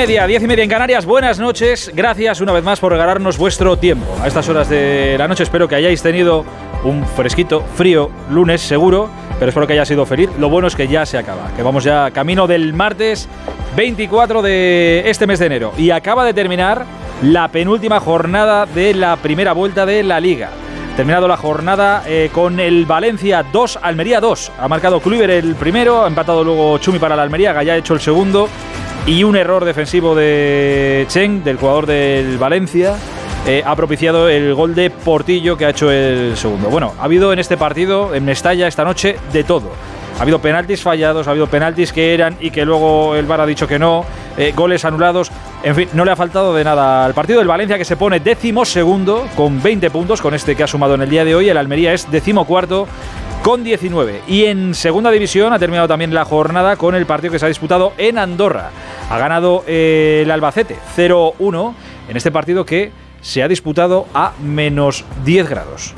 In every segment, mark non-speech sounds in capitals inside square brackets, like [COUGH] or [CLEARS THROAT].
Media, diez y media en Canarias. Buenas noches. Gracias una vez más por regalarnos vuestro tiempo. A estas horas de la noche espero que hayáis tenido un fresquito, frío lunes seguro, pero espero que haya sido feliz. Lo bueno es que ya se acaba, que vamos ya camino del martes 24 de este mes de enero. Y acaba de terminar la penúltima jornada de la primera vuelta de la liga. Terminado la jornada eh, con el Valencia 2, Almería 2. Ha marcado Kluivert el primero, ha empatado luego Chumi para la Almería, que ya ha hecho el segundo. Y un error defensivo de Cheng, del jugador del Valencia, eh, ha propiciado el gol de Portillo que ha hecho el segundo. Bueno, ha habido en este partido, en Mestalla, esta noche, de todo. Ha habido penaltis fallados, ha habido penaltis que eran y que luego el VAR ha dicho que no, eh, goles anulados. En fin, no le ha faltado de nada al partido del Valencia que se pone décimo segundo con 20 puntos, con este que ha sumado en el día de hoy. El Almería es décimo cuarto con 19. Y en segunda división ha terminado también la jornada con el partido que se ha disputado en Andorra. Ha ganado eh, el Albacete 0-1 en este partido que se ha disputado a menos 10 grados.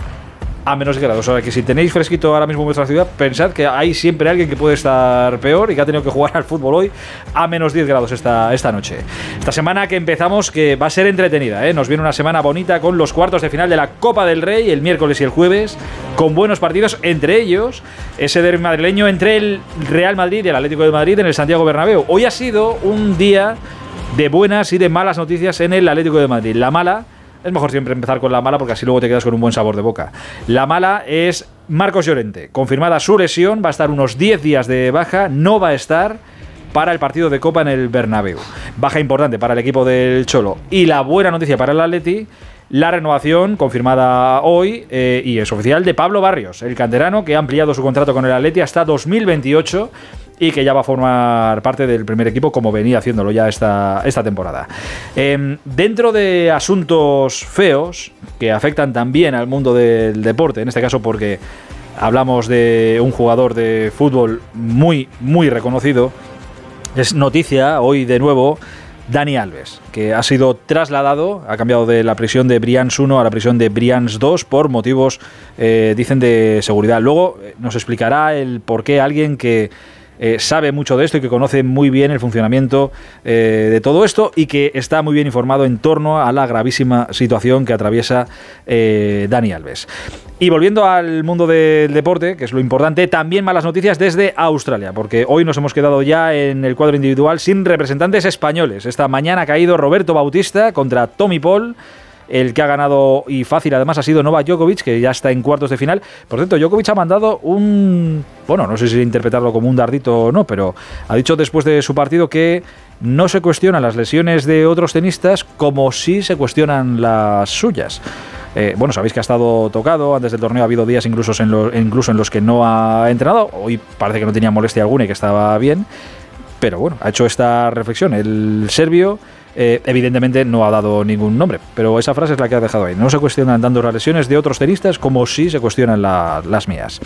A menos 10 grados. O sea que si tenéis fresquito ahora mismo en vuestra ciudad, pensad que hay siempre alguien que puede estar peor y que ha tenido que jugar [LAUGHS] al fútbol hoy a menos 10 grados esta, esta noche. Esta semana que empezamos, que va a ser entretenida, ¿eh? nos viene una semana bonita con los cuartos de final de la Copa del Rey el miércoles y el jueves, con buenos partidos, entre ellos ese derbi madrileño entre el Real Madrid y el Atlético de Madrid en el Santiago Bernabéu. Hoy ha sido un día de buenas y de malas noticias en el Atlético de Madrid. La mala es mejor siempre empezar con la mala porque así luego te quedas con un buen sabor de boca. La mala es Marcos Llorente. Confirmada su lesión, va a estar unos 10 días de baja, no va a estar para el partido de Copa en el Bernabéu. Baja importante para el equipo del Cholo. Y la buena noticia para el Atleti, la renovación confirmada hoy eh, y es oficial de Pablo Barrios, el canterano que ha ampliado su contrato con el Atleti hasta 2028 y que ya va a formar parte del primer equipo como venía haciéndolo ya esta, esta temporada. Eh, dentro de asuntos feos que afectan también al mundo del deporte, en este caso porque hablamos de un jugador de fútbol muy, muy reconocido, es noticia hoy de nuevo Dani Alves, que ha sido trasladado, ha cambiado de la prisión de Brians 1 a la prisión de Brians 2 por motivos, eh, dicen, de seguridad. Luego eh, nos explicará el por qué alguien que eh, sabe mucho de esto y que conoce muy bien el funcionamiento eh, de todo esto y que está muy bien informado en torno a la gravísima situación que atraviesa eh, Dani Alves. Y volviendo al mundo del deporte, que es lo importante, también malas noticias desde Australia, porque hoy nos hemos quedado ya en el cuadro individual sin representantes españoles. Esta mañana ha caído Roberto Bautista contra Tommy Paul. El que ha ganado y fácil además ha sido Novak Djokovic, que ya está en cuartos de final. Por cierto, Djokovic ha mandado un... Bueno, no sé si interpretarlo como un dardito o no, pero ha dicho después de su partido que no se cuestionan las lesiones de otros tenistas como si se cuestionan las suyas. Eh, bueno, sabéis que ha estado tocado, antes del torneo ha habido días incluso en, lo, incluso en los que no ha entrenado, hoy parece que no tenía molestia alguna y que estaba bien, pero bueno, ha hecho esta reflexión. El serbio eh, evidentemente no ha dado ningún nombre, pero esa frase es la que ha dejado ahí. No se cuestionan dando las lesiones de otros tenistas como si se cuestionan la, las mías.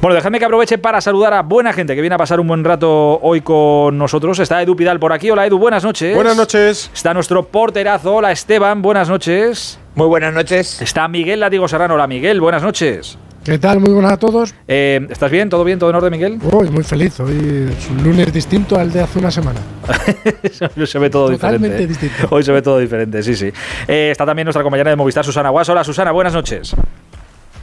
Bueno, dejadme que aproveche para saludar a buena gente que viene a pasar un buen rato hoy con nosotros. Está Edu Pidal por aquí. Hola Edu, buenas noches. Buenas noches. Está nuestro porterazo. Hola Esteban, buenas noches. Muy buenas noches. Está Miguel Latigo Serrano. Hola Miguel, buenas noches. ¿Qué tal? Muy buenas a todos. Eh, ¿Estás bien? ¿Todo bien? ¿Todo en orden, Miguel? Uy, muy feliz. Hoy es un lunes distinto al de hace una semana. Hoy [LAUGHS] se ve todo Totalmente diferente. distinto. Hoy se ve todo diferente, sí, sí. Eh, está también nuestra compañera de Movistar, Susana Guas. Hola, Susana, buenas noches.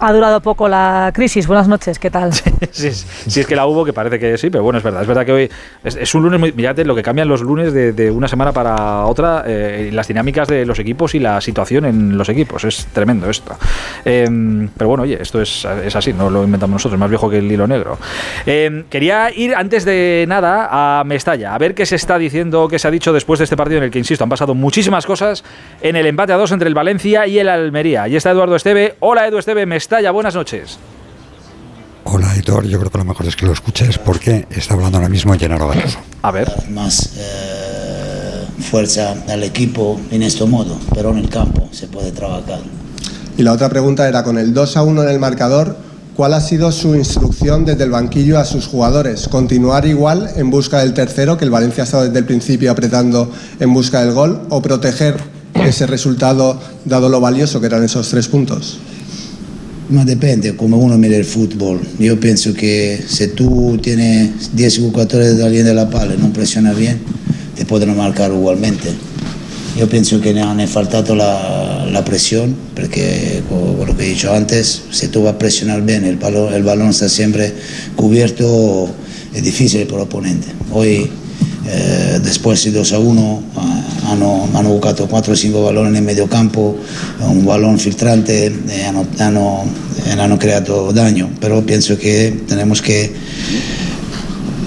Ha durado poco la crisis. Buenas noches, ¿qué tal? sí, es que la hubo, que parece que sí, pero bueno, es verdad. Es verdad que hoy es, un lunes muy. Mirad lo que cambian los lunes de, una semana para otra, eh, las dinámicas de los equipos y la situación en los equipos. Es tremendo esto. Em, pero bueno, oye, esto es, es, así, no lo inventamos nosotros, más viejo que el hilo negro. Em, quería ir antes de nada a Mestalla, a ver qué se está diciendo, qué se ha dicho después de este partido en el que, insisto, han pasado muchísimas cosas en el empate a dos entre el Valencia y el Almería. Y está Eduardo Esteve. Hola, Edu Esteve, Mestalla Mestalla, buenas noches. Hola, Editor. Yo creo que lo mejor es que lo escuches porque está hablando ahora mismo Gennaro Gattuso. [CLEARS THROAT] A ver. Más eh, fuerza al equipo en este modo, pero en el campo se puede trabajar. Y la otra pregunta era, con el 2 a 1 en el marcador, ¿cuál ha sido su instrucción desde el banquillo a sus jugadores? ¿Continuar igual en busca del tercero, que el Valencia ha estado desde el principio apretando en busca del gol, o proteger ese resultado dado lo valioso que eran esos tres puntos? Ma dipende come uno mira il football. Io penso che se tu tieni 10 giocatori dalla linea della palla e non pressiona bene, ti possono marcare ugualmente. Io penso che ne hanno faltato la, la presione, perché quello che detto antes, se tu vas a pressionare bene, il pallone, il pallone sta sempre cubierto, è difficile per l'opponente. Poi eh, después de 2 a 1 han, han buscado 4 o 5 balones en el medio campo, un balón filtrante, eh, han, han, han, creado daño, pero pienso que tenemos que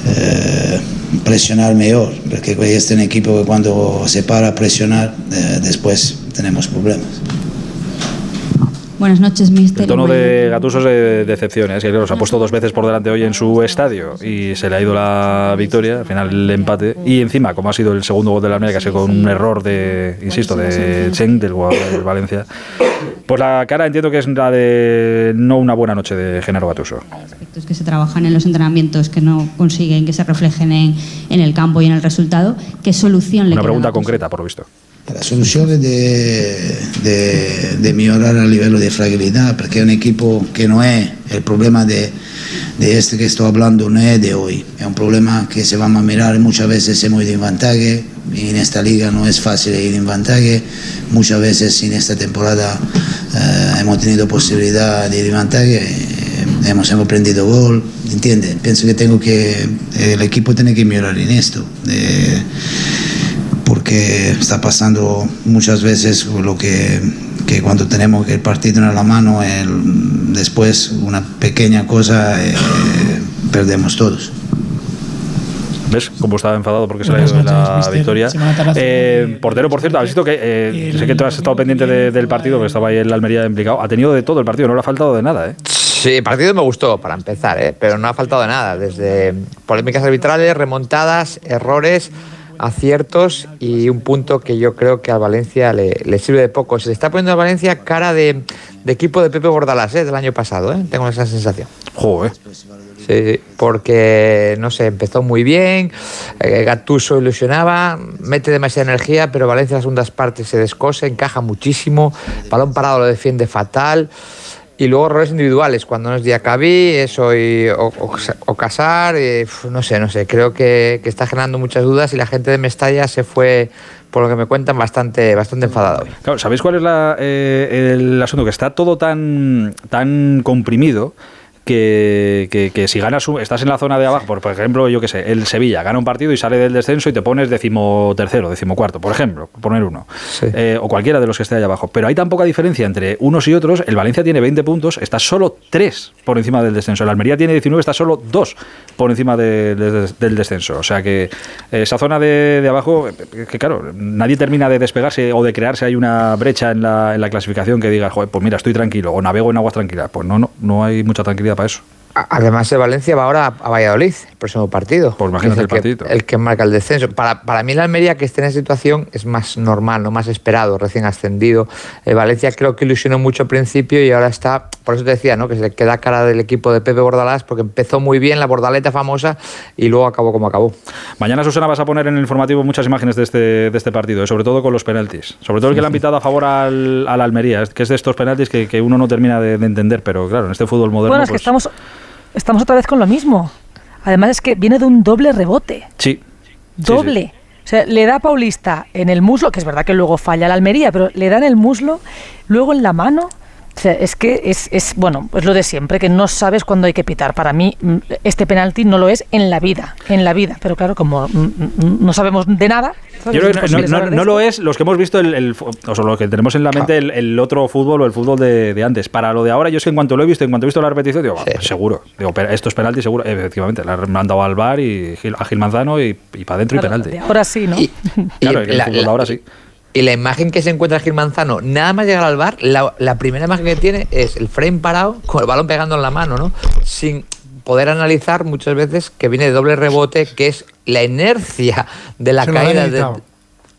eh, presionar mejor, porque este es un equipo que cuando se para a presionar, eh, después tenemos problemas. Buenas noches, mister. El tono de Gatuso es de decepción, ¿eh? es que los ha puesto dos veces por delante hoy en su estadio y se le ha ido la victoria, al final el empate. Y encima, como ha sido el segundo gol de la América, que ha sido con un error de, insisto, de Cheng, del jugador del Valencia, pues la cara entiendo que es la de no una buena noche de Genaro Gatuso. Aspectos que se trabajan en los entrenamientos que no consiguen que se reflejen en, en el campo y en el resultado, ¿qué solución le Una pregunta concreta, por lo visto. La de, de mejorar el nivel de fragilidad, porque es un equipo que no es el problema de, este que estoy hablando, no es de hoy. Es un problema que se va a mirar muchas veces hemos ido en vantaje, y en esta liga no es fácil ir en vantaje. Muchas veces en esta temporada eh, hemos tenido posibilidad de ir en vantaje, eh, hemos, hemos prendido gol, ¿entiendes? Pienso que, tengo el equipo tiene que mejorar en esto. Porque está pasando muchas veces lo que, que cuando tenemos el partido en la mano, el, después una pequeña cosa eh, perdemos todos. ¿Ves cómo estaba enfadado porque se le ha ido la victoria? Eh, portero, por cierto, has visto que eh, sé que tú has estado pendiente del partido, que estaba ahí en la Almería implicado. Ha tenido de todo el partido, no le ha faltado de nada, ¿eh? Sí, el partido me gustó, para empezar, ¿eh? pero no ha faltado de nada. Desde polémicas arbitrales, remontadas, errores aciertos y un punto que yo creo que al Valencia le, sirve de poco. Se está poniendo al Valencia cara de, equipo de Pepe Bordalás ¿eh? del año pasado, ¿eh? tengo esa sensación. Joder. Sí, porque, no sé, empezó muy bien, eh, Gattuso ilusionaba, mete demasiada energía, pero Valencia en las segundas partes se descose, encaja muchísimo, balón parado lo defiende fatal y luego errores individuales, cuando no es Diacabí, es hoy o, Casar, no sé, no sé, creo que, está generando muchas dudas y la gente de Mestalla se fue, por lo que me cuentan, bastante, bastante enfadada hoy. Claro, ¿sabéis cuál es eh, el asunto? Que está todo tan, tan comprimido que, que, si ganas, estás en la zona de abajo, por, ejemplo, yo qué sé, el Sevilla gana un partido y sale del descenso y te pones decimotercero, decimocuarto, por ejemplo, poner uno, eh, o cualquiera de los que esté ahí abajo. Pero hay tan poca diferencia entre unos y otros, el Valencia tiene 20 puntos, está solo 3 por encima del descenso, el Almería tiene 19, está solo 2 por encima del descenso. O sea que esa zona de, abajo, que claro, nadie termina de despegarse o de crearse, hay una brecha en la, en la clasificación que diga, Joder, pues mira, estoy tranquilo, o navego en aguas tranquilas. Pues no, no, no hay mucha tranquilidad para eso. Además, el Valencia va ahora a Valladolid, el próximo partido. Pues imagínate el, partido. Que, el que marca el descenso. Para, para mí, la Almería que esté en esa situación es más normal, no más esperado, recién ascendido. El Valencia creo que ilusionó mucho al principio y ahora está, por eso te decía, ¿no? que se le queda cara del equipo de Pepe Bordalás, porque empezó muy bien la bordaleta famosa y luego acabó como acabó. Mañana, Susana, vas a poner en el informativo muchas imágenes de este, de este partido, sobre todo con los penaltis. Sobre todo el que le han pitado a favor al, a la Almería, que es de estos penaltis que, que uno no termina de, entender, pero claro, en este fútbol moderno. Bueno, es que pues estamos estamos otra vez con lo mismo. Además es que viene de un doble rebote. Sí. Doble. O sea, le da a Paulista en el muslo, que es verdad que luego falla la Almería, pero le da en el muslo, luego en la mano. O sea, es que es, es, bueno, es lo de siempre, que no sabes cuándo hay que pitar. Para mí, mm, este penalti no lo es en la vida, en la vida. Pero claro, como mm, mm, no sabemos de nada. Yo creo que no, imposible no- lo es los que hemos visto, el, el- o sea, lo que tenemos en la mente el, el otro fútbol o el fútbol de, de antes. Para lo de ahora, yo es que en cuanto lo he visto, en cuanto he visto la repetición, digo, "Ah, pues seguro. Digo, pero esto es penalti, seguro. Efectivamente, la han mandado al bar y a Gil Manzano y, para adentro y penalti. de ahora sí, ¿no? Y, Claro, y el la- fútbol la- ahora sí. Y la imagen que se encuentra Gil Manzano, nada más llegar al bar, la, la primera imagen que tiene es el frame parado con el balón pegando en la mano, ¿no? Sin poder analizar muchas veces que viene de doble rebote, que es la inercia de la Se lo dan caída de.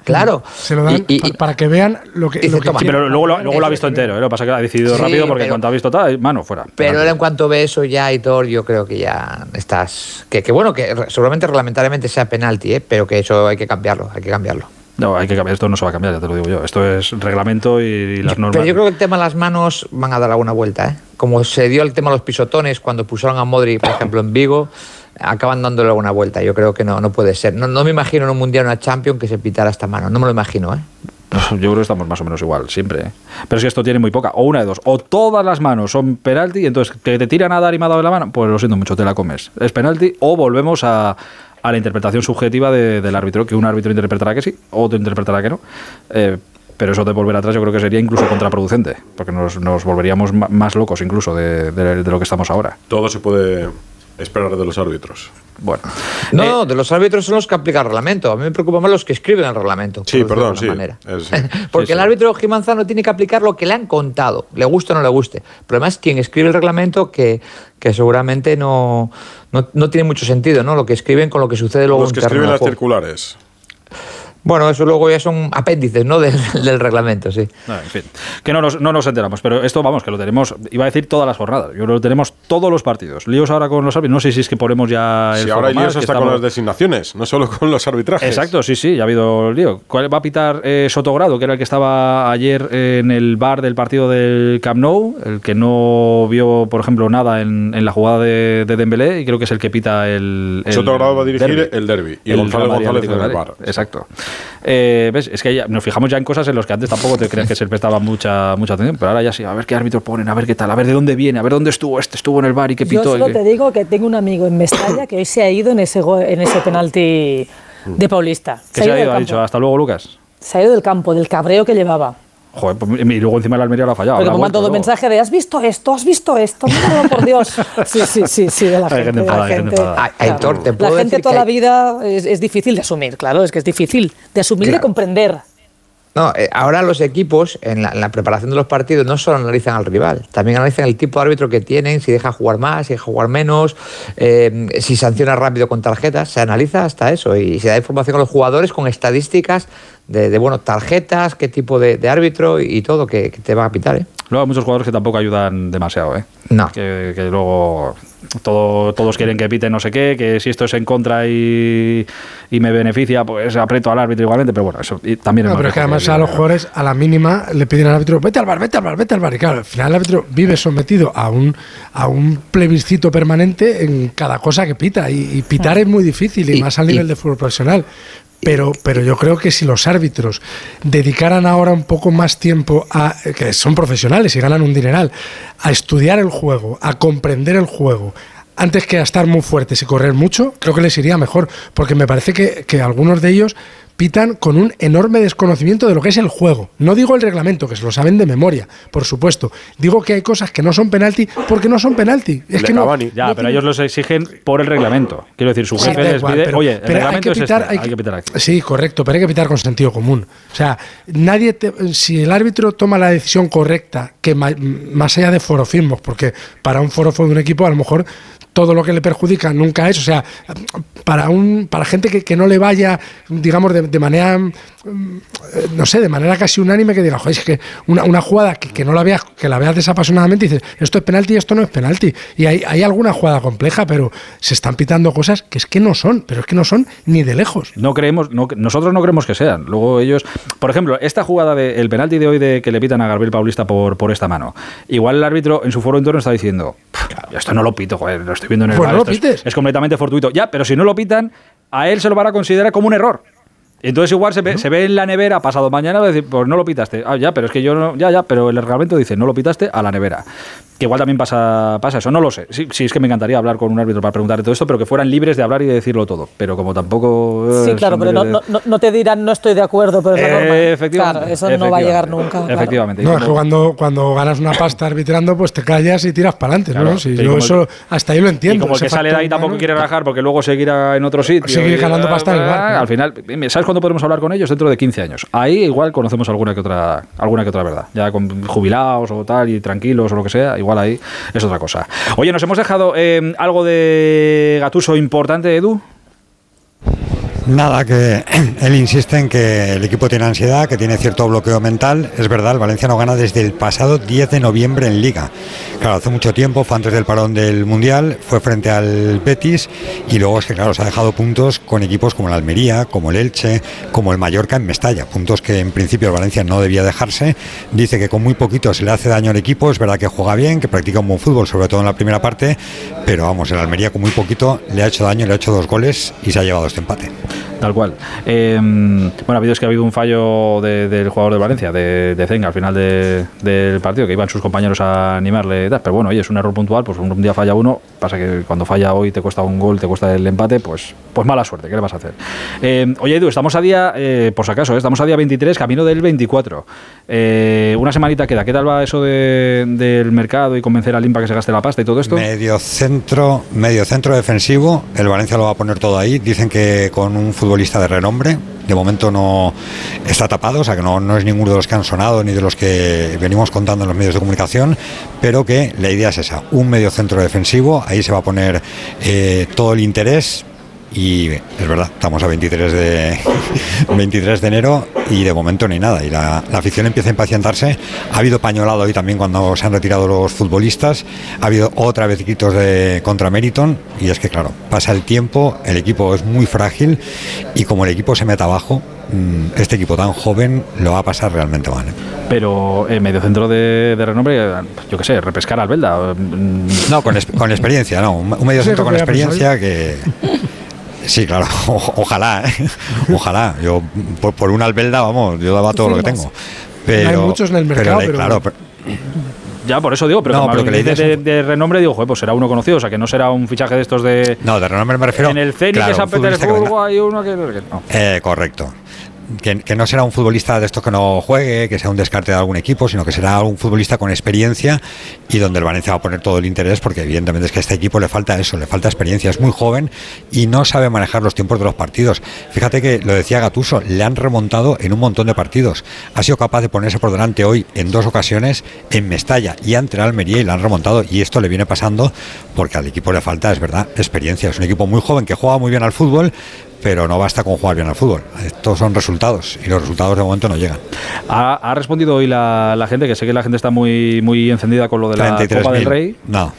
Claro. Se lo dan Y- y- pa- para que vean lo que. Dice, lo que "Toma". Sí, pero luego, lo, luego lo ha visto entero, ¿eh? lo que pasa es que ha decidido Sí, rápido porque en cuanto ha visto tal, mano, fuera. Pero ahora en cuanto ve eso ya, Hitor, yo creo que ya estás... Que, que bueno, que seguramente reglamentariamente sea penalti, ¿eh? pero que eso hay que cambiarlo, hay que cambiarlo. No, hay que cambiar. Esto no se va a cambiar, ya te lo digo yo. Esto es reglamento y las normas. Pero yo creo que el tema de las manos van a dar alguna vuelta, ¿eh? Como se dio el tema de los pisotones cuando pusieron a Modric, por ejemplo, en Vigo, acaban dándole alguna vuelta. Yo creo que no, no puede ser. No, no me imagino en un Mundial, una Champions, que se pitara esta mano. No me lo imagino, ¿eh? Yo creo que estamos más o menos igual, siempre. ¿eh? Pero es que esto tiene muy poca. O una de dos. O todas las manos son penalti, y entonces que te tiran a dar y me ha dado la mano, pues lo siento mucho, te la comes. Es penalti, o volvemos a, a la interpretación subjetiva de- del árbitro, que un árbitro interpretará que sí, otro interpretará que no. Eh, pero eso de volver atrás yo creo que sería incluso contraproducente, porque nos, nos volveríamos más locos incluso de- de lo que estamos ahora. Todo se puede esperar de los árbitros. Bueno. No, Eh, no, de los árbitros son los que aplican el reglamento. A mí me preocupan más los que escriben el reglamento. Sí, perdón, alguna sí. manera. Es- [LAUGHS] sí. Porque Sí, el árbitro Gimanzano tiene que aplicar lo que le han contado, le guste o no le guste. El problema es quien escribe el reglamento que, que seguramente no, no, no tiene mucho sentido, ¿no? Lo que escriben con lo que sucede luego Los que escriben las circulares. Bueno, eso luego ya son apéndices, ¿no? [LAUGHS] Del, del reglamento, sí. No, en fin, que no nos, no nos enteramos, pero esto vamos, que lo tenemos, iba a decir todas las jornadas, yo creo que lo tenemos todos los partidos. Líos ahora con los árbitros, no sé si es que ponemos ya el Si foco ahora líos hasta con las designaciones, no solo con los arbitrajes. Exacto, sí, sí, ya ha habido lío. ¿Cuál va a pitar eh, Sotogrado, que era el que estaba ayer en el bar del partido del Camp Nou, el que no vio, por ejemplo, nada en, en la jugada de, de Dembélé y creo que es el que pita el, el Sotogrado va a dirigir el derbi y El González Atlético en el bar. Exacto. Eh, ¿ves? Es que ya nos fijamos ya en cosas en las que antes tampoco te crees que se prestaba mucha, mucha atención, pero ahora ya sí, a ver qué árbitros ponen, a ver qué tal, a ver de dónde viene, a ver dónde estuvo este, estuvo en el bar y qué Yo pitó. y solo te digo que tengo un amigo en Mestalla que hoy se ha ido en ese, go- en ese penalti de Paulista. ¿Qué se ha del ido? Ha dicho, hasta luego, Lucas. Se ha ido del campo, del cabreo que llevaba. Joder, pues, y luego encima el Almería lo ha fallado. Porque habrá me vuelto mandado un luego. mensaje de ¿has visto esto? ¿Has visto esto? No, por Dios. [LAUGHS] Sí, sí, sí, sí, de la Hay gente. gente de la enfadada, hay gente gente. enfadada. Ay, Aitor, ¿te La puedo gente decir toda que la hay- vida es, es difícil de asumir, claro, es que es difícil de asumir y de Claro. comprender. No, eh, ahora los equipos en la, en la preparación de los partidos no solo analizan al rival, también analizan el tipo de árbitro que tienen, si deja jugar más, si deja jugar menos, eh, si sanciona rápido con tarjetas, se analiza hasta eso y se da información a los jugadores con estadísticas de, de, bueno, tarjetas, qué tipo de, árbitro y, y todo que, que te va a pitar, ¿eh? Luego hay muchos jugadores que tampoco ayudan demasiado, ¿eh? No. Que, que luego todo, todos quieren que pite no sé qué, que si esto es en contra y, y me beneficia, pues aprieto al árbitro igualmente, pero bueno, eso y también No, es pero es que además a los jugadores a la mínima le piden al árbitro, vete al bar, vete al bar, vete al bar. Y claro, al final el árbitro vive sometido a un, a un plebiscito permanente en cada cosa que pita. Y, y pitar es muy difícil, y, Y- más al y- nivel de fútbol profesional. Pero, pero yo creo que si los árbitros dedicaran ahora un poco más tiempo a, que son profesionales y ganan un dineral, a estudiar el juego, a comprender el juego, antes que a estar muy fuertes y correr mucho, creo que les iría mejor, porque me parece que, que algunos de ellos pitan con un enorme desconocimiento de lo que es el juego. No digo el reglamento, que se lo saben de memoria, por supuesto. Digo que hay cosas que no son penalti porque no son penalti. Es Le que no. Ya, no pero ellos los exigen por el reglamento. Quiero decir, su jefe les igual, pide, pero- oye, el pero hay reglamento que pitar, es este, hay hay que- pitar aquí. Sí, correcto, pero hay que pitar con sentido común. O sea, nadie te- si el árbitro toma la decisión correcta, que ma- más allá de forofismos, porque para un forofo de un equipo a lo mejor todo lo que le perjudica nunca es, o sea, para un para gente que, que no le vaya, digamos, de, de manera, mm, eh, no sé, de manera casi unánime, que diga, joder, es que una, una jugada que, que no la veas, que la veas desapasionadamente dices, esto es penalti y esto no es penalti. Y hay, hay alguna jugada compleja, pero se están pitando cosas que es que no son, pero es que no son ni de lejos. No creemos, no, nosotros no creemos que sean. Luego ellos, por ejemplo, esta jugada del penalti de hoy de que le pitan a Gabriel Paulista por, por esta mano. Igual el árbitro en su foro interno está diciendo, "Pff, esto no lo pito, joder, estoy viendo en el Pues bar, no lo esto es- pites. es, completamente fortuito. Ya, pero si no lo pitan, a él se lo van a considerar como un error. Entonces igual se ve, se ve en la nevera pasado mañana, va a decir, pues no lo pitaste. Ah, ya, pero es que yo no, ya, ya, pero el reglamento dice, no lo pitaste a la nevera. Que igual también pasa, pasa eso, no lo sé. Sí, sí, es que me encantaría hablar con un árbitro para preguntarle todo esto, pero que fueran libres de hablar y de decirlo todo. Pero como tampoco... eh, Sí, claro, pero no, de- no- no- te dirán no estoy de acuerdo, pero es la norma. Eh, efectivamente, Claro, eso no va a llegar nunca. Efectivamente. No, es que cuando, cuando ganas una pasta arbitrando, pues te callas y tiras para adelante, Claro, ¿no? Si yo eso el- hasta ahí lo entiendo. Y como el que sale de ahí tampoco quiere rajar porque luego seguirá en otro sitio. Seguir ganando pasta. Al final, ¿sabes cuándo podremos hablar con ellos? Dentro de 15 años. Ahí igual conocemos alguna que otra alguna que otra verdad. Ya con jubilados o tal y tranquilos o lo que sea, igual ahí es otra cosa. Oye, nos hemos dejado eh, algo de Gatuso importante, Edu. Nada, que [CLEARS THROAT] él insiste en que el equipo tiene ansiedad, que tiene cierto bloqueo mental. Es verdad, el Valencia no gana desde el pasado 10 de noviembre en Liga. Claro, hace mucho tiempo, fue antes del parón del Mundial, fue frente al Betis y luego es que, claro, se ha dejado puntos con equipos como el Almería, como el Elche, como el Mallorca en Mestalla. Puntos que en principio el Valencia no debía dejarse. Dice que con muy poquito se le hace daño al equipo. Es verdad que juega bien, que practica un buen fútbol, sobre todo en la primera parte, pero vamos, el Almería con muy poquito le ha hecho daño, le ha hecho dos goles y se ha llevado este empate. Tal cual. Eh, bueno, ha habido, es que ha habido un fallo de- del jugador de Valencia, de, Zenga, al final de- del partido, que iban sus compañeros a animarle. Pero bueno, oye, es un error puntual, pues un día falla uno, pasa que cuando falla hoy te cuesta un gol, te cuesta el empate, pues, pues mala suerte, ¿qué le vas a hacer? Eh, oye, Edu, estamos a día, eh, por si acaso, eh, estamos a día 23, camino del 24. Eh, una semanita queda. ¿Qué tal va eso de- del mercado y convencer al Limpa que se gaste la pasta y todo esto? Medio centro, medio centro defensivo, el Valencia lo va a poner todo ahí. Dicen que con un futbolista de renombre, de momento no está tapado, o sea que no, no es ninguno de los que han sonado ni de los que venimos contando en los medios de comunicación, pero que la idea es esa, un medio centro defensivo, ahí se va a poner eh, todo el interés. Y es verdad, estamos a 23 de, [LAUGHS] 23 de enero y de momento no hay nada. Y la, la afición empieza a impacientarse. Ha habido pañolado hoy también cuando se han retirado los futbolistas. Ha habido otra vez gritos de contra Meriton. Y es que, claro, pasa el tiempo, el equipo es muy frágil y como el equipo se mete abajo, mm, este equipo tan joven lo va a pasar realmente mal. ¿eh? Pero el medio centro de, de renombre, eh, yo qué sé, repescar al Belda. mm, No, con, con experiencia, no. Un un medio Sí, centro lo con experiencia que. [LAUGHS] Sí, claro, [LAUGHS] o- ojalá, ¿eh? [LAUGHS] ojalá. Yo, por, por una albelda, vamos, yo daba todo lo que tengo. Pero, Hay muchos en el mercado, le- pero- claro, pero- Ya, por eso digo, pero, No, como pero que dices idea de, renombre, digo, joder, pues será uno conocido, o sea, que no será un fichaje de estos de. no, de renombre me refiero. en el Zenit claro, de San Petersburgo hay uno que. que no. Eh, correcto. Que, no será un futbolista de estos que no juegue, que sea un descarte de algún equipo, sino que será un futbolista con experiencia y donde el Valencia va a poner todo el interés, porque evidentemente es que a este equipo le falta eso, le falta experiencia. Es muy joven y no sabe manejar los tiempos de los partidos. Fíjate que lo decía Gatuso, le han remontado en un montón de partidos. Ha sido capaz de ponerse por delante hoy en dos ocasiones en Mestalla y ante Almería y le han remontado. Y esto le viene pasando porque al equipo le falta, es verdad, experiencia. Es un equipo muy joven que juega muy bien al fútbol pero no basta con jugar bien al fútbol. Estos son resultados y los resultados de momento no llegan. Ha, ha respondido hoy la, la gente, que sé que la gente está muy, muy encendida con lo de la Copa del 33.000. Rey. No.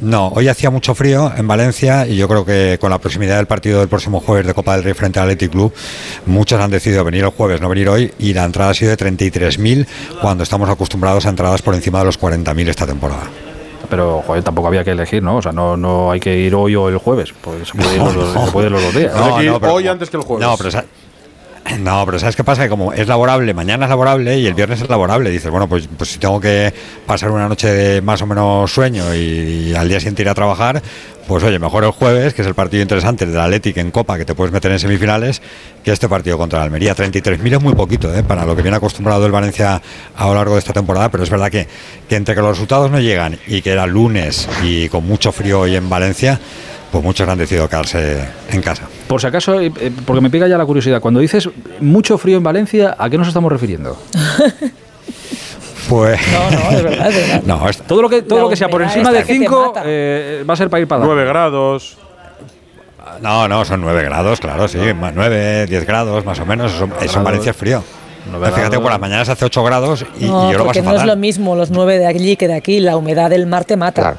No, hoy hacía mucho frío en Valencia y yo creo que con la proximidad del partido del próximo jueves de Copa del Rey frente al Athletic Club, muchos han decidido venir el jueves, no venir hoy, y la entrada ha sido de 33.000 cuando estamos acostumbrados a entradas por encima de los 40.000 esta temporada. Pero, joder, tampoco había que elegir, ¿no? O sea, no, no hay que ir hoy o el jueves. Pues se puede ir los, dos- se puede ir los dos días. Hay que ir pero- hoy antes que el jueves. No, pero, no, pero ¿sabes qué pasa? Que como es laborable, mañana es laborable y el viernes es laborable, dices, bueno, pues, pues si tengo que pasar una noche de más o menos sueño y, al día siguiente ir a trabajar, pues oye, mejor el jueves, que es el partido interesante del Athletic en Copa, que te puedes meter en semifinales, que este partido contra el Almería. 33.000 es muy poquito, ¿eh? para lo que viene acostumbrado el Valencia a lo largo de esta temporada, pero es verdad que, que entre que los resultados no llegan y que era lunes y con mucho frío hoy en Valencia, pues muchos han decidido quedarse en casa. Por si acaso, eh, eh, porque me pica ya la curiosidad, cuando dices mucho frío en Valencia, ¿a qué nos estamos refiriendo? [LAUGHS] Pues... No, no, es verdad, es verdad. [LAUGHS] No, es- Todo lo que, todo lo que sea por encima de que te 5 mata. va a ser para ir para 9 grados. No, no, son 9 grados, claro, sí, más 9, 10 grados más o menos, eso, eso en Valencia es frío. Nueve Fíjate por las mañanas hace 8 grados y, y No, yo lo porque paso no es lo fatal. mismo los 9 de allí que de aquí. La humedad del mar te mata. Claro.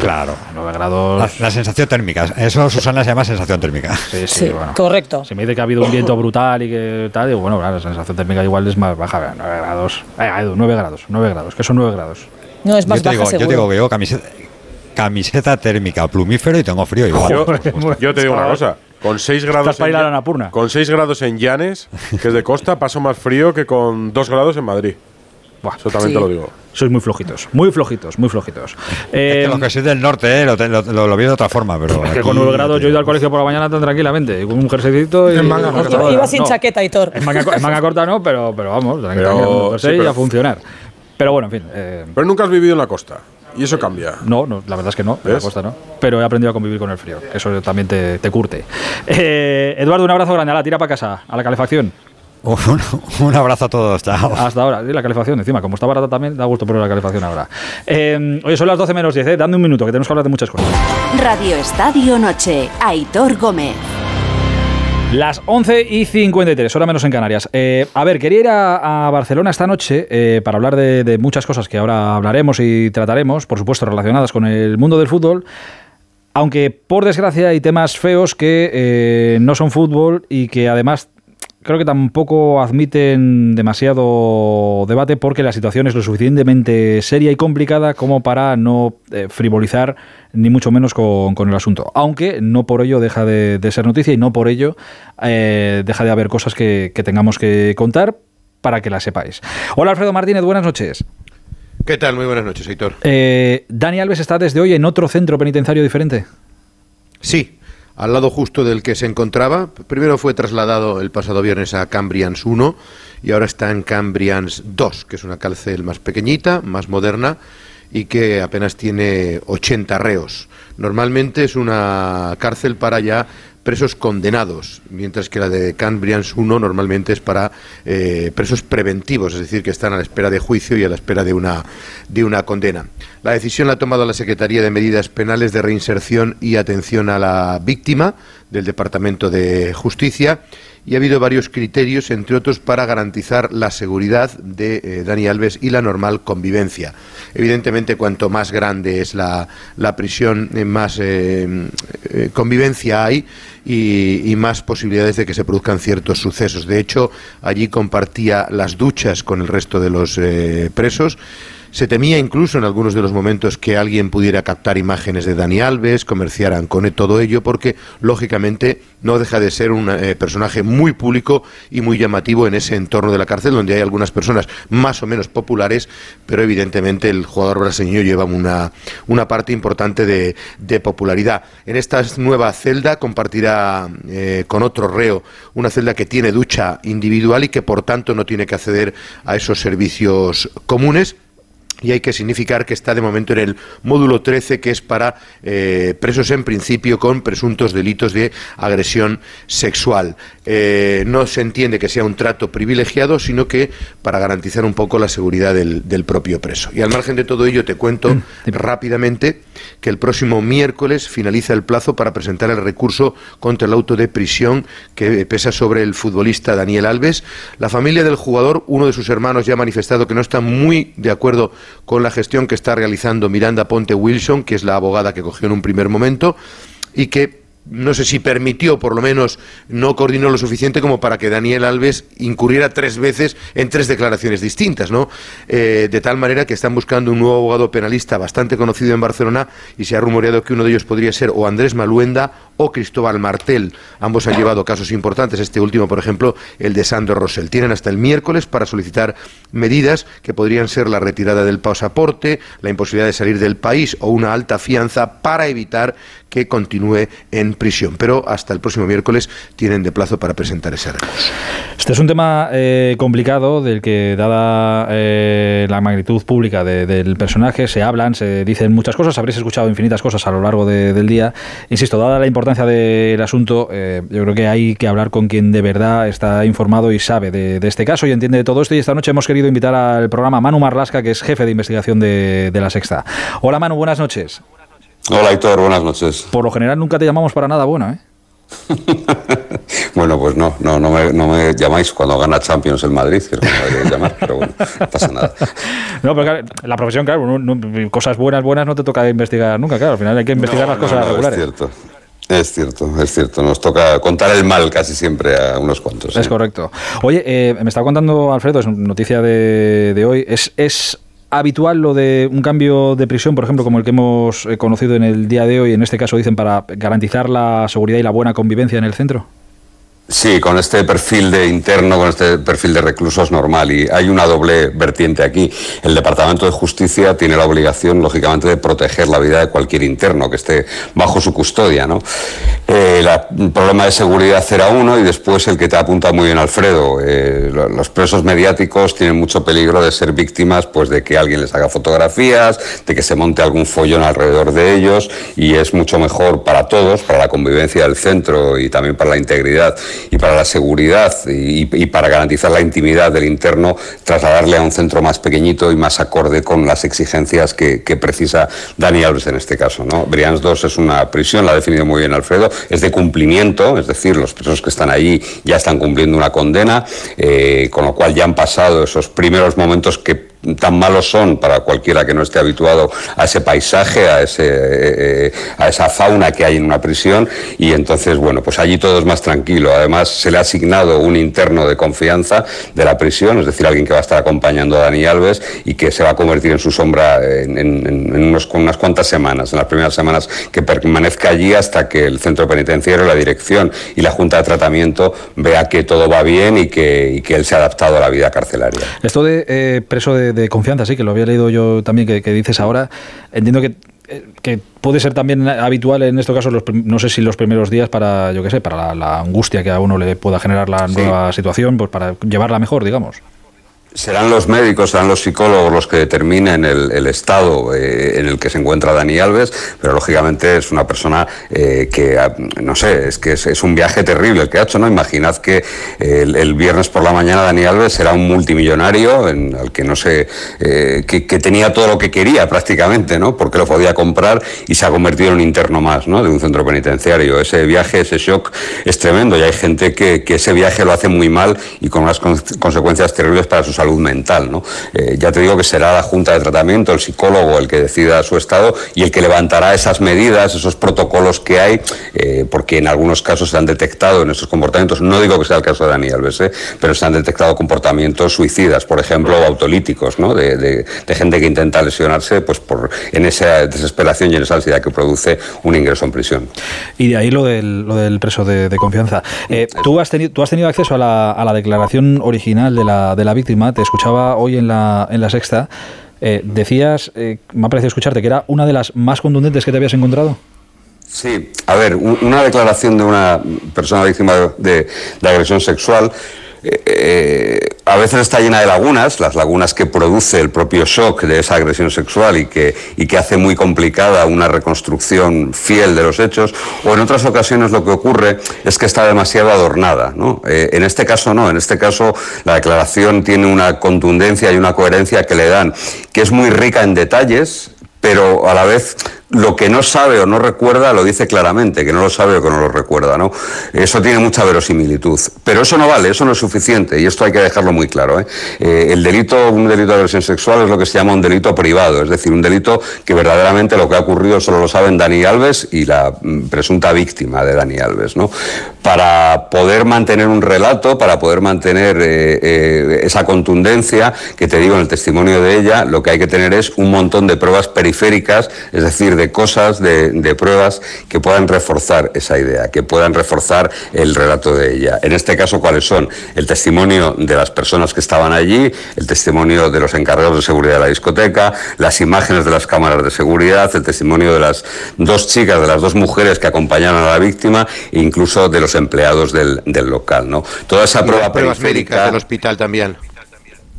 Claro. 9 grados. La, la sensación térmica, eso Susana se llama sensación térmica. Sí, sí, Sí, bueno. correcto. Si me dice que ha habido un viento brutal y que tal, digo, bueno, claro, la sensación térmica igual es más baja, 9 grados. Eh, Edu, 9 grados, 9 grados, que son 9 grados. No, es más yo, te baja digo, yo te digo que yo camiseta, camiseta térmica, plumífero y tengo frío igual. Yo, yo te digo una cosa. Con 6 grados, para ir a en, con 6 grados en Llanes, que es de costa, [LAUGHS] paso más frío que con 2 grados en Madrid. Buah, Eso también Sí. te lo digo. Sois muy flojitos, muy flojitos, muy flojitos. Es Eh, que lo que soy del norte, eh, lo, lo, lo- lo vi de otra forma, pero. que aquí- con 9 grados yo he ido al colegio por la mañana tan tranquilamente, con un jerseycito y En manga corta. cazadora. Iba sin No, chaqueta, Hitor. En manga, en manga corta no, pero, pero vamos, Pero- un jersey sí, y pero- a funcionar. Pero bueno, en fin. eh, Pero nunca has vivido en la costa. Y eso cambia. no, no, la verdad es que no, en la ¿Ves? costa no. Pero he aprendido a convivir con el frío. Eso también te, te curte. Eh, Eduardo, un abrazo grande. A la tira para casa, a la calefacción. [LAUGHS] Un, un abrazo a todos, chao. Hasta ahora, la calefacción encima. Como está barata también, da gusto poner la calefacción ahora. Eh, oye, son las 12 menos 10, ¿eh? Dame un minuto, que tenemos que hablar de muchas cosas. Radio Estadio Noche. Aitor Gómez. Las 11 y 53, hora menos en Canarias. Eh, a ver, quería ir a, a Barcelona esta noche eh, para hablar de, de muchas cosas que ahora hablaremos y trataremos, por supuesto relacionadas con el mundo del fútbol. Aunque por desgracia hay temas feos que eh, no son fútbol y que además creo que tampoco admiten demasiado debate porque la situación es lo suficientemente seria y complicada como para no eh, frivolizar ni mucho menos con, con el asunto. Aunque no por ello deja de, de ser noticia y no por ello eh, deja de haber cosas que, que tengamos que contar para que las sepáis. Hola Alfredo Martínez, buenas noches. ¿Qué tal? Muy buenas noches, Héctor. Eh, Dani Alves está desde hoy en otro centro penitenciario diferente. Sí, al lado justo del que se encontraba. Primero fue trasladado el pasado viernes a Cambrians 1 y ahora está en Cambrians 2, que es una cárcel más pequeñita, más moderna y que apenas tiene 80 reos. Normalmente es una cárcel para ya presos condenados, mientras que la de Cambrians 1 normalmente es para eh, presos preventivos, es decir, que están a la espera de juicio y a la espera de una, de una condena. La decisión la ha tomado la Secretaría de Medidas Penales de Reinserción y Atención a la Víctima del Departamento de Justicia y ha habido varios criterios, entre otros, para garantizar la seguridad de eh, Dani Alves y la normal convivencia. Evidentemente, cuanto más grande es la, la prisión, eh, más eh, convivencia hay y, más posibilidades de que se produzcan ciertos sucesos. De hecho, allí compartía las duchas con el resto de los presos. Se temía incluso en algunos de los momentos que alguien pudiera captar imágenes de Dani Alves, comerciaran con todo ello, porque lógicamente no deja de ser un eh, personaje muy público y muy llamativo en ese entorno de la cárcel, donde hay algunas personas más o menos populares, pero evidentemente el jugador brasileño lleva una, una parte importante de, de popularidad. En esta nueva celda compartirá eh, con otro reo una celda que tiene ducha individual y que por tanto no tiene que acceder a esos servicios comunes y hay que significar que está de momento en el módulo 13, que es para eh, presos en principio con presuntos delitos de agresión sexual. Eh, no se entiende que sea un trato privilegiado, sino que para garantizar un poco la seguridad del, del propio preso. Y al margen de todo ello, te cuento rápidamente que el próximo miércoles finaliza el plazo para presentar el recurso contra el auto de prisión que pesa sobre el futbolista Daniel Alves. La familia del jugador, uno de sus hermanos, ya ha manifestado que no está muy de acuerdo con la gestión que está realizando Miranda Ponte Wilson, que es la abogada que cogió en un primer momento, y que no sé si permitió, por lo menos no coordinó lo suficiente como para que Daniel Alves incurriera tres veces en tres declaraciones distintas, ¿no? Eh, de tal manera que están buscando un nuevo abogado penalista bastante conocido en Barcelona y se ha rumoreado que uno de ellos podría ser o Andrés Maluenda o Cristóbal Martel. Ambos han llevado casos importantes, este último, por ejemplo, el de Sandro Rosell. Tienen hasta el miércoles para solicitar medidas que podrían ser la retirada del pasaporte, la imposibilidad de salir del país o una alta fianza para evitar que continúe en prisión. Pero hasta el próximo miércoles tienen de plazo para presentar ese recurso. Este es un tema eh, complicado del que, dada eh, la magnitud pública de- del personaje, se hablan, se dicen muchas cosas. Habréis escuchado infinitas cosas a lo largo de- del día. Insisto, dada la importancia del asunto, eh, yo creo que hay que hablar con quien de verdad está informado y sabe de, este caso y entiende de todo esto. Y esta noche hemos querido invitar al programa Manu Marlasca, que es jefe de investigación de, de La Sexta. Hola Manu, buenas noches. Hola Héctor, buenas noches. Por lo general nunca te llamamos para nada bueno, ¿eh? [LAUGHS] Bueno, pues no, no, no me, no me llamáis cuando gana Champions el Madrid, que es como deberíais llamar, pero bueno, no pasa nada. [LAUGHS] No, pero claro, la profesión, claro, no- cosas buenas, buenas no te toca investigar nunca, claro, al final hay que investigar No, las cosas regulares. Es cierto. Es cierto, es cierto. Nos toca contar el mal casi siempre a unos cuantos. Es correcto. Oye, eh, me estaba contando Alfredo, es noticia de, de hoy, es, es habitual lo de un cambio de prisión, por ejemplo, como el que hemos eh, conocido en el día de hoy, en este caso dicen para garantizar la seguridad y la buena convivencia en el centro? Sí, con este perfil de interno, con este perfil de reclusos normal. Y hay una doble vertiente aquí. El Departamento de Justicia tiene la obligación, lógicamente, de proteger la vida de cualquier interno que esté bajo su custodia. ¿no? Eh, el problema de seguridad era uno y después el que te apunta muy bien Alfredo. Eh, los presos mediáticos tienen mucho peligro de ser víctimas pues, de que alguien les haga fotografías, de que se monte algún follón alrededor de ellos y es mucho mejor para todos, para la convivencia del centro y también para la integridad y para la seguridad y, para garantizar la intimidad del interno, trasladarle a un centro más pequeñito y más acorde con las exigencias que, precisa Dani Alves en este caso. ¿no? Brians 2 es una prisión, la ha definido muy bien Alfredo, es de cumplimiento, es decir, los presos que están allí ya están cumpliendo una condena, eh, con lo cual ya han pasado esos primeros momentos que tan malos son para cualquiera que no esté habituado a ese paisaje, a, ese, eh, eh, a esa fauna que hay en una prisión y entonces, bueno, pues allí todo es más tranquilo. Además, se le ha asignado un interno de confianza de la prisión, es decir, alguien que va a estar acompañando a Dani Alves y que se va a convertir en su sombra en, unos, unas cuantas semanas, en las primeras semanas que permanezca allí hasta que el centro penitenciario, la dirección y la Junta de Tratamiento vea que todo va bien y que, que él se ha adaptado a la vida carcelaria. Esto de eh, preso de de, confianza, sí, que lo había leído yo también, que, dices ahora. Entiendo que que puede ser también habitual en estos casos, no sé si los primeros días para, yo qué sé, para la, angustia que a uno le pueda generar la nueva situación, pues para llevarla mejor, digamos. Serán los médicos, serán los psicólogos los que determinen el, estado eh, en el que se encuentra Dani Alves, pero lógicamente es una persona eh, que, ah, no sé, es que es, un viaje terrible el que ha hecho, ¿no? Imaginad que el, viernes por la mañana Dani Alves era un multimillonario en, al que no sé, eh, que, tenía todo lo que quería prácticamente, ¿no? Porque lo podía comprar y se ha convertido en un interno más, ¿no? De un centro penitenciario. Ese viaje, ese shock es tremendo y hay gente que, ese viaje lo hace muy mal y con unas consecuencias terribles para sus salud mental. ¿no? Eh, ya te digo que será la Junta de Tratamiento, el psicólogo, el que decida su estado y el que levantará esas medidas, esos protocolos que hay, eh, porque en algunos casos se han detectado en esos comportamientos, no digo que sea el caso de Dani Alves, ¿eh? pero se han detectado comportamientos suicidas, por ejemplo, autolíticos, ¿no? de, gente que intenta lesionarse pues por, en esa desesperación y en esa ansiedad que produce un ingreso en prisión. Y de ahí lo del, lo del preso de, confianza. ¿tú, has tenido, ¿Tú has tenido acceso a la, a la declaración original de la, de la víctima? Te escuchaba hoy en la, en la sexta, eh, decías, eh, me ha parecido escucharte, que era una de las más contundentes que te habías encontrado. Sí, a ver, una declaración de una persona víctima de, de agresión sexual eh, a veces está llena de lagunas, las lagunas que produce el propio shock de esa agresión sexual y que, y que hace muy complicada una reconstrucción fiel de los hechos, o en otras ocasiones lo que ocurre es que está demasiado adornada. ¿no? Eh, en este caso no, en este caso la declaración tiene una contundencia y una coherencia que le dan, que es muy rica en detalles, pero a la vez lo que no sabe o no recuerda lo dice claramente, que no lo sabe o que no lo recuerda, ¿no? Eso tiene mucha verosimilitud. Pero eso no vale, eso no es suficiente, y esto hay que dejarlo muy claro. ¿eh? Eh, el delito, un delito de agresión sexual es lo que se llama un delito privado, es decir, un delito que verdaderamente lo que ha ocurrido solo lo saben Dani Alves y la mm, presunta víctima de Dani Alves, ¿no? Para poder mantener un relato, para poder mantener eh, esa contundencia que te digo en el testimonio de ella, lo que hay que tener es un montón de pruebas periféricas, es decir, de cosas, de, pruebas que puedan reforzar esa idea, que puedan reforzar el relato de ella. En este caso, ¿cuáles son? El testimonio de las personas que estaban allí, el testimonio de los encargados de seguridad de la discoteca, las imágenes de las cámaras de seguridad, el testimonio de las dos chicas, de las dos mujeres que acompañaron a la víctima e incluso de los empleados del, local. ¿no? Toda esa prueba periférica... del hospital también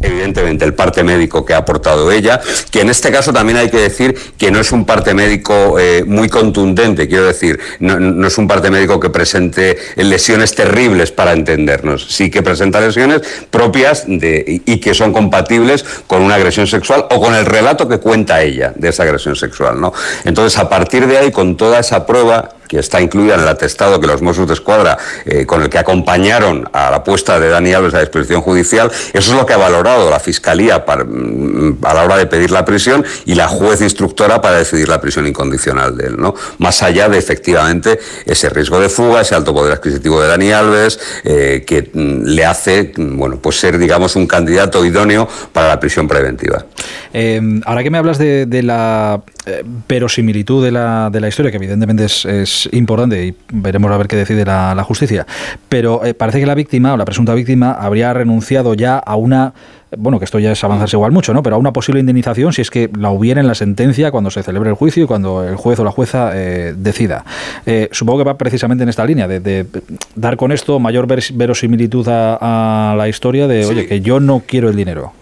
evidentemente el parte médico que ha aportado ella, que en este caso también hay que decir que no es un parte médico eh, muy contundente, quiero decir, no, es un parte médico que presente lesiones terribles para entendernos, sí que presenta lesiones propias y que son compatibles con una agresión sexual o con el relato que cuenta ella de esa agresión sexual, ¿no? Entonces, a partir de ahí, con toda esa prueba, que está incluida en el atestado que los Mossos de Escuadra, eh, con el que acompañaron a la puesta de Dani Alves a disposición judicial, eso es lo que ha valorado la Fiscalía mm, a la hora de pedir la prisión y la juez instructora para decidir la prisión incondicional de él, ¿no? Más allá de efectivamente ese riesgo de fuga, ese alto poder adquisitivo de Dani Alves, eh, que mm, le hace, mm, bueno, pues ser, digamos, un candidato idóneo para la prisión preventiva. Eh, ahora que me hablas de, la verosimilitud de la, de la historia, que evidentemente es, importante y veremos a ver qué decide la, justicia, pero parece que la víctima o la presunta víctima habría renunciado ya a una bueno, que esto ya es avanzarse igual mucho, ¿no? Pero a una posible indemnización si es que la hubiera en la sentencia cuando se celebre el juicio y cuando el juez o la jueza eh, decida. Eh, supongo que va precisamente en esta línea, de, dar con esto mayor verosimilitud a, la historia de, oye, que yo no quiero el dinero.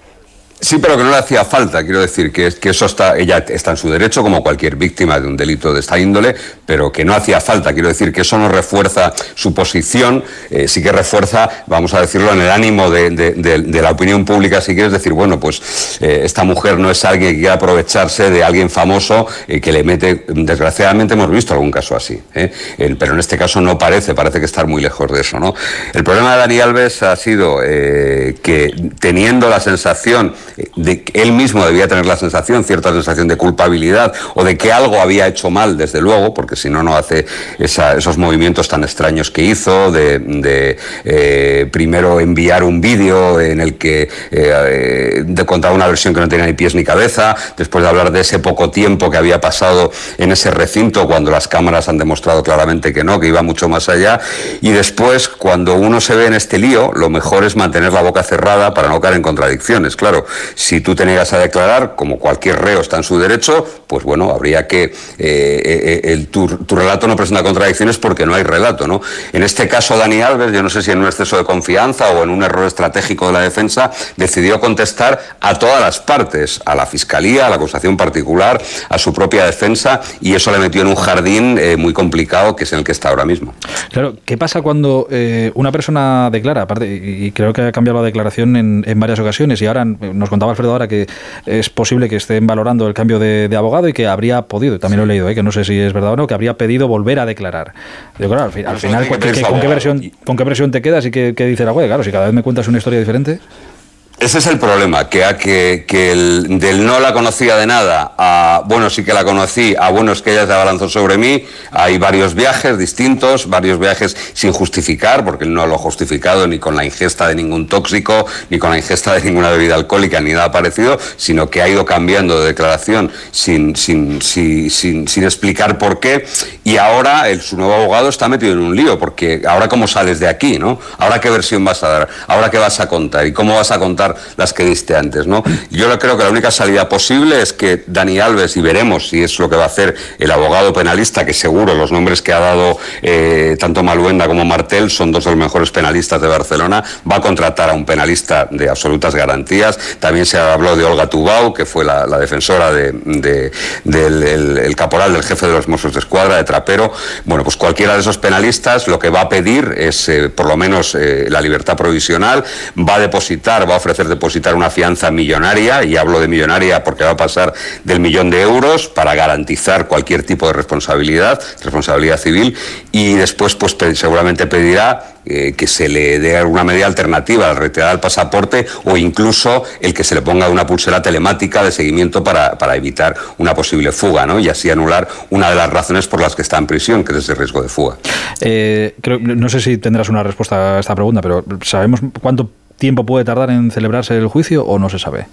Sí, pero que no le hacía falta. Quiero decir que, que eso está, ella está en su derecho, como cualquier víctima de un delito de esta índole, pero que no hacía falta. Quiero decir que eso no refuerza su posición, eh, sí que refuerza, vamos a decirlo, en el ánimo de, la opinión pública, si quieres decir, bueno, pues eh, esta mujer no es alguien que quiera aprovecharse de alguien famoso eh, que le mete, desgraciadamente hemos visto algún caso así, pero en este caso no parece, parece que estar muy lejos de eso, ¿no? El problema de Dani Alves ha sido que teniendo la sensación de que él mismo debía tener la sensación, cierta sensación de culpabilidad o de que algo había hecho mal, desde luego, porque si no, no hace esos movimientos tan extraños que hizo, de, eh, primero enviar un vídeo en el que eh, de contar una versión que no tenía ni pies ni cabeza, después de hablar de ese poco tiempo que había pasado en ese recinto cuando las cámaras han demostrado claramente que no, que iba mucho más allá, y después cuando uno se ve en este lío, lo mejor es mantener la boca cerrada para no caer en contradicciones, claro. Si tú te niegas a declarar, como cualquier reo está en su derecho, pues bueno, habría que. Eh, eh, el, tu, relato no presenta contradicciones porque no hay relato, ¿no? En este caso, Dani Alves, yo no sé si en un exceso de confianza o en un error estratégico de la defensa, decidió contestar a todas las partes, a la fiscalía, a la acusación particular, a su propia defensa, y eso le metió en un jardín eh, muy complicado que es en el que está ahora mismo. Claro, ¿qué pasa cuando una persona declara, aparte, y creo que ha cambiado la declaración en, en varias ocasiones, y ahora nos contaba Alfredo ahora que es posible que estén valorando el cambio de, abogado y que habría podido, también lo he leído, ¿eh? que no sé si es verdad o no, que habría pedido volver a declarar. Yo, claro, al, final, ¿con, qué, versión, ¿con qué versión te quedas y qué, qué dice la web? Claro, si cada vez me cuentas una historia diferente. Ese es el problema, que, el, del no la conocía de nada a bueno, sí que la conocí, a bueno, es que ella se abalanzó sobre mí. Hay varios viajes distintos, varios viajes sin justificar, porque él no lo ha justificado ni con la ingesta de ningún tóxico, ni con la ingesta de ninguna bebida alcohólica, ni nada parecido, sino que ha ido cambiando de declaración sin, sin, sin, sin, explicar por qué. Y ahora su nuevo abogado está metido en un lío, porque ahora cómo sales de aquí, ¿no? Ahora qué versión vas a dar, ahora qué vas a contar y cómo vas a contar las que diste antes. ¿no? Yo creo que la única salida posible es que Dani Alves, y veremos si es lo que va a hacer el abogado penalista, que seguro los nombres que ha dado eh, tanto Maluenda como Martel son dos de los mejores penalistas de Barcelona, va a contratar a un penalista de absolutas garantías. También se habló de Olga Tubau, que fue la, defensora de, del caporal del jefe de los Mossos de Escuadra, de Trapero. Bueno, pues cualquiera de esos penalistas lo que va a pedir es eh, por lo menos eh, la libertad provisional, va a depositar, va a ofrecer depositar una fianza millonaria, y hablo de millonaria porque va a pasar del millón de euros para garantizar cualquier tipo de responsabilidad, responsabilidad civil, y después pues seguramente pedirá eh, que se le dé alguna medida alternativa al retirar el pasaporte o incluso el que se le ponga una pulsera telemática de seguimiento para, para evitar una posible fuga ¿no? y así anular una de las razones por las que está en prisión, que es ese riesgo de fuga. Eh, no sé si tendrás una respuesta a esta pregunta, pero ¿sabemos cuánto tiempo puede tardar en celebrarse el juicio o no se sabe?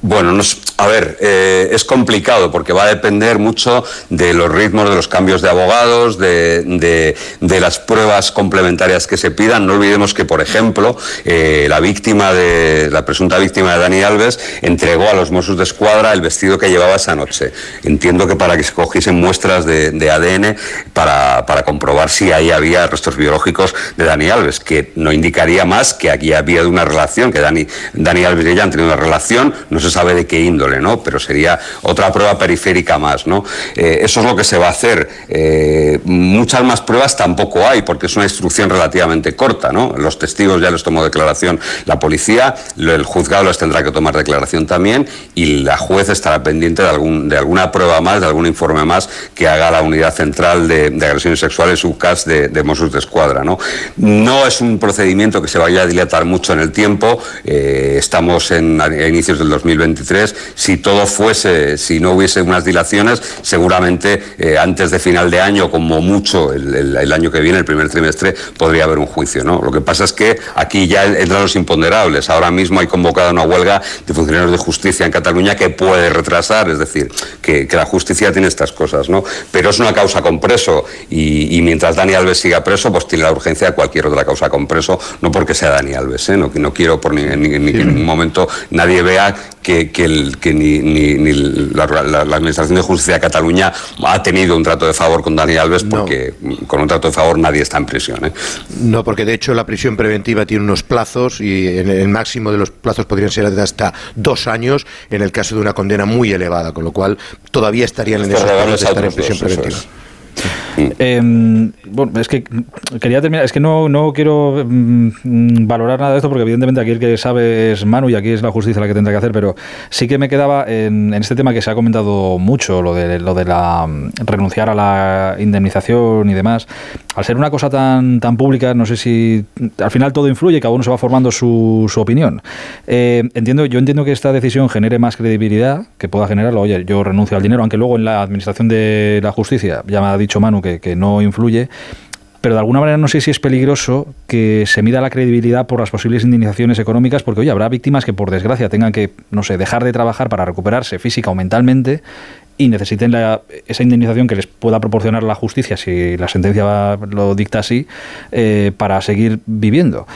Bueno, a ver, eh, es complicado porque va a depender mucho de los ritmos de los cambios de abogados, de, las pruebas complementarias que se pidan. No olvidemos que, por ejemplo, eh, la víctima de la presunta víctima de Dani Alves entregó a los Mossos de Escuadra el vestido que llevaba esa noche. Entiendo que para que se cogiesen muestras de, ADN para, comprobar si ahí había restos biológicos de Dani Alves, que no indicaría más que aquí había una relación, que Dani, Dani Alves y ella han tenido una relación. No se sabe de qué índole, ¿no? Pero sería otra prueba periférica más, ¿no? Eh, eso es lo que se va a hacer. Eh, muchas más pruebas tampoco hay, porque es una instrucción relativamente corta, ¿no? Los testigos ya les tomó declaración la policía, el juzgado les tendrá que tomar declaración también y la juez estará pendiente de, algún, de alguna prueba más, de algún informe más que haga la unidad central de, agresiones sexuales, UCAS de, de Mossos de Escuadra, ¿no? No es un procedimiento que se vaya a dilatar mucho en el tiempo, eh, estamos en, a inicios del 2023, si todo fuese, si no hubiese unas dilaciones, seguramente eh, antes de final de año, como mucho el, año que viene, el primer trimestre, podría haber un juicio. ¿no? Lo que pasa es que aquí ya entran los imponderables. Ahora mismo hay convocada una huelga de funcionarios de justicia en Cataluña que puede retrasar, es decir, que, la justicia tiene estas cosas, ¿no? Pero es una causa con preso y, mientras Dani Alves siga preso, pues tiene la urgencia de cualquier otra causa con preso, no porque sea Dani Alves, ¿eh? no, no quiero por ni, en ningún momento nadie vea que, que, ni, la, Administración de Justicia de Cataluña ha tenido un trato de favor con Dani Alves porque con un trato de favor nadie está en prisión. ¿eh? No, porque de hecho la prisión preventiva tiene unos plazos y el máximo de los plazos podrían ser de hasta dos años en el caso de una condena muy elevada, con lo cual todavía estarían en esos de estar en prisión preventiva. Em, bueno, es que quería terminar, es que no, no quiero mm, valorar nada de esto porque evidentemente aquí el que sabe es Manu y aquí es la justicia la que tendrá que hacer, pero sí que me quedaba en, este tema que se ha comentado mucho, lo de, lo de la mm, renunciar a la indemnización y demás. Al ser una cosa tan, tan pública, no sé si al final todo influye, cada uno se va formando su, su opinión. Eh, entiendo, yo entiendo que esta decisión genere más credibilidad, que pueda generarlo, oye, yo renuncio al dinero, aunque luego en la administración de la justicia, ya me ha dicho Manu que que, no influye, pero de alguna manera no sé si es peligroso que se mida la credibilidad por las posibles indemnizaciones económicas, porque oye, habrá víctimas que por desgracia tengan que, no sé, dejar de trabajar para recuperarse física o mentalmente y necesiten esa indemnización que les pueda proporcionar la justicia, si la sentencia lo dicta así, eh, para seguir viviendo.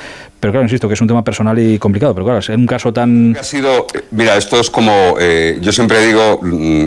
Pero claro, insisto, que es un tema personal y complicado, pero claro, es un caso tan... Ha sido, mira, esto es como, eh, yo siempre digo... Mm,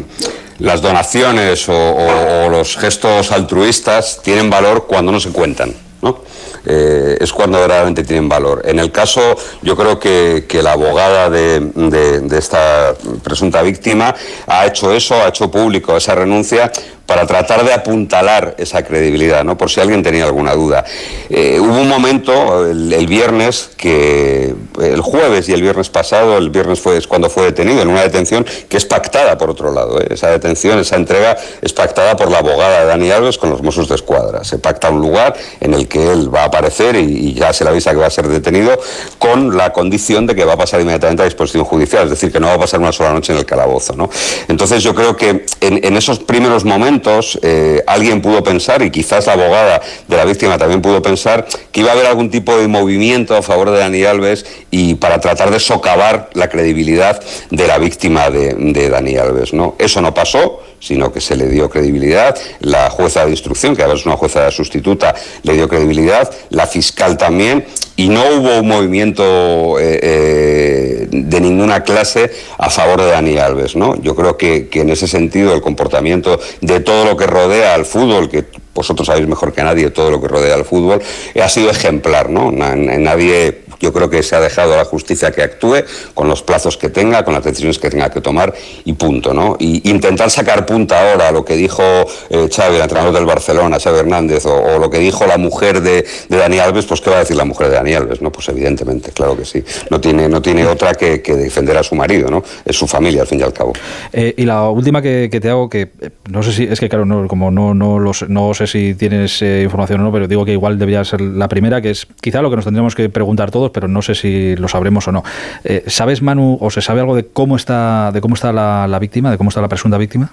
las donaciones o, los gestos altruistas tienen valor cuando no se cuentan. ¿no? Eh, es cuando verdaderamente tienen valor. En el caso, yo creo que, la abogada de, esta presunta víctima ha hecho eso, ha hecho público esa renuncia para tratar de apuntalar esa credibilidad, ¿no? por si alguien tenía alguna duda. Eh, hubo un momento, el, viernes, que el jueves y el viernes pasado, el viernes fue cuando fue detenido, en una detención que es pactada por otro lado. ¿eh? Esa detención, esa entrega es pactada por la abogada de Dani Alves con los Mossos de Escuadra. Se pacta un lugar en el que él va a y, ya se le avisa que va a ser detenido con la condición de que va a pasar inmediatamente a disposición judicial, es decir, que no va a pasar una sola noche en el calabozo. ¿no? Entonces yo creo que en esos primeros momentos, eh, alguien pudo pensar, y quizás la abogada de la víctima también pudo pensar, que iba a haber algún tipo de movimiento a favor de Dani Alves y para tratar de socavar la credibilidad de la víctima de, de Dani Alves. ¿no? Eso no pasó, sino que se le dio credibilidad. La jueza de instrucción, que ahora es una jueza sustituta, le dio credibilidad. La fiscal también. Y no hubo un movimiento eh, eh, de ninguna clase a favor de Dani Alves. ¿no? Yo creo que, que en ese sentido el comportamiento de todo lo que rodea al fútbol, que vosotros sabéis mejor que nadie todo lo que rodea al fútbol, ha sido ejemplar. ¿no? Nadie yo creo que se ha dejado a la justicia que actúe con los plazos que tenga, con las decisiones que tenga que tomar y punto, ¿no? Y intentar sacar punta ahora a lo que dijo eh, Xavi, el entrenador del Barcelona, Xavi Hernández, o, lo que dijo la mujer de, Dani Alves, pues ¿qué va a decir la mujer de Dani Alves? No, pues evidentemente, claro que sí. No tiene, no tiene otra que, defender a su marido, ¿no? Es su familia, al fin y al cabo. Eh, y la última que, te hago, que eh, no sé si, es que claro, no, como no, no, no sé si tienes información o no, pero digo que igual debería ser la primera, que es quizá lo que nos tendríamos que preguntar todos, pero no sé si lo sabremos o no. Eh, ¿Sabes, Manu, o se sabe algo de cómo está, de cómo está la, víctima, de cómo está la presunta víctima?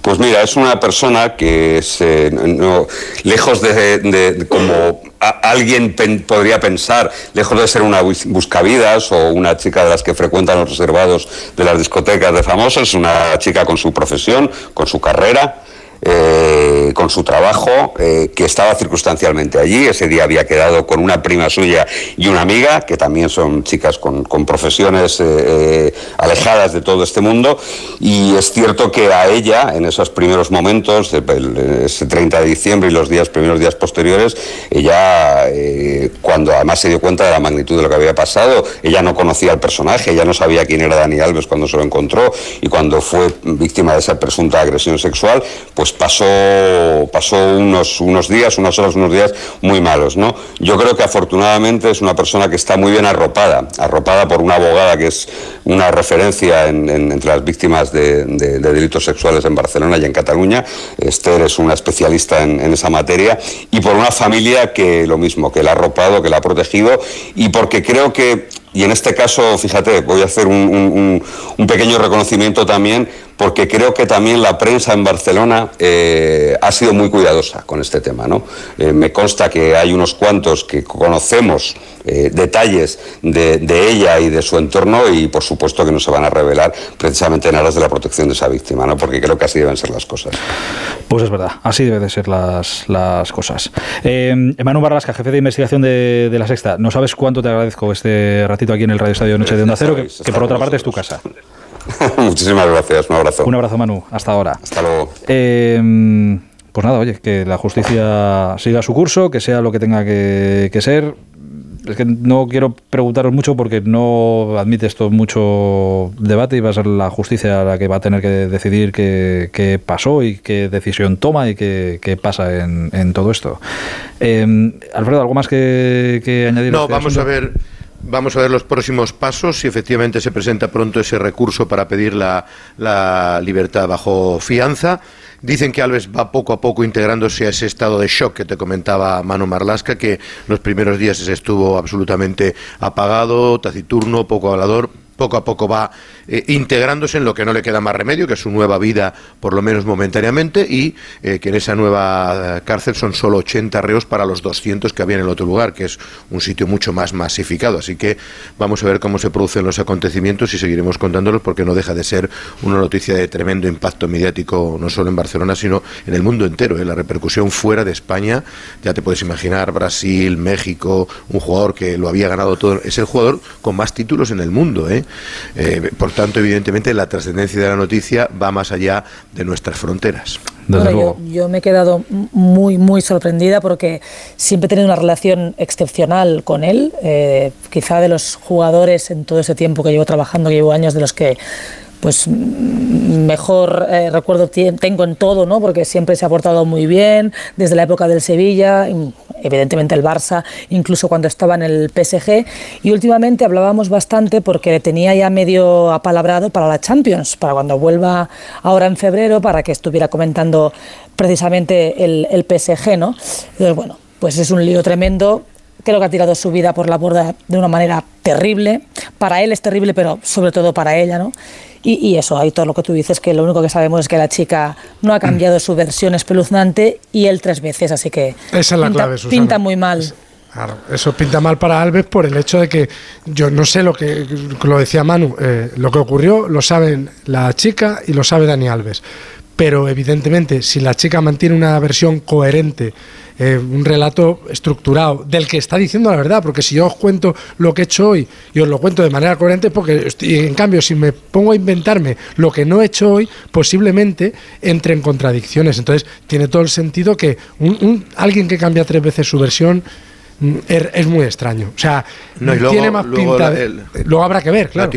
Pues mira, es una persona que es, eh, lejos de, como alguien podría pensar, lejos de ser una buscavidas o una chica de las que frecuentan los reservados de las discotecas de famosos, es una chica con su profesión, con su carrera, eh, con su trabajo, eh, que estaba circunstancialmente allí. Ese día había quedado con una prima suya y una amiga, que también son chicas con, profesiones eh, alejadas de todo este mundo. Y es cierto que a ella, en esos primeros momentos, ese 30 de diciembre y los días primeros días posteriores, ella, cuando además se dio cuenta de la magnitud de lo que había pasado, ella no conocía al personaje, ella no sabía quién era Dani Alves cuando se lo encontró y cuando fue víctima de esa presunta agresión sexual, pues pasó, pasó unos, unos días, unas horas, unos días muy malos. ¿no? Yo creo que afortunadamente es una persona que está muy bien arropada, arropada por una abogada que es una referencia entre las víctimas de, delitos sexuales en Barcelona y en Cataluña. Esther es una especialista en, esa materia y por una familia que lo mismo, que la ha arropado, que la ha protegido y porque creo que y en este caso, fíjate, voy a hacer un, pequeño reconocimiento también, porque creo que también la prensa en Barcelona eh, ha sido muy cuidadosa con este tema. ¿no? Eh, me consta que hay unos cuantos que conocemos eh, detalles de, ella y de su entorno y por supuesto que no se van a revelar precisamente en aras de la protección de esa víctima, ¿no? porque creo que así deben ser las cosas. Pues es verdad, así deben de ser las, las cosas. Eh, Emanuel Barrasca, jefe de investigación de, de, La Sexta, no sabes cuánto te agradezco este ratito aquí en el Radio Estadio Noche de Onda Cero, que, por otra parte es tu casa. [LAUGHS] Muchísimas gracias, un abrazo. Un abrazo, Manu, hasta ahora. Hasta luego. Eh, pues nada, oye, que la justicia siga su curso, que sea lo que tenga que, ser. Es que no quiero preguntaros mucho porque no admite esto mucho debate y va a ser la justicia la que va a tener que decidir qué, pasó y qué decisión toma y qué, pasa en, todo esto. Eh, Alfredo, ¿algo más que, añadir? No, este vamos a ver. Vamos a ver los próximos pasos, si efectivamente se presenta pronto ese recurso para pedir la, libertad bajo fianza. Dicen que Alves va poco a poco integrándose a ese estado de shock que te comentaba Manu Marlasca, que los primeros días estuvo absolutamente apagado, taciturno, poco hablador, poco a poco va eh, integrándose en lo que no le queda más remedio, que es su nueva vida, por lo menos momentáneamente, y eh, que en esa nueva eh, cárcel son solo 80 reos para los 200 que había en el otro lugar, que es un sitio mucho más masificado. Así que vamos a ver cómo se producen los acontecimientos y seguiremos contándolos porque no deja de ser una noticia de tremendo impacto mediático, no solo en Barcelona, sino en el mundo entero. La repercusión fuera de España, ya te puedes imaginar, Brasil, México, un jugador que lo había ganado todo, es el jugador con más títulos en el mundo. ¿eh? Eh, por tanto, evidentemente, la trascendencia de la noticia va más allá de nuestras fronteras. yo, me he quedado muy, muy sorprendida porque siempre he tenido una relación excepcional con él. Eh, quizá de los jugadores en todo ese tiempo que llevo trabajando, que llevo años, de los que pues mejor eh, recuerdo tengo en todo, ¿no? porque siempre se ha portado muy bien, desde la época del Sevilla, evidentemente el Barça, incluso cuando estaba en el PSG, y últimamente hablábamos bastante porque tenía ya medio apalabrado para la Champions, para cuando vuelva ahora en febrero, para que estuviera comentando precisamente el, el PSG, ¿no? Entonces, bueno, pues es un lío tremendo, creo que ha tirado su vida por la borda de una manera terrible. Para él es terrible, pero sobre todo para ella, ¿no? Y, eso, hay todo lo que tú dices, que lo único que sabemos es que la chica no ha cambiado su versión espeluznante y él tres veces, así que Esa es la pinta, clave, pinta muy mal. Claro, eso pinta mal para Alves por el hecho de que yo no sé lo que lo decía Manu, eh, lo que ocurrió lo saben la chica y lo sabe Dani Alves. Pero evidentemente, si la chica mantiene una versión coherente eh, un relato estructurado del que está diciendo la verdad, porque si yo os cuento lo que he hecho hoy y os lo cuento de manera coherente, porque en cambio si me pongo a inventarme lo que no he hecho hoy, posiblemente entre en contradicciones. Entonces tiene todo el sentido que un, alguien que cambia tres veces su versión mm, er, es, muy extraño. O sea, no, tiene más pinta. luego habrá que ver, claro.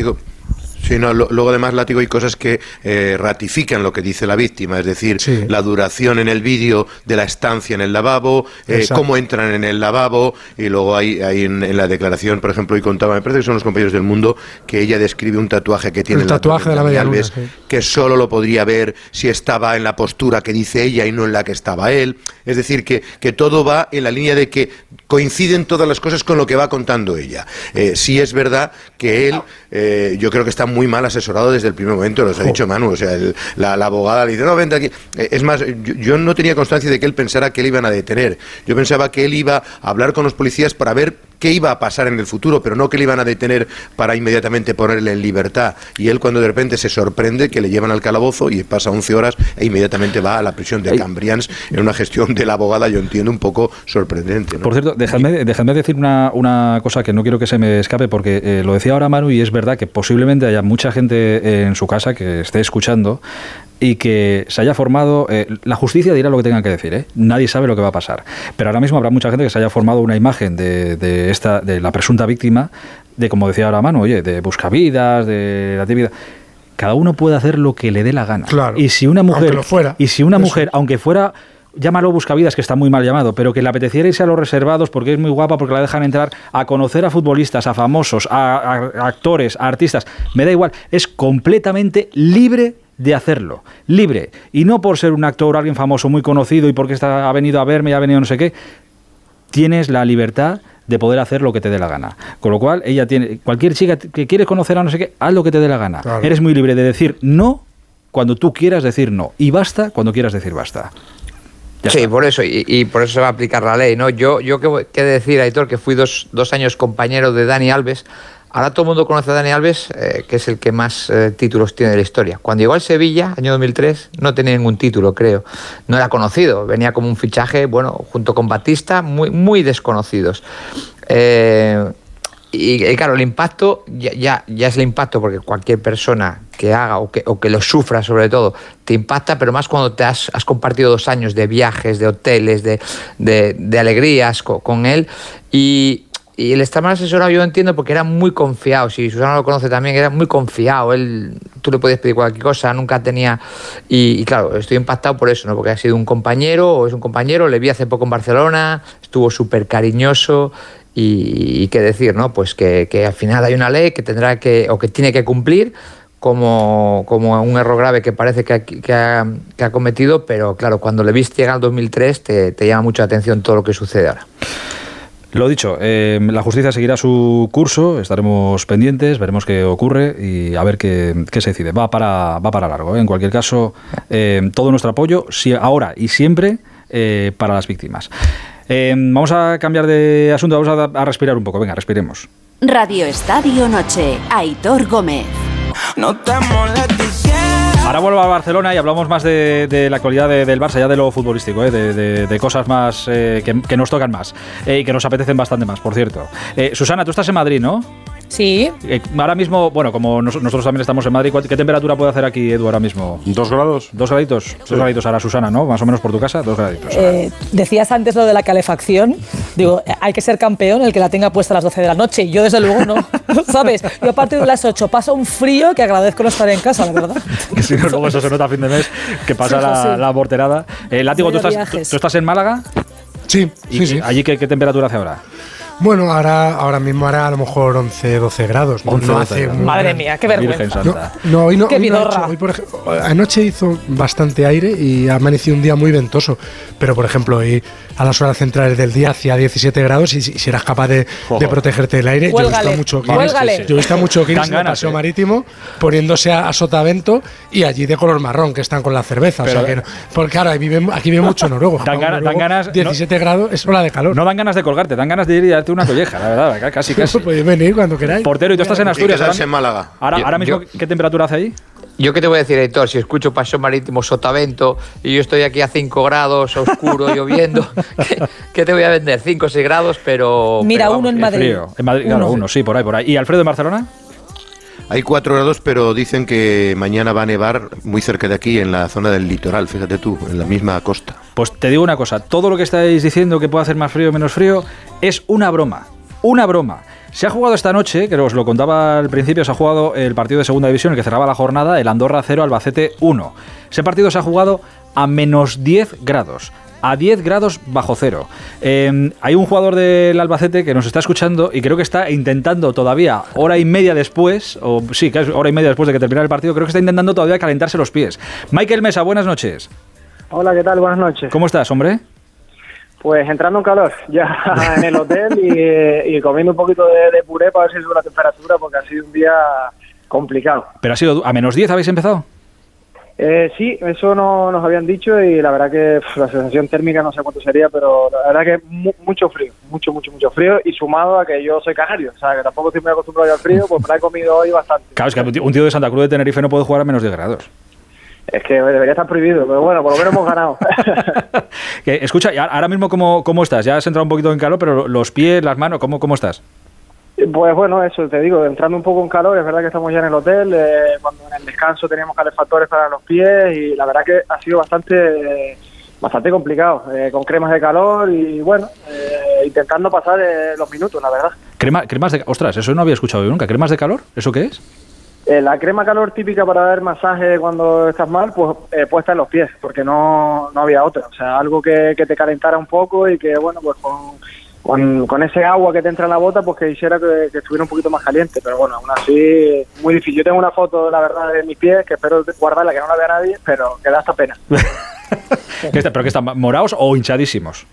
Sí, no, luego además, Látigo, hay cosas que eh, ratifican lo que dice la víctima, es decir, la duración en el vídeo de la estancia en el lavabo, eh, cómo entran en el lavabo, y luego hay, hay en, la declaración, por ejemplo, y contaba, me parece que son los compañeros del mundo, que ella describe un tatuaje que tiene el tatuaje de la media que solo lo podría ver si estaba en la postura que dice ella y no en la que estaba él. Es decir, que, que todo va en la línea de que coinciden todas las cosas con lo que va contando ella. Eh, sí es verdad que él, yo creo que está muy mal asesorado desde el primer momento, lo ha dicho Manu. O sea, la, abogada le dice, no, vente aquí. Eh, es más, yo, no tenía constancia de que él pensara que le iban a detener. Yo pensaba que él iba a hablar con los policías para ver qué iba a pasar en el futuro, pero no que le iban a detener para inmediatamente ponerle en libertad. Y él cuando de repente se sorprende que le llevan al calabozo y pasa 11 horas e inmediatamente va a la prisión de Cambrians en una gestión de la abogada, yo entiendo, un poco sorprendente. ¿no? Por cierto, dejadme, dejadme decir una, una cosa que no quiero que se me escape, porque eh, lo decía ahora Manu y es verdad que posiblemente haya mucha gente en su casa que esté escuchando y que se haya formado, eh, la justicia dirá lo que tenga que decir, ¿eh? nadie sabe lo que va a pasar, pero ahora mismo habrá mucha gente que se haya formado una imagen de, de esta, de la presunta víctima, de como decía ahora Manu, oye, de buscavidas, de la actividad cada uno puede hacer lo que le dé la gana. Claro. Y si una mujer, Aunque lo fuera. y si una Eso. mujer, aunque fuera llámalo buscavidas, que está muy mal llamado, pero que le apeteciera irse a los reservados porque es muy guapa, porque la dejan entrar a conocer a futbolistas, a famosos, a, a actores, a artistas, me da igual, es completamente libre de hacerlo, libre, y no por ser un actor o alguien famoso muy conocido y porque está, ha venido a verme y ha venido no sé qué, tienes la libertad de poder hacer lo que te dé la gana. Con lo cual, ella tiene, cualquier chica que quieres conocer a no sé qué, haz lo que te dé la gana. Claro. Eres muy libre de decir no cuando tú quieras decir no, y basta cuando quieras decir basta. Ya sí, está. por eso, y, y por eso se va a aplicar la ley, ¿no? Yo, yo de decir, Aitor, que fui dos, dos años compañero de Dani Alves. Ahora todo el mundo conoce a Dani Alves, eh, que es el que más eh, títulos tiene de la historia. Cuando llegó al Sevilla, año 2003, no tenía ningún título, creo. No era conocido, venía como un fichaje, bueno, junto con Batista, muy, muy desconocidos. Eh, y, y claro, el impacto ya, ya, ya es el impacto porque cualquier persona que haga o que, o que lo sufra sobre todo te impacta, pero más cuando te has, compartido dos años de viajes, de hoteles, de, de, alegrías co- con, él. Y, y el estar mal asesorado yo entiendo porque era muy confiado, si Susana lo conoce también, era muy confiado, él, tú le podías pedir cualquier cosa, nunca tenía... Y, y claro, estoy impactado por eso, ¿no? porque ha sido un compañero o es un compañero, le vi hace poco en Barcelona, estuvo súper cariñoso y, y qué decir, ¿no? Pues que, al final hay una ley que tendrá que, o que tiene que cumplir como, como un error grave que parece que ha, que ha- cometido, pero claro, cuando le viste llegar al 2003 te, te llama mucho la atención todo lo que sucede ahora. Lo dicho, eh, la justicia seguirá su curso, estaremos pendientes, veremos qué ocurre y a ver qué, qué se decide. Va para, va para largo. ¿eh? En cualquier caso, eh, todo nuestro apoyo, si, ahora y siempre, para las víctimas. Eh, vamos a cambiar de asunto, vamos a, a respirar un poco. Venga, respiremos. Radio Estadio Noche, Aitor Gómez. No te molestes. Ahora vuelvo a Barcelona y hablamos más de, de la actualidad de- del Barça, ya de lo futbolístico, ¿eh? de, de- de cosas más eh, que, que nos tocan más eh, y que nos apetecen bastante más, por cierto. Eh, Susana, tú estás en Madrid, ¿no? Sí, Eh, ahora mismo, bueno, como nos- nosotros también estamos en Madrid, ¿cuál- ¿qué temperatura puede hacer aquí, Edu, ahora mismo? ¿Dos grados? Dos graditos. Dos graditos ahora, Susana, ¿no? Más o menos por tu casa, dos graditos. eh, decías antes lo de la calefacción. Digo, hay que ser campeón el que la tenga puesta a las 12 de la noche. Yo, desde luego, no. [LAUGHS] ¿Sabes? Yo a partir de las 8 paso un frío que agradezco no estar en casa, la verdad. [LAUGHS] Que si no, luego eso se nota a fin de mes, que pasa Sí, la, sí. la morterada. Eh, Látigo, ¿tú Cero estás, tú, viajes. tú estás en Málaga? Sí, ¿Y sí, sí. allí qué, qué temperatura hace ahora? Bueno, ahora, ahora mismo hará a lo mejor 11, 12 grados. No, 11, no 12 hace grados. Madre mía, qué vergüenza. No, no, hoy no. Qué hoy no hecho- hoy, por ejemplo, anoche hizo bastante aire y ha amanecido un día muy ventoso. Pero, por ejemplo, hoy a las horas centrales del día hacía 17 grados y si, si eras capaz de, de protegerte del aire, yo he visto mucho que cuélgale. yo he visto mucho que en el paseo eh. marítimo poniéndose a, a sotavento y allí de color marrón que están con la cerveza. o sea Pero- que no- porque claro, aquí vive, aquí vive mucho noruego. Dan ganas- dan noruego, ganas, no- 17 grados es ola de calor. No dan ganas de colgarte, dan ganas de ir y darte una colleja, la verdad, casi, casi. [LAUGHS] Podéis venir cuando queráis. Portero, y tú estás en Asturias. Ahora, en Málaga. ahora, Yo- ahora mismo, yo- ¿qué temperatura hace ahí? Yo qué te voy a decir, Héctor, si escucho Paseo Marítimo Sotavento y yo estoy aquí a 5 grados, oscuro, [LAUGHS] lloviendo, ¿qué, qué te voy a vender? 5 o 6 grados, pero... Mira, pero uno en Madrid. frío. En Madrid, claro, Uno. sí, por ahí, por ahí. ¿Y Alfredo en Barcelona? Hay 4 grados, pero dicen que mañana va a nevar muy cerca de aquí, en la zona del litoral, fíjate tú, en la misma costa. Pues te digo una cosa, todo lo que estáis diciendo que puede hacer más frío o menos frío es una broma, una broma. Se ha jugado esta noche, que os lo contaba al principio, se ha jugado el partido de segunda división, el que cerraba la jornada, el Andorra 0, Albacete 1. Ese partido se ha jugado a menos 10 grados. A 10 grados bajo cero. Eh, hay un jugador del Albacete que nos está escuchando y creo que está intentando todavía, hora y media después, o sí, que es hora y media después de que terminara el partido, creo que está intentando todavía calentarse los pies. Michael Mesa, buenas noches. Hola, ¿qué tal? Buenas noches. ¿Cómo estás, hombre? Pues entrando en calor, [LAUGHS] ya en el hotel y, y comiendo un poquito de, de puré para ver si sube la temperatura porque ha sido un día complicado. Pero ha sido a menos 10 habéis empezado. Eh, sí, eso no, nos habían dicho y la verdad que la sensación térmica no sé cuánto sería, pero la verdad que mu- mucho frío, mucho, mucho, mucho frío y sumado a que yo soy canario, o sea, que tampoco estoy muy acostumbrado al frío, pues me la he comido hoy bastante. Claro, es que un tío- un tío de Santa Cruz de Tenerife no puede jugar a menos 10 grados. Es que debería estar prohibido, pero bueno, por lo menos hemos ganado. [LAUGHS] Que, escucha, ahora mismo, ¿cómo, ¿cómo estás? Ya has entrado un poquito en calor, pero los pies, las manos, ¿cómo, cómo estás? Pues bueno, eso te digo, entrando un poco en calor, es verdad que estamos ya en el hotel, eh, cuando en el descanso teníamos calefactores para los pies y la verdad que ha sido bastante eh, bastante complicado, eh, con cremas de calor y bueno, eh, intentando pasar eh, los minutos, la verdad. Crema, cremas de... Ostras, eso no había escuchado yo nunca. ¿Cremas de calor? ¿Eso qué es? Eh, la crema calor típica para dar masaje cuando estás mal, pues eh, puesta en los pies, porque no, no había otra. O sea, algo que, que te calentara un poco y que, bueno, pues con, con, con ese agua que te entra en la bota, pues que hiciera que, que estuviera un poquito más caliente. Pero bueno, aún así, muy difícil. Yo tengo una foto, la verdad, de mis pies, que espero guardarla, que no la vea nadie, pero que da hasta pena. [LAUGHS] ¿Qué está- ¿Pero que están morados o hinchadísimos?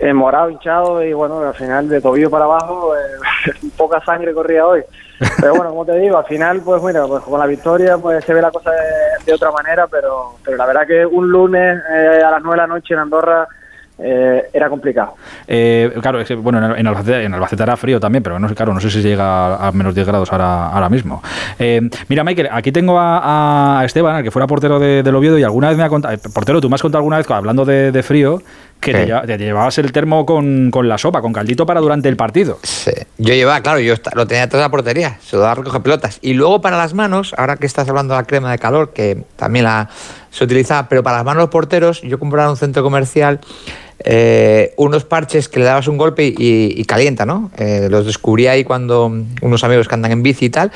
Eh, morado, hinchado y bueno, al final de tobillo para abajo, eh, [LAUGHS] poca sangre corría hoy. Pero bueno, como te digo, al final, pues mira, pues con la victoria pues se ve la cosa de, otra manera, pero, pero la verdad que un lunes eh, a las 9 de la noche en Andorra eh, era complicado. Eh, claro, es que, bueno, en, Albacete, en Albacete era frío también, pero no sé, claro, no sé si llega a, menos 10 grados ahora, ahora mismo. Eh, mira, Michael, aquí tengo a, Esteban, el que fuera portero de, Oviedo, y alguna vez me ha contado, eh, portero, tú me has contado alguna vez, hablando de frío, que te, Sí. lleva- te llevabas el termo con, con la sopa, con caldito para durante el partido. Yo llevaba, claro, yo lo tenía toda la portería, se lo daba a recoger pelotas. Y luego para las manos, ahora que estás hablando de la crema de calor, que también la se utilizaba, pero para las manos los porteros, yo compraba un centro comercial eh, unos parches que le dabas un golpe y, y calienta, ¿no? Eh, los descubrí ahí cuando unos amigos que andan en bici y tal,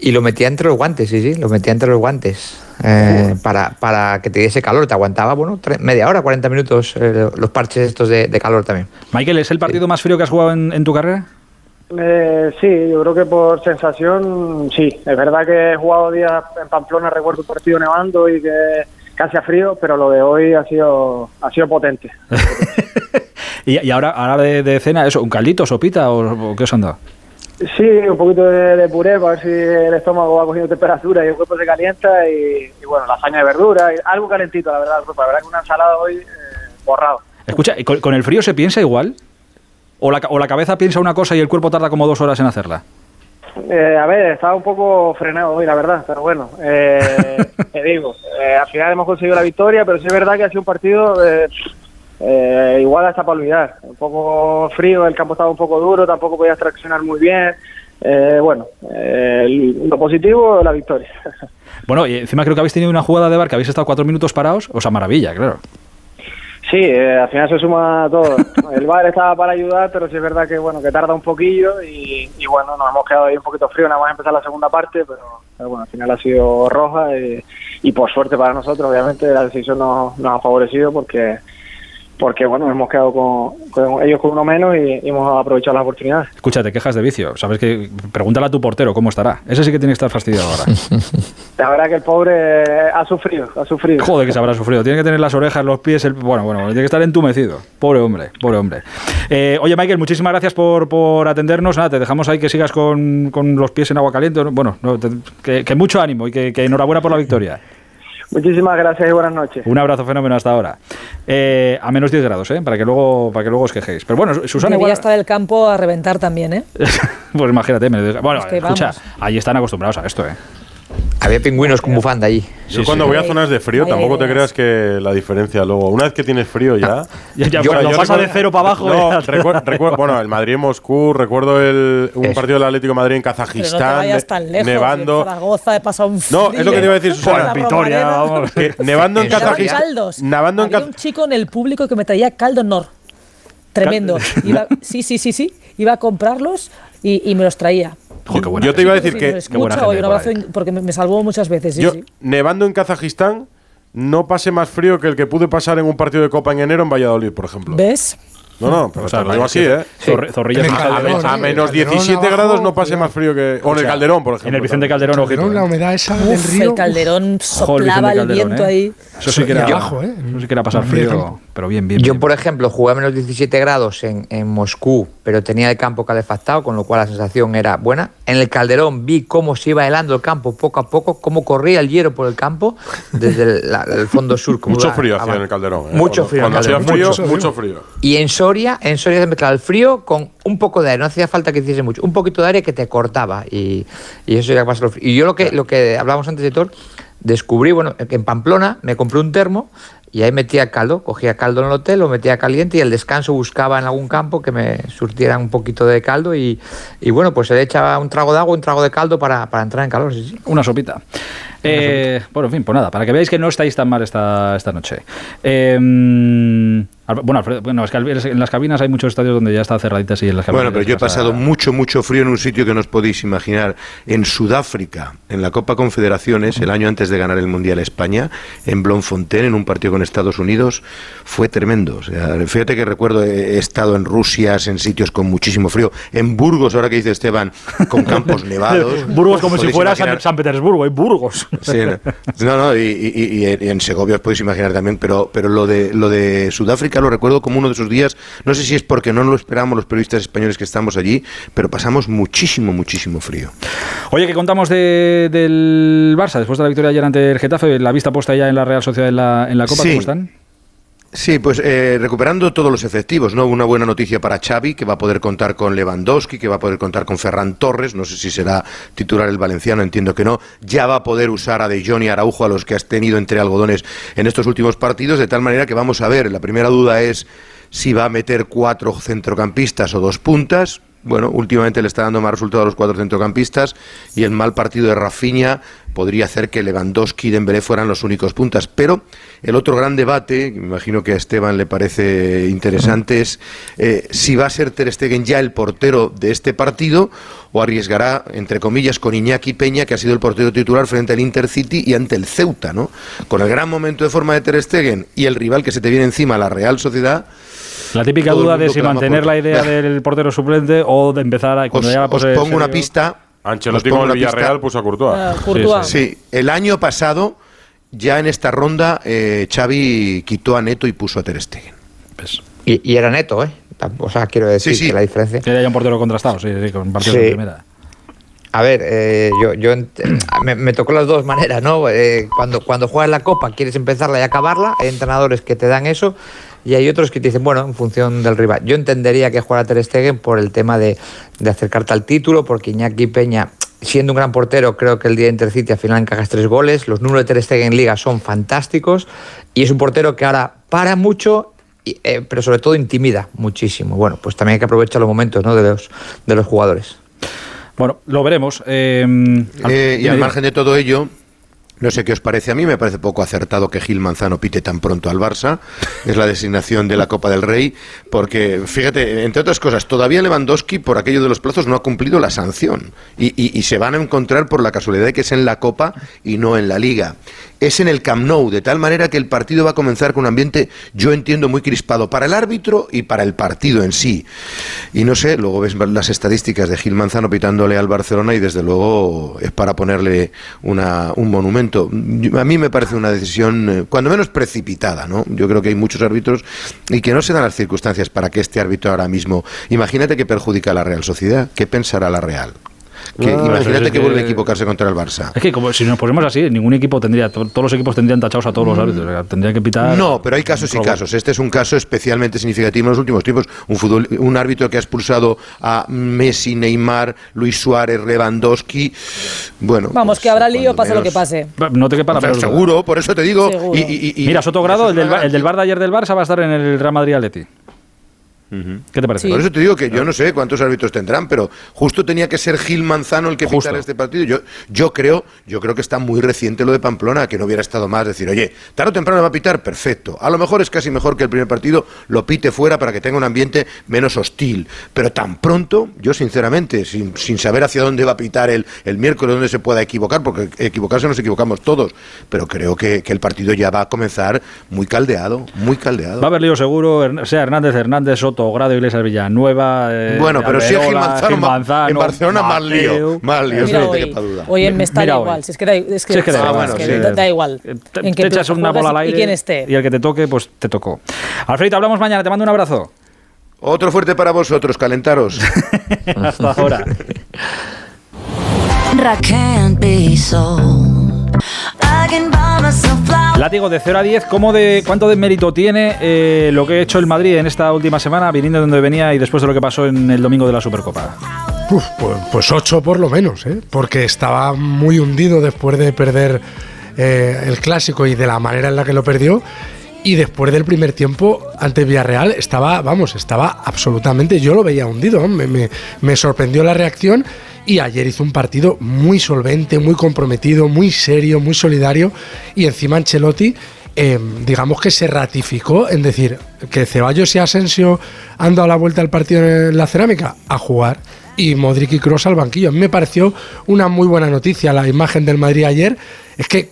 y lo metía entre los guantes, sí, sí, lo metía entre los guantes. eh, para, para que te diese calor, te aguantaba, bueno, media hora, 40 minutos eh, los parches estos de, de calor también. Michael, ¿es el partido más frío que has jugado en, en tu carrera? Eh, sí, yo creo que por sensación, sí. Es verdad que he jugado días en Pamplona, recuerdo un partido nevando y que casi a frío, pero lo de hoy ha sido, ha sido potente. [LAUGHS] Y, y ahora, ahora de, de cena, eso, ¿un caldito, sopita o, o qué os han dado? Sí, un poquito de, de puré para ver si el estómago va cogiendo temperatura y el cuerpo se calienta y, y bueno, lasaña de verdura, y algo calentito, la verdad. La verdad que una ensalada hoy eh, borrado. Escucha, ¿y con, con el frío se piensa igual? ¿O la, ¿O la cabeza piensa una cosa y el cuerpo tarda como dos horas en hacerla? Eh, a ver, estaba un poco frenado hoy, la verdad, pero bueno, eh, [LAUGHS] te digo, eh, al final hemos conseguido la victoria, pero sí es verdad que ha sido un partido eh, eh, igual hasta para olvidar. Un poco frío, el campo estaba un poco duro, tampoco podías traccionar muy bien. Eh, bueno, eh, lo positivo, la victoria. [LAUGHS] Bueno, y encima creo que habéis tenido una jugada de bar que habéis estado cuatro minutos parados. O sea, maravilla, claro. Sí, eh, al final se suma todo. [LAUGHS] El bar estaba para ayudar, pero sí es verdad que bueno que tarda un poquillo y, y bueno, nos hemos quedado ahí un poquito frío, nada más empezar la segunda parte, pero, bueno, al final ha sido roja y, y por suerte para nosotros, obviamente la decisión nos, nos ha favorecido porque porque bueno, hemos quedado con, con ellos con uno menos y, y hemos aprovechado las oportunidades. Escucha, te quejas de vicio. Sabes que. Pregúntale a tu portero cómo estará. Ese sí que tiene que estar fastidiado ahora. [LAUGHS] La verdad que el pobre ha sufrido, ha sufrido. Joder, que se habrá sufrido. Tiene que tener las orejas, los pies. El... Bueno, bueno, tiene que estar entumecido. Pobre hombre, pobre hombre. Eh, oye, Michael, muchísimas gracias por, por atendernos. Nada, te dejamos ahí que sigas con, con los pies en agua caliente. Bueno, no, te- que, que mucho ánimo y que, que enhorabuena por la victoria. Muchísimas gracias y buenas noches. Un abrazo fenómeno hasta ahora. Eh, a menos 10 grados, ¿eh? Para que luego, para que luego os quejéis. Pero bueno, Susana, Debería igual. estar el campo a reventar también, ¿eh? [LAUGHS] Pues imagínate, menos 10 Bueno, Es que escucha, vamos. ahí están acostumbrados a esto, ¿eh? Había pingüinos con bufanda allí. Yo cuando voy a zonas de frío Vaya tampoco te creas que la diferencia luego. Una vez que tienes frío ya. Ya- ya, Yo- cuando yo pasa recuerdo- de cero para abajo, No, bueno, el Madrid en Moscú, recuerdo el, un Eso. partido del Atlético de Madrid en Pero no te Kazajistán, tan lejos. nevando. Zaragoza he pasado un No, es lo que te iba a decir, frío. Susana. Vitoria, vamos. Que nevando en Kazajistán. caldos. Nevando en Había un chico en el público que me traía caldo Nor. Tremendo. Iba- sí, sí, sí, sí. Iba a comprarlos y, y me los traía. Joder, qué buena Yo te iba a decir Sí, que qué buena gente abrazo porque me, me salvó muchas veces. Sí, yo, sí. nevando en Kazajistán, no pasé más frío que el que pude pasar en un partido de Copa en enero en Valladolid, por ejemplo. ¿Ves? No, no, pero O sea, te lo digo así, ¿eh? Zorri- Zorrillas En en el Calderón. A, me- a ¿eh? menos Calderón 17 abajo, grados no pasé cuidado. más frío que. O en el Calderón, por ejemplo. En el Vicente. Calderón, ojito. Calderón, la humedad esa del Uf, río. el Calderón Joder, soplaba el Calderón, viento ¿eh? ahí. Eso sí que era, abajo, ¿eh? eso sí que era pasar frío. pero bien, bien. Yo, bien. por ejemplo, jugué a menos 17 grados en, en Moscú, pero tenía el campo calefactado, con lo cual la sensación era buena. En el Calderón vi cómo se iba helando el campo poco a poco, cómo corría el hielo por el campo desde el, la- el fondo sur. como Mucho frío hacía en el Calderón. ¿eh? Mucho Cuando- frío el Cuando hacía frío, mucho. mucho frío. Y en Soria, en Soria se mezclaba el frío con un poco de aire, no hacía falta que hiciese mucho, un poquito de aire que te cortaba y, y eso ya pasa lo frío. Y yo lo que, lo que hablábamos antes de todo, descubrí, bueno, que en Pamplona me compré un termo y ahí metía caldo, cogía caldo en el hotel, lo metía caliente y al descanso buscaba en algún campo que me surtieran un poquito de caldo y, y bueno, pues se le echaba un trago de agua, un trago de caldo para, para entrar en calor, sí, sí. Una sopita. Eh, bueno, en fin, pues nada, para que veáis que no estáis tan mal esta, esta noche. Eh, bueno, Alfredo, bueno, es que en las cabinas hay muchos estadios donde ya está cerraditas y en las cabinas. Bueno, pero yo he pasado mucho, mucho frío en un sitio que no os podéis imaginar. En Sudáfrica, en la Copa Confederaciones, el año antes de ganar el Mundial España, en Bloemfontein, en un partido con Estados Unidos, fue tremendo. O sea, fíjate que recuerdo, he he estado en Rusia, en sitios con muchísimo frío. En Burgos, ahora que dice Esteban, con campos [LAUGHS] nevados. Burgos como si fuera imaginar- San, Petersburgo, hay Burgos. Sí, no, no, y, y- y- y en Segovia os podéis imaginar también, pero, pero lo, de, lo de Sudáfrica lo recuerdo como uno de esos días, no sé si es porque no lo esperábamos los periodistas españoles que estamos allí, pero pasamos muchísimo, muchísimo frío. Oye, que contamos de- del Barça después de la victoria ayer ante el Getafe, la vista puesta ya en la Real Sociedad en la, en la Copa, Sí. ¿Cómo están? Sí, pues eh, recuperando todos los efectivos, ¿no? Una buena noticia para Xavi, que va a poder contar con Lewandowski, que va a poder contar con Ferran Torres, no sé si será titular el valenciano, entiendo que no. Ya va a poder usar a De Jong y Araujo, a los que has tenido entre algodones en estos últimos partidos, de tal manera que vamos a ver, la primera duda es si va a meter cuatro centrocampistas o dos puntas. Bueno, últimamente le está dando más resultado a los cuatro centrocampistas y el mal partido de Rafinha podría hacer que Lewandowski y Dembélé fueran los únicos puntas. Pero el otro gran debate, me imagino que a Esteban le parece interesante, es eh, si va a ser Ter Stegen ya el portero de este partido o arriesgará, entre comillas, con Iñaki Peña, que ha sido el portero titular frente al Intercity y ante el Ceuta, ¿no? Con el gran momento de forma de Ter Stegen y el rival que se te viene encima, la Real Sociedad. La típica duda de si mantener por- la idea del portero suplente o de empezar a, cuando Os- ya la os pose pongo una serio- pista. Ancelotti Os pongo con el una pista. Villarreal puso a Courtois. Ah, Courtois. Sí, el año pasado, ya en esta ronda, eh, Xavi quitó a Neto y puso a Ter Stegen. Y, y era neto, ¿eh? O sea, quiero decir Sí, sí. que la diferencia. Que haya un portero contrastado, sí, sí, con partidos Sí. de primera. A ver, eh, yo, yo [CLEARS THROAT] me, me tocó las dos maneras, ¿no? Eh, cuando, cuando juegas la copa quieres empezarla y acabarla, hay entrenadores que te dan eso y hay otros que te dicen, bueno, en función del rival. Yo entendería que jugara Ter Stegen por el tema de, de acercarte al título, porque Iñaki Peña, siendo un gran portero, creo que el día de Intercity al final encajas tres goles, los números de Ter Stegen en Liga son fantásticos y es un portero que ahora para mucho y, eh, pero sobre todo intimida muchísimo. Bueno, pues también hay que aprovechar los momentos ¿no? de, los, de los jugadores. Bueno, lo veremos. Eh, al- Eh, y al margen de todo ello, no sé qué os parece a mí, me parece poco acertado que Gil Manzano pite tan pronto al Barça. Es la designación de la Copa del Rey, porque fíjate, entre otras cosas, todavía Lewandowski, por aquello de los plazos, no ha cumplido la sanción. Y, y- se van a encontrar por la casualidad de que es en la Copa y no en la Liga. Es en el Camp Nou, de tal manera que el partido va a comenzar con un ambiente, yo entiendo, muy crispado para el árbitro y para el partido en sí. Y no sé, luego ves las estadísticas de Gil Manzano pitándole al Barcelona y desde luego es para ponerle una, un monumento. A mí me parece una decisión, eh, cuando menos precipitada, ¿no? Yo creo que hay muchos árbitros y que no se dan las circunstancias para que este árbitro ahora mismo, imagínate que perjudica a la Real Sociedad, ¿qué pensará la Real? Que, imagínate es que que- vuelve a equivocarse contra el Barça. Es que como si nos ponemos así, ningún equipo tendría, to- todos los equipos tendrían tachados a todos los árbitros. o sea, Tendría que pitar. No, pero hay casos y casos. Este es un caso especialmente significativo en los últimos tiempos. Un, fútbol, un árbitro que ha expulsado a Messi, Neymar, Luis Suárez, Lewandowski. Bueno, Vamos, que habrá lío, pase lo que pase. No te quepa la O sea, seguro, por eso te digo. Y, y- y- Mira, Sotogrado, el es del, el del Bar de ayer del Barça va a estar en el Real Madrid Atleti. ¿Qué te parece? Sí. Por eso te digo que yo no sé cuántos árbitros tendrán, pero justo tenía que ser Gil Manzano el que pitara este partido. Yo, yo creo, yo creo que está muy reciente lo de Pamplona, que no hubiera estado más decir, oye, tarde o temprano va a pitar, perfecto. A lo mejor es casi mejor que el primer partido lo pite fuera para que tenga un ambiente menos hostil. Pero tan pronto, yo sinceramente, sin, sin saber hacia dónde va a pitar el, el miércoles, dónde se pueda equivocar, porque equivocarse nos equivocamos todos, pero creo que, que el partido ya va a comenzar muy caldeado, muy caldeado. Va a haber lío seguro, sea Hernández, Hernández, Soto, Grado, Iglesias, Villanueva. eh, Bueno, pero si es Gil Alberola, Manzano, Gil ma- Manzano, en Barcelona más lío, más lío, Mira, no te hoy, quepa duda. hoy en Mestalla hoy. igual, si es que da, es que, Sí, es que da es igual. que Ah, bueno, da, sí. da igual. Te, en te qué echas una bola al aire y quién esté. y el que te toque, pues te tocó. Alfredo, hablamos mañana. Te mando un abrazo. Otro fuerte para vosotros, calentaros. [LAUGHS] Hasta ahora. Látigo de 0 a 10, ¿cómo de, ¿cuánto de mérito tiene eh, lo que ha hecho el Madrid en esta última semana, viniendo de donde venía y después de lo que pasó en el domingo de la Supercopa? Uf, pues, pues ocho por lo menos, ¿eh? porque estaba muy hundido después de perder eh, el clásico y de la manera en la que lo perdió. Y después del primer tiempo ante Villarreal estaba, vamos, estaba absolutamente, yo lo veía hundido, me, me- me sorprendió la reacción y ayer hizo un partido muy solvente, muy comprometido, muy serio, muy solidario. Y encima Ancelotti eh, digamos que se ratificó en decir que Ceballos y Asensio han dado la vuelta al partido en la cerámica a jugar y Modric y Kroos al banquillo. A mí me pareció una muy buena noticia la imagen del Madrid ayer. Es que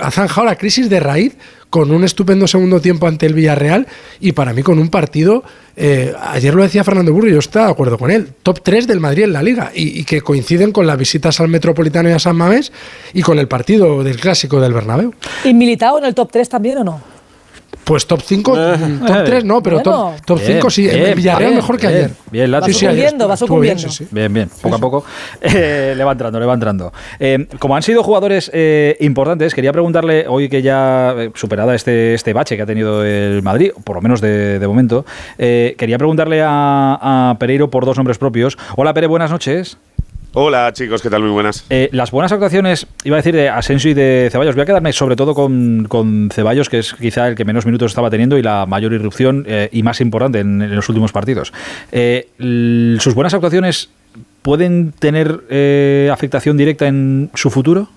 ha zanjado la crisis de raíz con un estupendo segundo tiempo ante el Villarreal y para mí con un partido, eh, ayer lo decía Fernando Burro y yo estaba de acuerdo con él, top 3 del Madrid en la liga y, que coinciden con las visitas al Metropolitano y a San Mamés y con el partido del clásico del Bernabéu. ¿Y Militao en el top 3 también o no? Pues top 5, top 3 no, pero Bueno. top, top Bien, 5 sí. bien, en Villarreal bien, mejor que bien, ayer. Bien, Lati. Va sucumbiendo, va estuvo bien, sucumbiendo. sí, sí. Bien, bien, poco a poco [LAUGHS] eh, le va entrando, le va entrando. Eh, como han sido jugadores eh, importantes, quería preguntarle, hoy que ya eh, superada este, este bache que ha tenido el Madrid, por lo menos de, de momento, eh, quería preguntarle a, a Pereiro por dos nombres propios. Hola Pere, buenas noches. Hola chicos, ¿qué tal? Muy buenas. Eh, las buenas actuaciones, iba a decir, de Asensio y de Ceballos. Voy a quedarme sobre todo con, con Ceballos, que es quizá el que menos minutos estaba teniendo y la mayor irrupción eh, y más importante en, en los últimos partidos. Eh, ¿Sus buenas actuaciones pueden tener eh, afectación directa en su futuro?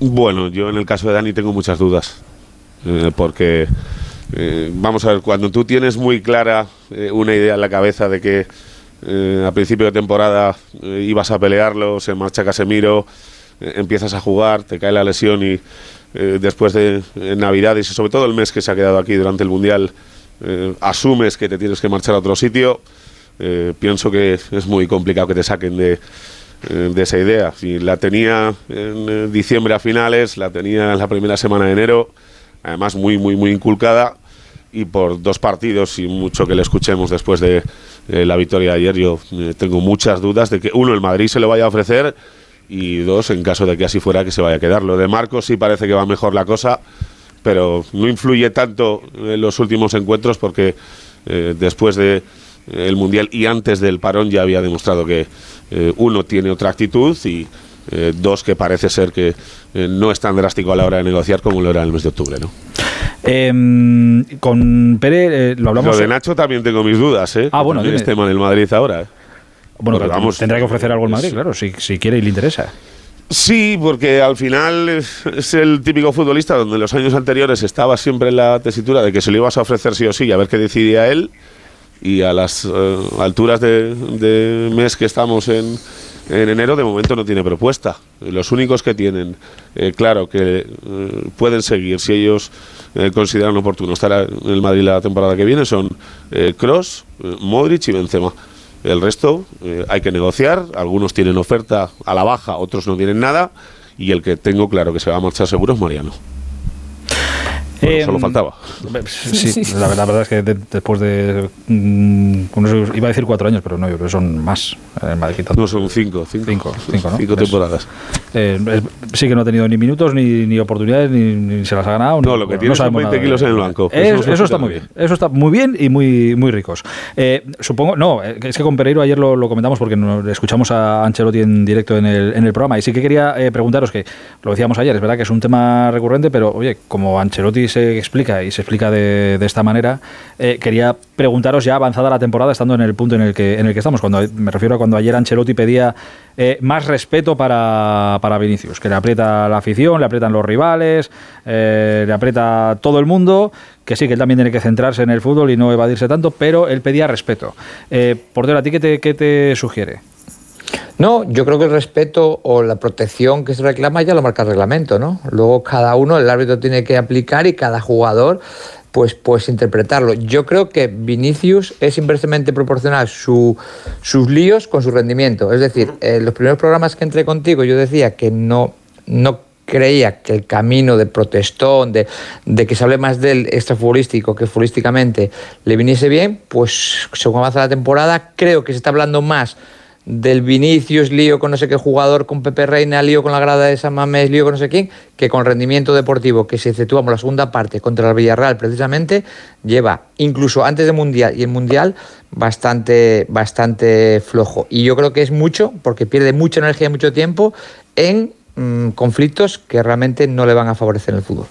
Bueno, yo en el caso de Dani tengo muchas dudas, porque vamos a ver, cuando tú tienes muy clara una idea en la cabeza de que eh, a principio de temporada eh, ibas a pelearlo, se marcha Casemiro, eh, empiezas a jugar, te cae la lesión y eh, después de Navidades y sobre todo el mes que se ha quedado aquí durante el Mundial, eh, asumes que te tienes que marchar a otro sitio, eh, pienso que es muy complicado que te saquen de, de esa idea. Si la tenía en diciembre a finales, la tenía en la primera semana de enero, además muy, muy, muy inculcada. Y por dos partidos y mucho que le escuchemos después de eh, la victoria de ayer, yo eh, tengo muchas dudas de que, uno, el Madrid se lo vaya a ofrecer y dos, en caso de que así fuera, que se vaya a quedar. Lo de Marcos sí parece que va mejor la cosa, pero no influye tanto en los últimos encuentros porque eh, después de el Mundial y antes del parón ya había demostrado que uno tiene otra actitud y dos que parece ser que no es tan drástico a la hora de negociar como lo era en el mes de octubre. ¿no? Em, con Pere eh, lo hablamos. Lo de Nacho también tengo mis dudas, ¿eh? Ah, bueno, es tema del Madrid ahora. ¿eh? Bueno, pero vamos, tendrá que ofrecer algo el Madrid, claro, si, si quiere y le interesa. Sí, porque al final es, es el típico futbolista donde en los años anteriores estaba siempre en la tesitura de que se lo ibas a ofrecer sí o sí y a ver qué decidía él. Y a las eh, alturas de, de mes que estamos en, en enero, de momento no tiene propuesta. Los únicos que tienen, eh, claro, que eh, pueden seguir si ellos eh, consideran oportuno estar en el Madrid la temporada que viene son Cross, Modric y Benzema. El resto hay que negociar, algunos tienen oferta a la baja, otros no tienen nada, y el que tengo claro que se va a marchar seguro es Mariano. Bueno, Em, solo faltaba. Sí, la, verdad, la verdad es que de- después de. mm, unos- iba a decir cuatro años, pero no, yo creo que son más. en Madrid, No, son cinco. Cinco, Cinco, cinco, ¿no? Cinco Es- temporadas. eh, es- sí que no ha tenido ni minutos, ni, ni oportunidades, ni, ni se las ha ganado. No, ni- lo que bueno, tiene son sabemos 20 nada de- kilos en el banco. Es- Eso está muy bien. bien. Eso está muy bien y muy, muy ricos. Eh, supongo, no, eh, es que con Pereiro ayer lo, lo comentamos porque nos escuchamos a Ancelotti en directo en el, en el programa y sí que quería eh, preguntaros que, lo decíamos ayer, es verdad que es un tema recurrente, pero oye, como Ancelotti se explica y se explica de, esta manera, eh, quería preguntaros ya avanzada la temporada, estando en el punto en el que, en el que estamos, cuando me refiero a cuando ayer Ancelotti pedía eh, más respeto para, para Vinicius, que le aprieta la afición, le aprietan los rivales, eh, le aprieta todo el mundo, que sí, que él también tiene que centrarse en el fútbol y no evadirse tanto, pero él pedía respeto. Portero, ¿a ti qué te, qué te sugiere? No, yo creo que el respeto o la protección que se reclama ya lo marca el reglamento, ¿no? Luego cada uno, el árbitro tiene que aplicar y cada jugador pues, pues interpretarlo. Yo creo que Vinicius es inversamente proporcional su, sus líos con su rendimiento. Es decir, en los primeros programas que entré contigo yo decía que no, no creía que el camino de protestón, de, de que se hable más del extrafutbolístico que futbolísticamente le viniese bien, pues según avanza la temporada, creo que se está hablando más del Vinicius, lío con no sé qué jugador, con Pepe Reina, lío con la grada de San Mamés, lío con no sé quién, que con rendimiento deportivo, que si exceptuamos la segunda parte contra el Villarreal precisamente, lleva incluso antes del Mundial y el Mundial bastante, bastante flojo. Y yo creo que es mucho, porque pierde mucha energía y mucho tiempo en mm, conflictos que realmente no le van a favorecer en el fútbol.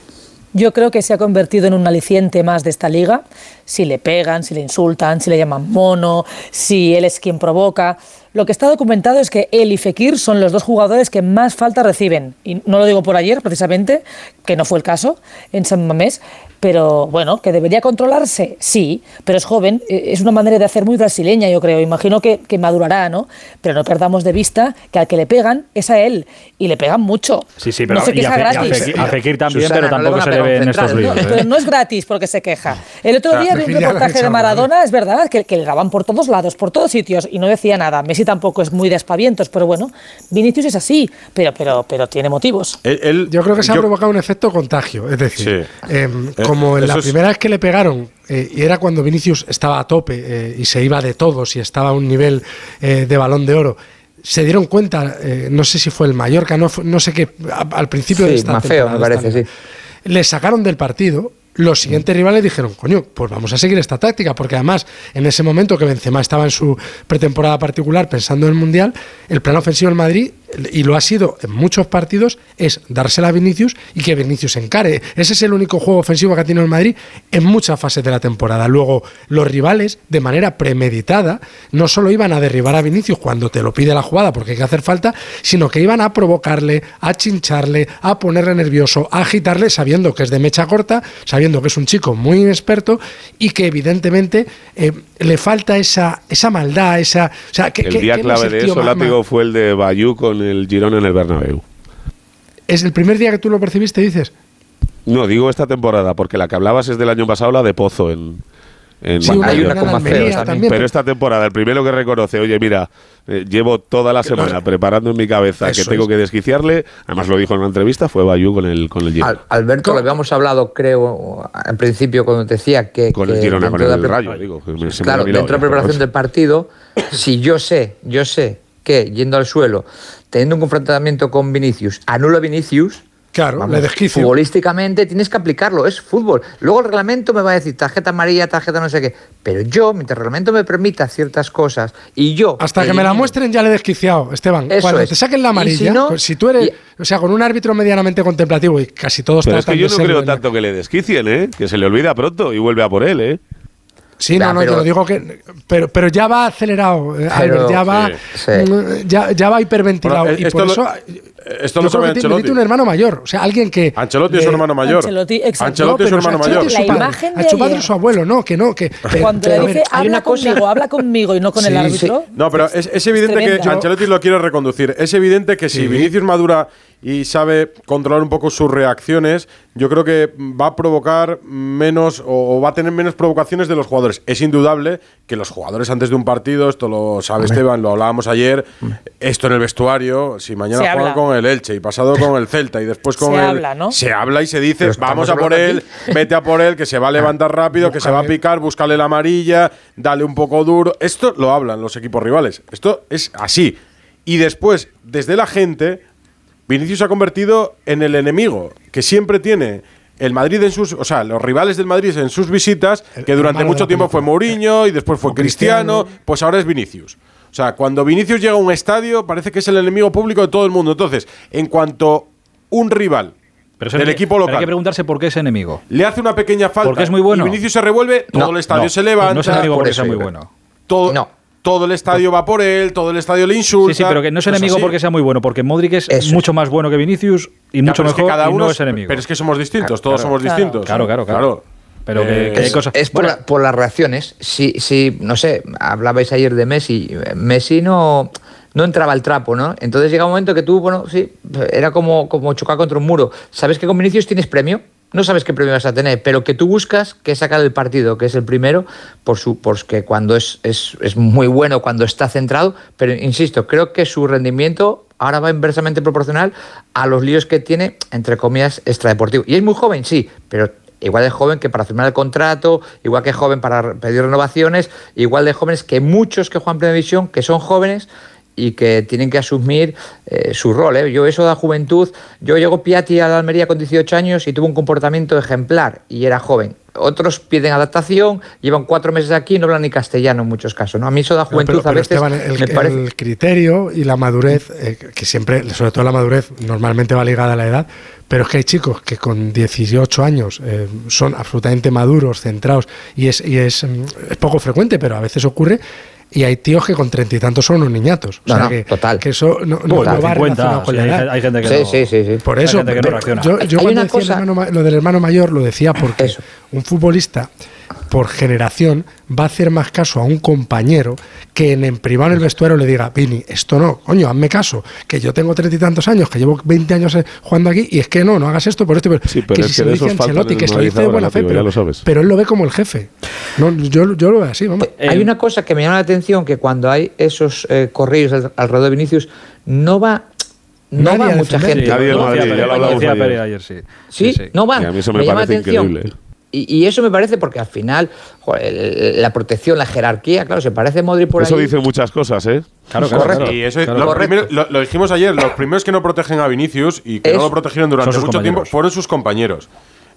Yo creo que se ha convertido en un aliciente más de esta liga. Si le pegan, si le insultan, si le llaman mono, si él es quien provoca. Lo que está documentado es que él y Fekir son los dos jugadores que más falta reciben. Y no lo digo por ayer, precisamente, que no fue el caso en San Mamés. Pero bueno, que debería controlarse, sí, pero es joven, eh, es una manera de hacer muy brasileña, yo creo. Imagino que, que madurará, ¿no? Pero no perdamos de vista que al que le pegan es a él y le pegan mucho. Sí, sí, pero no se y a, queja a gratis. Fekir, a Fekir también, Susana, pero no le tampoco van a se le ve en estos líos. ¿eh? Pero no es gratis porque se queja. El otro O sea, día vi un [LAUGHS] reportaje de Maradona, es verdad, que, que le daban por todos lados, por todos sitios, y no decía nada. Messi tampoco es muy de aspavientos, pero bueno, Vinicius es así, pero, pero, pero tiene motivos. Yo creo que se ha provocado un efecto contagio. Es decir, em, como en la es- primera vez que le pegaron, eh, y era cuando Vinicius estaba a tope eh, y se iba de todos y estaba a un nivel eh, de balón de oro. Se dieron cuenta, eh, no sé si fue el Mallorca, no, no sé qué, a- al principio de Sí, esta Mafeo, me temporada, de esta parece, liga. Le sacaron del partido. Los siguientes rivales dijeron, coño, pues vamos a seguir esta táctica, porque además en ese momento que Benzema estaba en su pretemporada particular pensando en el Mundial, el plan ofensivo del Madrid, y lo ha sido en muchos partidos, es dársela a Vinicius y que Vinicius encare. Ese es el único juego ofensivo que ha tenido el Madrid en muchas fases de la temporada. Luego, los rivales, de manera premeditada, no solo iban a derribar a Vinicius cuando te lo pide la jugada porque hay que hacer falta, sino que iban a provocarle, a chincharle, a ponerle nervioso, a agitarle, sabiendo que es de mecha corta, sabiendo que es un chico muy inexperto y que evidentemente eh, le falta esa, esa maldad, esa... O sea, que, el día que clave de eso, látigo, fue el de Bayú con el Girona en el Bernabéu. ¿Es el primer día que tú lo percibiste, dices? No, digo esta temporada, porque la que hablabas es del año pasado, la de Pozo en. en Sí. Hay una con Almería también. Pero esta temporada, el primero que reconoce, oye, mira, eh, llevo toda la semana preparando en mi cabeza que tengo es. que desquiciarle, además lo dijo en una entrevista, fue Bayú con el, con el Girona. Al- Alberto, lo habíamos hablado, creo, al principio cuando te decía que. Con el Girona, con dentro de el Rayo, digo. Claro, dentro de la preparación del partido, si yo sé, yo sé que yendo al suelo, teniendo un confrontamiento con Vinicius, anulo a Vinicius. Claro, le desquicio. Futbolísticamente tienes que aplicarlo, es fútbol. Luego el reglamento me va a decir tarjeta amarilla, tarjeta no sé qué. Pero yo, mientras el reglamento me permita ciertas cosas y yo. Hasta que me la muestren ya le he desquiciado, Esteban. Eso Cuando es. te saquen la amarilla, si no- pues si tú eres, o sea, con un árbitro medianamente contemplativo y casi todos Pero es que yo de no creo tanto que le desquicien, ¿eh? Que se le olvida pronto y vuelve a por él, ¿eh? Sí, no, Ya, no, pero- yo lo digo que. Pero, pero ya va acelerado, eh, Pero- Albert, ya va, Sí, sí. mm, ya, ya va hiperventilado. Bueno, y por lo- eso. Esto yo lo sabe Ancelotti. necesita un hermano mayor. O sea, alguien que. Ancelotti es su hermano mayor. Ancelotti, exacto. Ancelotti es su pero, o sea, hermano mayor. La imagen de A su padre ayer. o su abuelo, no, que no. Que, [LAUGHS] pero- Cuando pero, le dice, ver, hay habla cosa- conmigo, habla conmigo y no con el Sí, árbitro. No, pero es, es evidente que. Ancelotti lo quiere reconducir. Es evidente que si Sí. Vinicius madura y sabe controlar un poco sus reacciones, yo creo que va a provocar menos o, va a tener menos provocaciones de los jugadores. Es indudable que los jugadores antes de un partido, esto lo sabe Esteban, lo hablábamos ayer, esto en el vestuario, si mañana juegan habla. Con el Elche y pasado con el Celta y después [LAUGHS] con Se el habla, ¿no? se habla y se dice, vamos a por él, vete a por él, que se va a levantar rápido, que se va a picar, búscale la amarilla, dale un poco duro. Esto lo hablan los equipos rivales. Esto es así. Y después, desde la gente, Vinicius se ha convertido en el enemigo que siempre tiene el Madrid en sus, o sea, los rivales del Madrid en sus visitas, que durante mucho tiempo fue. Mourinho y después fue Cristiano. pues ahora es Vinicius. O sea, cuando Vinicius llega a un estadio, parece que es el enemigo público de todo el mundo. Entonces, en cuanto un rival Pero del equipo pero local Hay que preguntarse por qué es enemigo. le hace una pequeña falta Porque es muy bueno. y Vinicius se revuelve, todo No, el estadio No, se levanta, No es enemigo por porque sea muy bueno. todo, No. todo el estadio va por él, todo el estadio le insulta. Sí, sí, pero que no es enemigo así. porque sea muy bueno, porque Modric es Eso es. mucho más bueno que Vinicius y Ya, mucho pero es que mejor cada y uno no es enemigo. Pero es que somos distintos, Claro, todos claro. somos Claro. distintos. Claro, claro, claro. Pero Eh, que Es, cosas. es por, Bueno, la- por las reacciones. Si, si, no sé, hablabais ayer de Messi. Messi no, no entraba al trapo, ¿no? Entonces llega un momento que tú, bueno, sí, era como, como chocar contra un muro. ¿Sabes que con Vinicius tienes premio? no sabes qué premio vas a tener, pero que tú buscas que sacar el partido, que es el primero, por su, porque cuando es, es, es muy bueno, cuando está centrado, pero insisto, creo que su rendimiento ahora va inversamente proporcional a los líos que tiene, entre comillas, extradeportivo. Y es muy joven, sí, pero igual de joven que para firmar el contrato, igual que joven para pedir renovaciones, igual de jóvenes que muchos que juegan Primera División, que son jóvenes y que tienen que asumir eh, su rol. ¿eh? Yo eso de la juventud, yo llego Piatti a la Almería con 18 años y tuvo un comportamiento ejemplar y era joven. Otros piden adaptación, llevan cuatro meses aquí y no hablan ni castellano en muchos casos. ¿no? A mí eso de la juventud Pero- pero, a veces Esteban, el, me parece... el criterio y la madurez, eh, que siempre, sobre todo la madurez, normalmente va ligada a la edad, pero es que hay chicos que con 18 años eh, son absolutamente maduros, centrados, y es, y es, mm, es poco frecuente, pero a veces ocurre. Y hay tíos que con treinta y tantos son unos niñatos. O No, sea no, que, total. que eso no, no- Total. no va 50, relacionado con la hay edad. gen- hay gente que Sí, no- sí, sí, sí. Por Hay eso, gente que no pero reacciona. yo, yo cuando decía cosa- hermano lo del hermano mayor lo decía porque [LAUGHS] un futbolista por generación va a hacer más caso a un compañero que en, en privado en el vestuario le diga, Vini, esto no, coño, hazme caso, que yo tengo treinta y tantos años, que llevo 20 años eh, jugando aquí, y es que no, no hagas esto por esto. Pero, Sí, pero que es si que se lo dice Ancelotti, que el se lo dice de buena fe, pero, lo sabes. pero él lo ve como el jefe. No, yo, yo lo veo así, vamos. Hay una cosa que me llama la atención, que cuando hay esos eh, alrededor de Vinicius, no va, no Nadie va mucha gente. Sí, nadie Lo Madrid, ya hablamos ayer. Pérez ayer, sí. Sí, no van. Y a mí eso me llama la parece atención. increíble. Y, y eso me parece porque al final, joder, el- la protección, la jerarquía, claro, se parece Modric por Eso ahí. dice muchas cosas, ¿eh? Claro, claro, Correcto. claro. Y eso, Claro. lo, Correcto. primero- lo- lo dijimos ayer, los primeros que no protegen a Vinicius y que Es- no lo protegieron durante mucho tiempo fueron sus compañeros.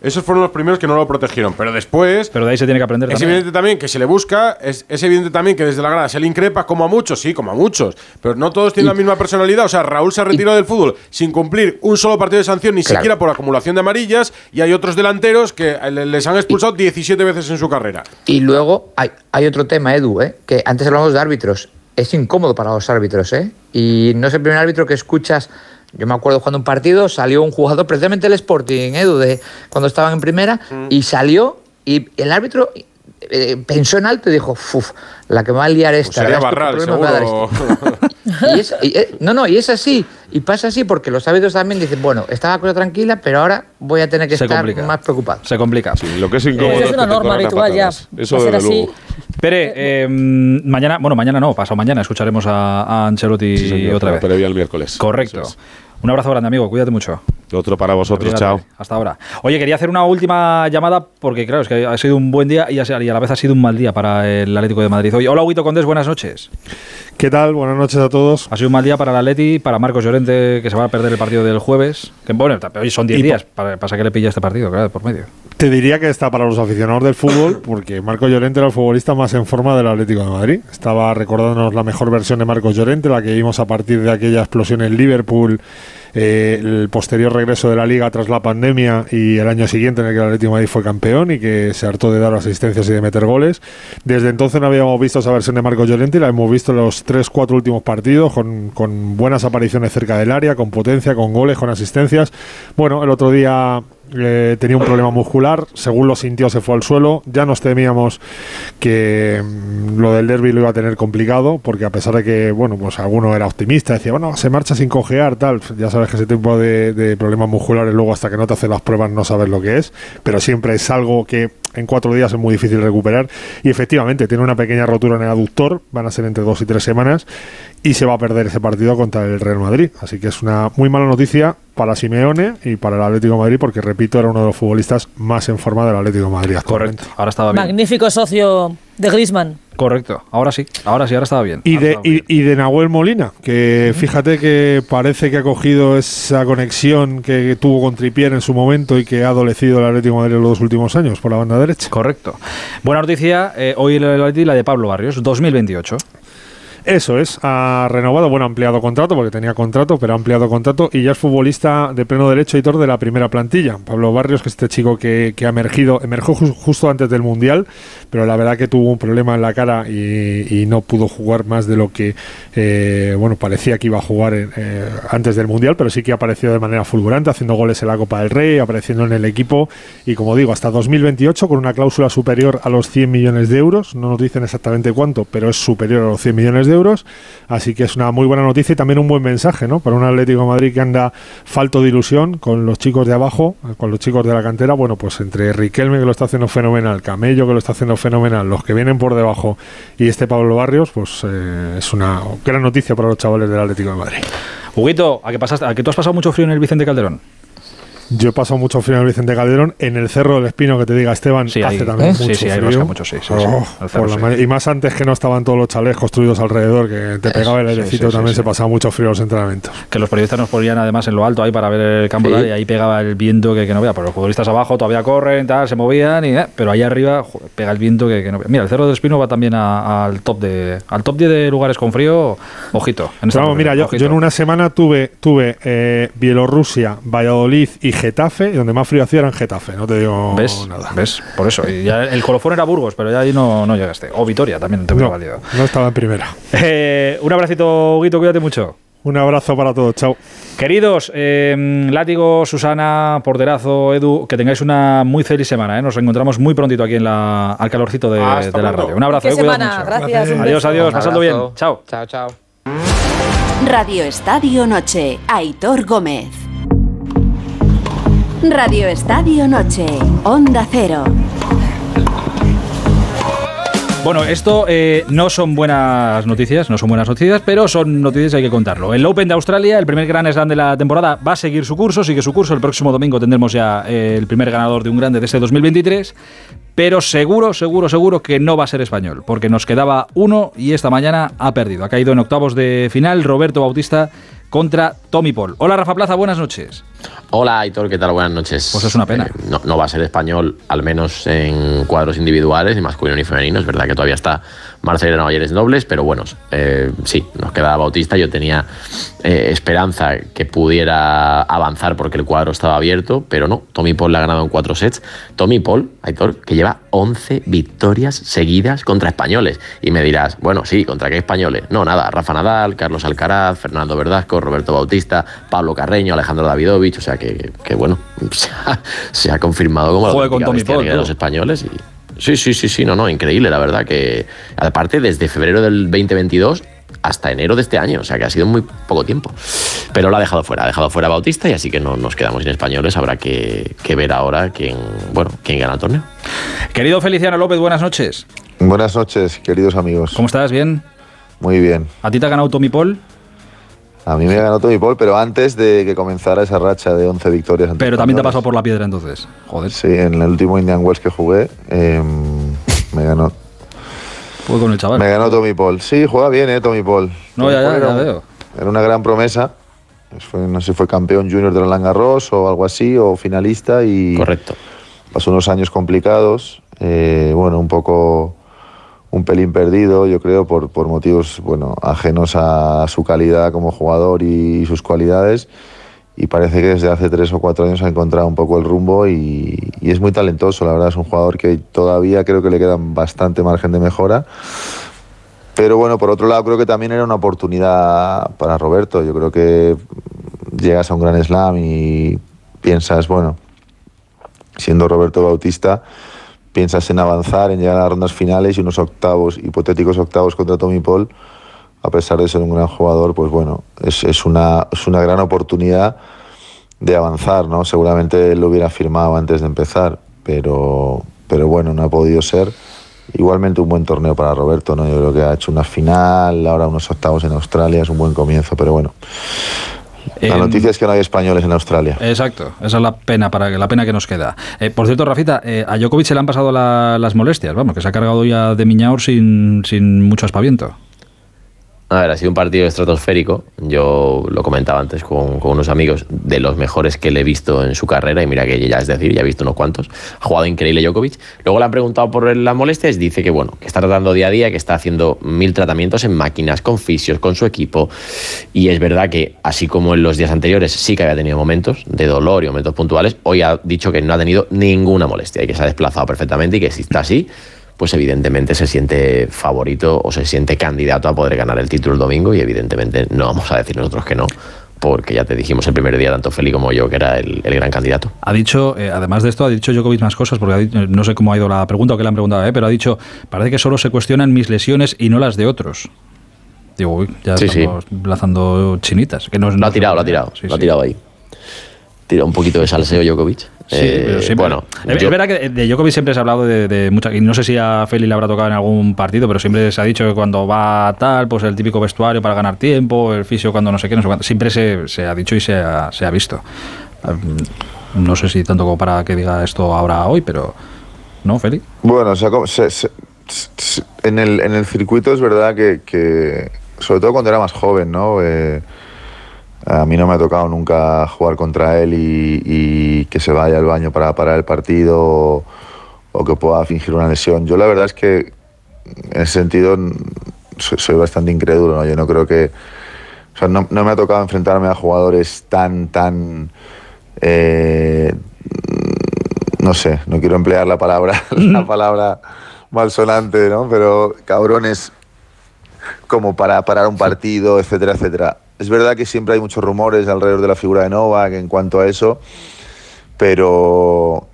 Esos fueron los primeros que no lo protegieron. Pero después. Pero de ahí se tiene que aprender Es también. evidente también que se le busca, es, es evidente también que desde la grada se le increpa como a muchos, sí, como a muchos, pero no todos tienen la misma personalidad. O sea, Raúl se ha retirado del fútbol sin cumplir un solo partido de sanción, ni Claro. siquiera por acumulación de amarillas, y hay otros delanteros que eh, le- les han expulsado 17 veces en su carrera. Y luego hay, hay otro tema, Edu, ¿eh? que antes hablamos de árbitros. Es incómodo para los árbitros, ¿eh? Y no es el primer árbitro que escuchas. Yo me acuerdo cuando un partido salió un jugador, precisamente el Sporting, Edu, de cuando estaban en primera, y salió y el árbitro eh, pensó en alto y dijo, "Uf, la que me va a liar esta. Pues sería Barral, problema me va a dar seguro. [LAUGHS] Y es- y, eh, no, no, y es así. Y pasa así porque los árbitros también dicen, bueno, estaba la cosa tranquila, pero ahora voy a tener que Se estar complica. más preocupado. Se complica. Lo que es incómodo Eso es una norma habitual ya. Eso Va a ser desde así. luego. Pere, eh, mañana, bueno, mañana no, pasado mañana escucharemos a, a Ancelotti Sí, señor, otra vez. previa el miércoles. Correcto. Un abrazo grande, amigo. Cuídate mucho. Otro para vosotros, Cuídate. chao. Hasta ahora. Oye, quería hacer una última llamada porque, claro, es que ha sido un buen día y a la vez ha sido un mal día para el Atlético de Madrid. Oye, hola, Huito Condés, buenas noches. ¿Qué tal? Buenas noches a todos. Ha sido un mal día para el Atleti, para Marcos Llorente, que se va a perder el partido del jueves. Que, bueno, hoy son 10 Y po- días. Para, pasa que le pilla este partido, claro, por medio. Te diría que está para los aficionados del fútbol, [COUGHS] porque Marco Llorente era el futbolista más en forma del Atlético de Madrid. Estaba recordándonos la mejor versión de Marcos Llorente, la que vimos a partir de aquella explosión en Liverpool, eh, el posterior regreso de la Liga tras la pandemia y el año siguiente en el que el Atlético de Madrid fue campeón y que se hartó de dar asistencias y de meter goles. Desde entonces no habíamos visto esa versión de Marcos Llorente y la hemos visto en los 3-4 últimos partidos con buenas apariciones cerca del área, con potencia, con goles, con asistencias. Bueno, el otro día eh, tenía un problema muscular, según lo sintió se fue al suelo, ya nos temíamos que mm, lo del derby lo iba a tener complicado, porque a pesar de que, bueno, pues alguno era optimista, decía, bueno, se marcha sin cojear, tal, ya sabes que ese tipo de, de problemas musculares luego hasta que no te hacen las pruebas no sabes lo que es, pero siempre es algo que en cuatro días es muy difícil recuperar y efectivamente tiene una pequeña rotura en el aductor, van a ser entre dos y tres semanas y se va a perder ese partido contra el Real Madrid. Así que es una muy mala noticia para Simeone y para el Atlético de Madrid porque, repito, era uno de los futbolistas más en forma del Atlético de Madrid. actualmente. Correcto. Ahora estaba bien. Magnífico socio de Griezmann. Correcto. Ahora sí. Ahora sí, ahora estaba bien. Y Ahora de, estaba bien. y, y de Nahuel Molina, que fíjate que parece que ha cogido esa conexión que tuvo con Tripier en su momento y que ha adolecido el Atlético de Madrid en los dos últimos años por la banda derecha. Correcto. Buena noticia, eh, hoy el la de Pablo Barrios, 2028. Eso es, ha renovado, bueno, ha ampliado contrato porque tenía contrato, pero ha ampliado contrato y ya es futbolista de pleno derecho editor de la primera plantilla. Pablo Barrios, que es este chico que, que ha emergido, emergió ju- justo antes del Mundial, pero la verdad que tuvo un problema en la cara y, y no pudo jugar más de lo que, eh, bueno, parecía que iba a jugar eh, antes del Mundial, pero sí que ha aparecido de manera fulgurante, haciendo goles en la Copa del Rey, apareciendo en el equipo y, como digo, hasta 2028 con una cláusula superior a los 100 millones de euros. No nos dicen exactamente cuánto, pero es superior a los 100 millones de euros. Así que es una muy buena noticia y también un buen mensaje, ¿no? Para un Atlético Madrid que anda falto de ilusión con los chicos de abajo, con los chicos de la cantera. Bueno, pues entre Riquelme, que lo está haciendo fenomenal, Camello, que lo está haciendo fenomenal, los que vienen por debajo y este Pablo Barrios, pues eh, es una gran noticia para los chavales del Atlético de Madrid. Huguito, ¿a qué, pasaste, ¿a qué tú has pasado mucho frío en el Vicente Calderón? Yo he pasado mucho frío en el Vicente Calderón. En el Cerro del Espino, que te diga Esteban, Sí, hace ahí- también ¿eh? mucho Sí, sí, ahí frío. mucho, sí. Oh, la Y más antes que no estaban todos los chalés construidos alrededor, que te pegaba el airecito, sí, sí, también sí. se pasaba mucho frío en los entrenamientos. Que los periodistas nos ponían además en lo alto ahí para ver el campo y ahí pegaba el viento que, que no vea. Pero los futbolistas abajo todavía corren, tal, se movían, y, eh, pero ahí arriba joder, pega el viento que, que no vea. Mira, el Cerro del Espino va también a- al top de al top 10 de lugares con frío. Ojito. en esta Pero vamos, mira, yo, ojito. yo en una semana tuve, tuve eh, Bielorrusia, Valladolid y Getafe, y donde más frío hacía era en Getafe, no te digo ¿Ves? nada. ¿Ves? Por eso. Y ya el colofón era Burgos, pero ya ahí no, no llegaste. O Vitoria también te hubiera No, valido. no estaba en primera. Eh, un abracito, Guito, cuídate mucho. Un abrazo para todos, chao. Queridos, eh, Látigo, Susana, Porterazo, Edu, que tengáis una muy feliz semana. ¿eh? Nos encontramos muy prontito aquí en la, al calorcito de, la radio. Un abrazo. ¿Qué eh, semana? mucho. Gracias, un Adiós, adiós. Un Pasadlo bien. Chao. Chao, chao. Radio Estadio Noche, Aitor Gómez. Radio Estadio Noche, Onda Cero. Bueno, esto eh, no son buenas noticias, no son buenas noticias, pero son noticias y hay que contarlo. El Open de Australia, el primer Gran Slam de la temporada, va a seguir su curso, sigue su curso. El próximo domingo tendremos ya eh, el primer ganador de un grande de este 2023. Pero seguro, seguro, seguro que no va a ser español, porque nos quedaba uno y esta mañana ha perdido. Ha caído en octavos de final Roberto Bautista contra Tommy Paul. Hola Rafa Plaza, buenas noches. Hola Aitor, ¿qué tal? Buenas noches. Pues es una pena. Eh, no, no va a ser español, al menos en cuadros individuales, ni masculino ni femenino. Es verdad que todavía está Marcelo Navalleres Nobles, pero bueno, eh, sí, nos queda Bautista. Yo tenía eh, esperanza que pudiera avanzar porque el cuadro estaba abierto, pero no. Tommy Paul le ha ganado en cuatro sets. Tommy Paul, Aitor, que lleva 11 victorias seguidas contra españoles. Y me dirás, bueno, sí, ¿contra qué españoles? No, nada, Rafa Nadal, Carlos Alcaraz, Fernando Verdasco, Roberto Bautista, Pablo Carreño, Alejandro Davidovich, o sea que, que bueno, [LAUGHS] se ha, se ha confirmado como Joder, la con Tommy Paul, de los españoles. Y, sí, sí, sí, sí, no, no, increíble, la verdad que aparte desde febrero del 2022 hasta enero de este año, o sea que ha sido muy poco tiempo. Pero lo ha dejado fuera, ha dejado fuera Bautista y así que no nos quedamos sin españoles, habrá que, que ver ahora quién, bueno, quién gana el torneo. Querido Feliciano López, buenas noches. Buenas noches, queridos amigos. ¿Cómo estás? ¿Bien? Muy bien. ¿A ti te ha ganado Tommy Paul? A mí me ganó Tommy Paul, pero antes de que comenzara esa racha de 11 victorias. ante Pero también te ha pasado por la piedra entonces. Joder. Sí, en el último Indian Wells que jugué, eh, me ganó. Fue con el chaval. Me ganó Tommy Paul. Sí, juega bien, ¿eh? Tommy Paul. No, Tommy ya, ya, Paul ya era un- veo. Era una gran promesa. Fue- no sé si fue campeón junior de Roland Garros o algo así, o finalista. y Correcto. Pasó unos años complicados. eh, bueno, un poco. Un pelín perdido, yo creo, por, por motivos bueno, ajenos a su calidad como jugador y sus cualidades. Y parece que desde hace tres o cuatro años ha encontrado un poco el rumbo y, y es muy talentoso, la verdad. Es un jugador que todavía creo que le queda bastante margen de mejora. Pero bueno, por otro lado, creo que también era una oportunidad para Roberto. Yo creo que llegas a un gran slam y piensas, bueno, siendo Roberto Bautista, piensas en avanzar, en llegar a las rondas finales y unos octavos, hipotéticos octavos contra Tommy Paul, a pesar de ser un gran jugador, pues bueno, es, es una, es una gran oportunidad de avanzar, ¿no? Seguramente él lo hubiera firmado antes de empezar, pero, pero bueno, no ha podido ser. Igualmente un buen torneo para Roberto, ¿no? Yo creo que ha hecho una final, ahora unos octavos en Australia, es un buen comienzo, pero bueno. La Em, noticia es que no hay españoles en Australia. Exacto, esa es la pena para que la pena que nos queda. Eh, por cierto, Rafita, eh, a Djokovic se le han pasado la- las molestias, vamos, que se ha cargado ya de Miñaur sin, sin mucho aspaviento. Ha sido un partido estratosférico. Yo lo comentaba antes con, con unos amigos, de los mejores que le he visto en su carrera. Y mira que ya es decir, ya he visto unos cuantos. Ha jugado increíble Djokovic. Luego le han preguntado por las molestias. Dice que bueno, que está tratando día a día, que está haciendo mil tratamientos en máquinas, con fisios, con su equipo. Y es verdad que, así como en los días anteriores, sí que había tenido momentos de dolor y momentos puntuales. Hoy ha dicho que no ha tenido ninguna molestia y que se ha desplazado perfectamente y que si está así pues evidentemente se siente favorito o se siente candidato a poder ganar el título el domingo y evidentemente no vamos a decir nosotros que no, porque ya te dijimos el primer día, tanto Feli como yo, que era el, el gran candidato. Ha dicho, eh, además de esto, ha dicho Djokovic más cosas, porque ha dicho- no sé cómo ha ido la pregunta o qué le han preguntado, eh, pero ha dicho, parece que solo se cuestionan mis lesiones y no las de otros. Digo, uy, ya Sí, sí. estamos lanzando chinitas. Que no, es- Lo no ha tirado, lo ha tirado. Sí, lo ha tirado ahí. Tira un poquito de salseo Djokovic. Sí, Eh, pero siempre- bueno, es, yo- es verdad que de Djokovic siempre se ha hablado de, de mucha, y no sé si a Feli le habrá tocado en algún partido, pero siempre se ha dicho que cuando va tal, pues el típico vestuario para ganar tiempo, el fisio cuando no sé qué, no sé cuánto, siempre se, se ha dicho y se ha, se ha visto. No sé si tanto como para que diga esto ahora hoy, pero ¿no, Feli? Bueno, o sea, como- se- se- se- en, el, en el circuito es verdad que, que, sobre todo cuando era más joven, ¿no? Eh, a mí no me ha tocado nunca jugar contra él y, y que se vaya al baño para parar el partido o, o que pueda fingir una lesión. Yo la verdad es que en ese sentido mm, soy, soy bastante incrédulo, ¿no? Yo no creo que... O sea, no, no me ha tocado enfrentarme a jugadores tan, tan... eh, no sé, no quiero emplear la palabra, [LAUGHS] la palabra malsonante, ¿no? Pero cabrones como para parar un partido, etcétera, etcétera. Es verdad que siempre hay muchos rumores alrededor de la figura de Novak en cuanto a eso, pero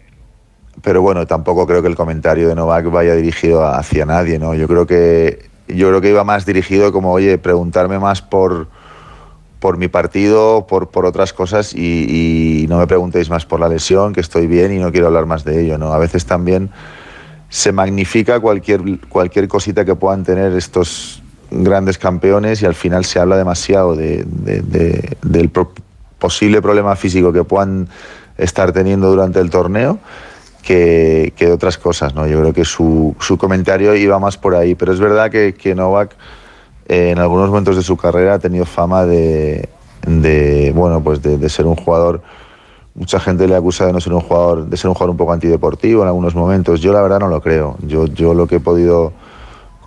pero bueno, tampoco creo que el comentario de Novak vaya dirigido hacia nadie, ¿no? Yo creo que yo creo que iba más dirigido como, oye, preguntarme más por por mi partido, por, por otras cosas y, y no me preguntéis más por la lesión, que estoy bien y no quiero hablar más de ello, ¿no? A veces también se magnifica cualquier, cualquier cosita que puedan tener estos grandes campeones y al final se habla demasiado de- de- de- del pro- posible problema físico que puedan estar teniendo durante el torneo que, de otras cosas. ¿no? Yo creo que su, su comentario iba más por ahí, pero es verdad que, que Novak eh, en algunos momentos de su carrera ha tenido fama de, bueno, pues de ser un jugador Mucha gente le acusa de no ser un jugador, de ser un jugador un poco antideportivo en algunos momentos. Yo la verdad no lo creo. Yo, yo lo que he podido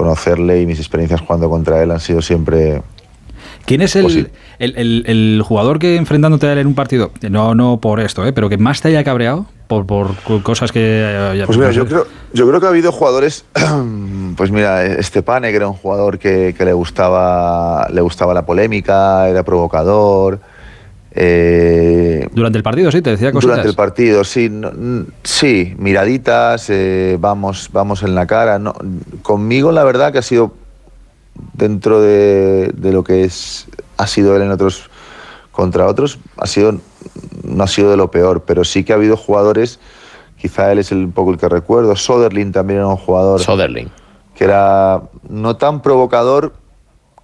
conocerle y mis experiencias jugando contra él han sido siempre ¿Quién es el, el, el- el jugador que enfrentándote a él en un partido, no, no por esto, ¿eh? pero que más te haya cabreado por, por co- cosas que... eh, ya- Pues mira, yo creo, yo creo que ha habido jugadores, [CLEARS THROAT] pues mira, Estepane, que era un jugador que, que le, gustaba, le gustaba la polémica, era provocador. Eh, Durante el partido, sí, te decía cositas. durante el partido, sí, no- sí, miraditas, eh, vamos, vamos en la cara. No, conmigo la verdad que ha sido dentro de, de lo que es ha sido él en otros contra otros, ha sido no ha sido de lo peor, pero sí que ha habido jugadores, quizá él es el, un poco el que recuerdo, Soderling también era un jugador Soderling. que era no tan provocador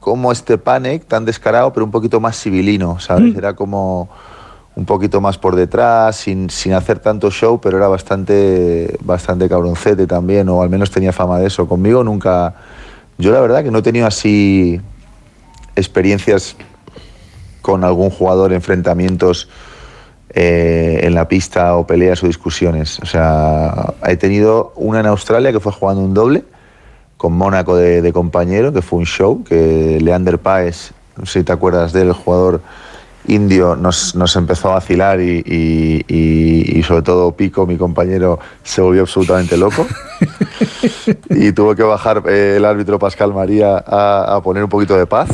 como este Panek, tan descarado, pero un poquito más civilino, ¿sabes? Era como un poquito más por detrás, sin, sin hacer tanto show, pero era bastante, bastante cabroncete también, o al menos tenía fama de eso. Conmigo nunca... Yo la verdad que no he tenido así experiencias con algún jugador, enfrentamientos eh, en la pista o peleas o discusiones. O sea, he tenido una en Australia que fue jugando un doble con Mónaco de, de compañero, que fue un show, que Leander Paes, si te acuerdas de él, el jugador indio, nos, nos empezó a vacilar y, y- y- y sobre todo Pico, mi compañero, se volvió absolutamente loco. [LAUGHS] y tuvo que bajar eh, el árbitro Pascal María a, a poner un poquito de paz.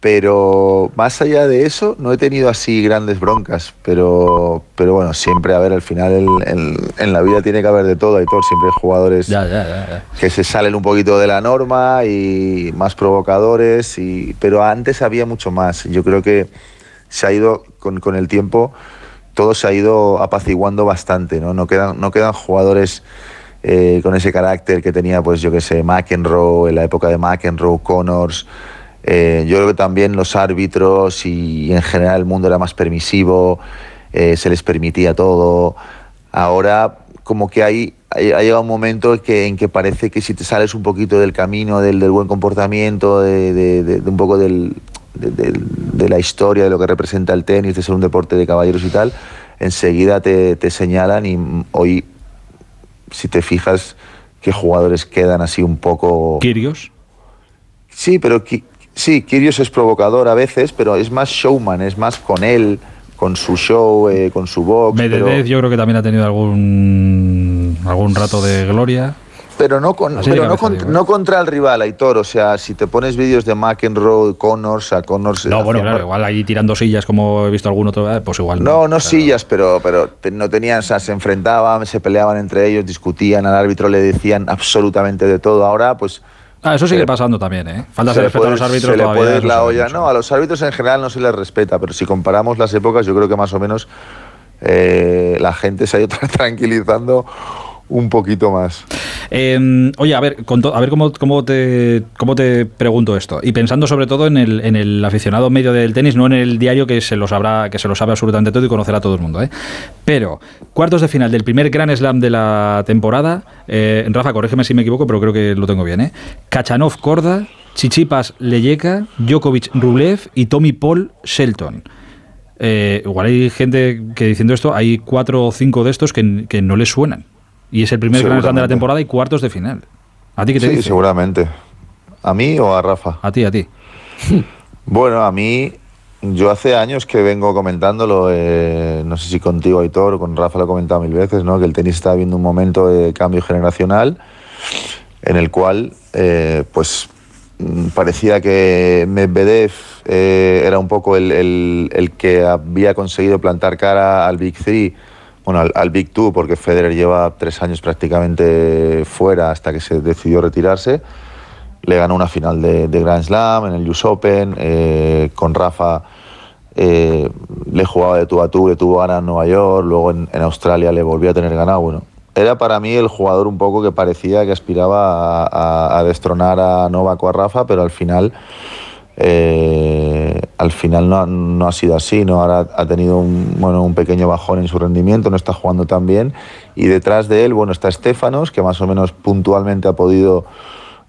Pero más allá de eso, no he tenido así grandes broncas. Pero, pero bueno, siempre, a ver, al final el- el- en la vida tiene que haber de todo, Aitor. Siempre hay jugadores Ya, ya, ya, ya. que se salen un poquito de la norma y más provocadores, y, pero antes había mucho más. Yo creo que se ha ido, con, con el tiempo, todo se ha ido apaciguando bastante, ¿no? No quedan, no quedan jugadores eh, con ese carácter que tenía, pues yo que sé, McEnroe, en la época de McEnroe, Connors. Eh, yo creo que también los árbitros y en general el mundo era más permisivo, eh, se les permitía todo. Ahora como que hay, ha llegado un momento en que, en que parece que si te sales un poquito del camino del, del buen comportamiento, de, de- de- de un poco del, de, la historia, de lo que representa el tenis, de ser un deporte de caballeros y tal, enseguida te, te señalan y mm, hoy, si te fijas, qué jugadores quedan así un poco... Kirios. Sí, pero sí, Kyrgios es provocador a veces, pero es más showman, es más con él, con su show, eh, con su box. Medvedev pero- yo creo que también ha tenido algún algún rato de gloria. Pero no, con, no, cabeza, con- digo, no contra el rival, Aitor. O sea, si te pones vídeos de McEnroe, Connors, a Connors. No, bueno, claro, igual ahí tirando sillas como he visto algún otro, eh, pues igual. No, no sillas, pero, pero no tenían, o sea, se enfrentaban, se peleaban entre ellos, discutían, al árbitro le decían absolutamente de todo. Ahora, pues, Ah, eso sigue pasando también, ¿eh? Falta de respeto puede- a los árbitros se le todavía. puede ir eso la olla. No, a los árbitros en general no se les respeta, pero si comparamos las épocas, yo creo que más o menos eh, la gente se ha ido [LAUGHS] tranquilizando un poquito más. Eh, oye, a ver, a ver cómo, cómo, te, cómo te pregunto esto. Y pensando sobre todo en el, en el aficionado medio del tenis, no en el diario que se lo sabrá, que se lo sabe absolutamente todo y conocerá a todo el mundo. ¿eh? Pero, cuartos de final del primer Grand Slam de la temporada. eh, Rafa, corrígeme si me equivoco, pero creo que lo tengo bien. ¿eh? Kachanov Korda, Chichipas Leyeka, Djokovic Rublev y Tommy Paul Shelton. Eh, igual hay gente que diciendo esto, hay cuatro o cinco de estos que, que no les suenan. Y es el primer Grand Slam de la temporada y cuartos de final. ¿A ti qué te sí, dice? seguramente. ¿A mí o a Rafa? A ti, a ti. [LAUGHS] Bueno, a mí, yo hace años que vengo comentándolo, eh, no sé si contigo, Aitor, o con Rafa lo he comentado mil veces, ¿no? que el tenis está viendo un momento de cambio generacional en el cual, eh, pues, mm, parecía que Medvedev eh, era un poco el, el- el que había conseguido plantar cara al Big Three, bueno, al, al Big Two, porque Federer lleva tres años prácticamente fuera hasta que se decidió retirarse le ganó una final de, Grand Slam en el US Open, eh, con Rafa eh, le jugaba de tú a tú, le tuvo ganas en Nueva York, luego en, en Australia le volvió a tener ganado. Bueno, era para mí el jugador un poco que parecía que aspiraba a, a- a destronar a Novak o a Rafa, pero al final, eh, al final no, ha- no ha sido así, ¿no? Ahora ha tenido un, bueno, un pequeño bajón en su rendimiento, no está jugando tan bien, y detrás de él, bueno, está Estefanos, que más o menos puntualmente ha podido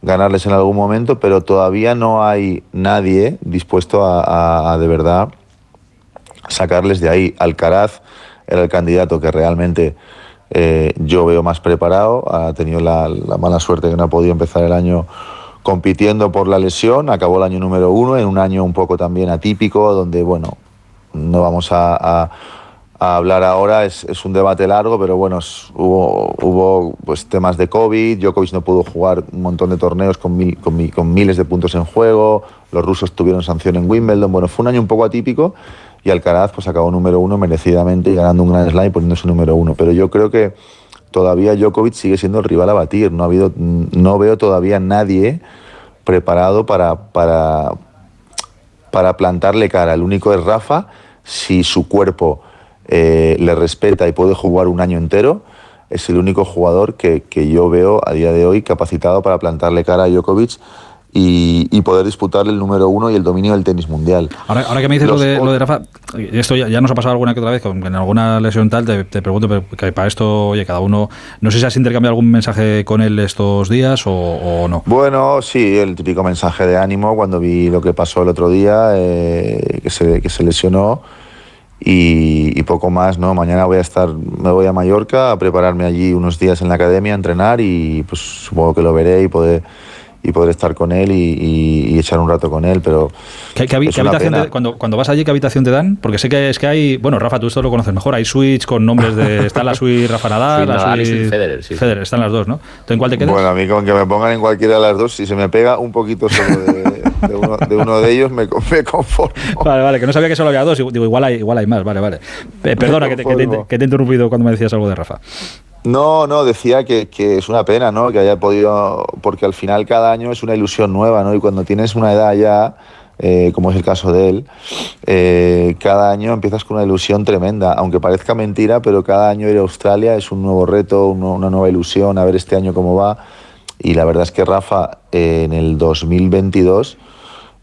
ganarles en algún momento, pero todavía no hay nadie dispuesto a de verdad sacarles de ahí. Alcaraz era el candidato que realmente eh, yo veo más preparado, ha tenido la, la mala suerte que no ha podido empezar el año compitiendo por la lesión, acabó el año número uno, en un año un poco también atípico, donde, bueno, no vamos a, hablar ahora, es, es un debate largo, pero bueno, es- hubo, hubo pues, temas de COVID, Djokovic no pudo jugar un montón de torneos con, mil- con mi- con miles de puntos en juego, los rusos tuvieron sanción en Wimbledon, bueno, fue un año un poco atípico y Alcaraz pues acabó número uno merecidamente y ganando un Grand Slam y poniéndose número uno, pero yo creo que todavía Djokovic sigue siendo el rival a batir, no, ha habido, no veo todavía nadie preparado para, para, para plantarle cara. El único es Rafa, si su cuerpo eh, le respeta y puede jugar un año entero, es el único jugador que, que yo veo a día de hoy capacitado para plantarle cara a Djokovic y, y poder disputarle el número uno y el dominio del tenis mundial. Ahora, ahora que me dices lo de, lo de Rafa, esto ya, ya nos ha pasado alguna que otra vez, con, en alguna lesión tal, te, te pregunto, pero que para esto, oye, cada uno, no sé si has intercambiado algún mensaje con él estos días o, o no. Bueno, sí, el típico mensaje de ánimo cuando vi lo que pasó el otro día, eh, que, se, que se lesionó y, y poco más, ¿no? Mañana voy a estar, me voy a Mallorca a prepararme allí unos días en la academia, a entrenar y pues supongo que lo veré y poder, y poder estar con él y, y- y echar un rato con él, pero ¿Qué, qué es qué una habitación pena. te- cuando, cuando vas allí, ¿qué habitación te dan? Porque sé que es que hay, bueno, Rafa, tú esto lo conoces mejor, hay suites con nombres de, [LAUGHS] está la suite Rafa Nadal, Suite la Nadal y suite Federer, sí. Federer, están las dos, ¿no? ¿Tú en cuál te quedas? Bueno, a mí con que me pongan en cualquiera de las dos, si se me pega un poquito solo de, de uno, de uno de ellos, me, me conformo. Vale, vale, que no sabía que solo había dos, digo, igual hay, igual hay más, vale, vale. Eh, perdona que te, que te- que te he interrumpido cuando me decías algo de Rafa. No, no, decía que, es una pena, ¿no? Que haya podido, porque al final cada año es una ilusión nueva, ¿no? Y cuando tienes una edad ya, eh, como es el caso de él, eh, cada año empiezas con una ilusión tremenda, aunque parezca mentira, pero cada año ir a Australia es un nuevo reto, una nueva ilusión, a ver este año cómo va. Y la verdad es que Rafa, en el 2022,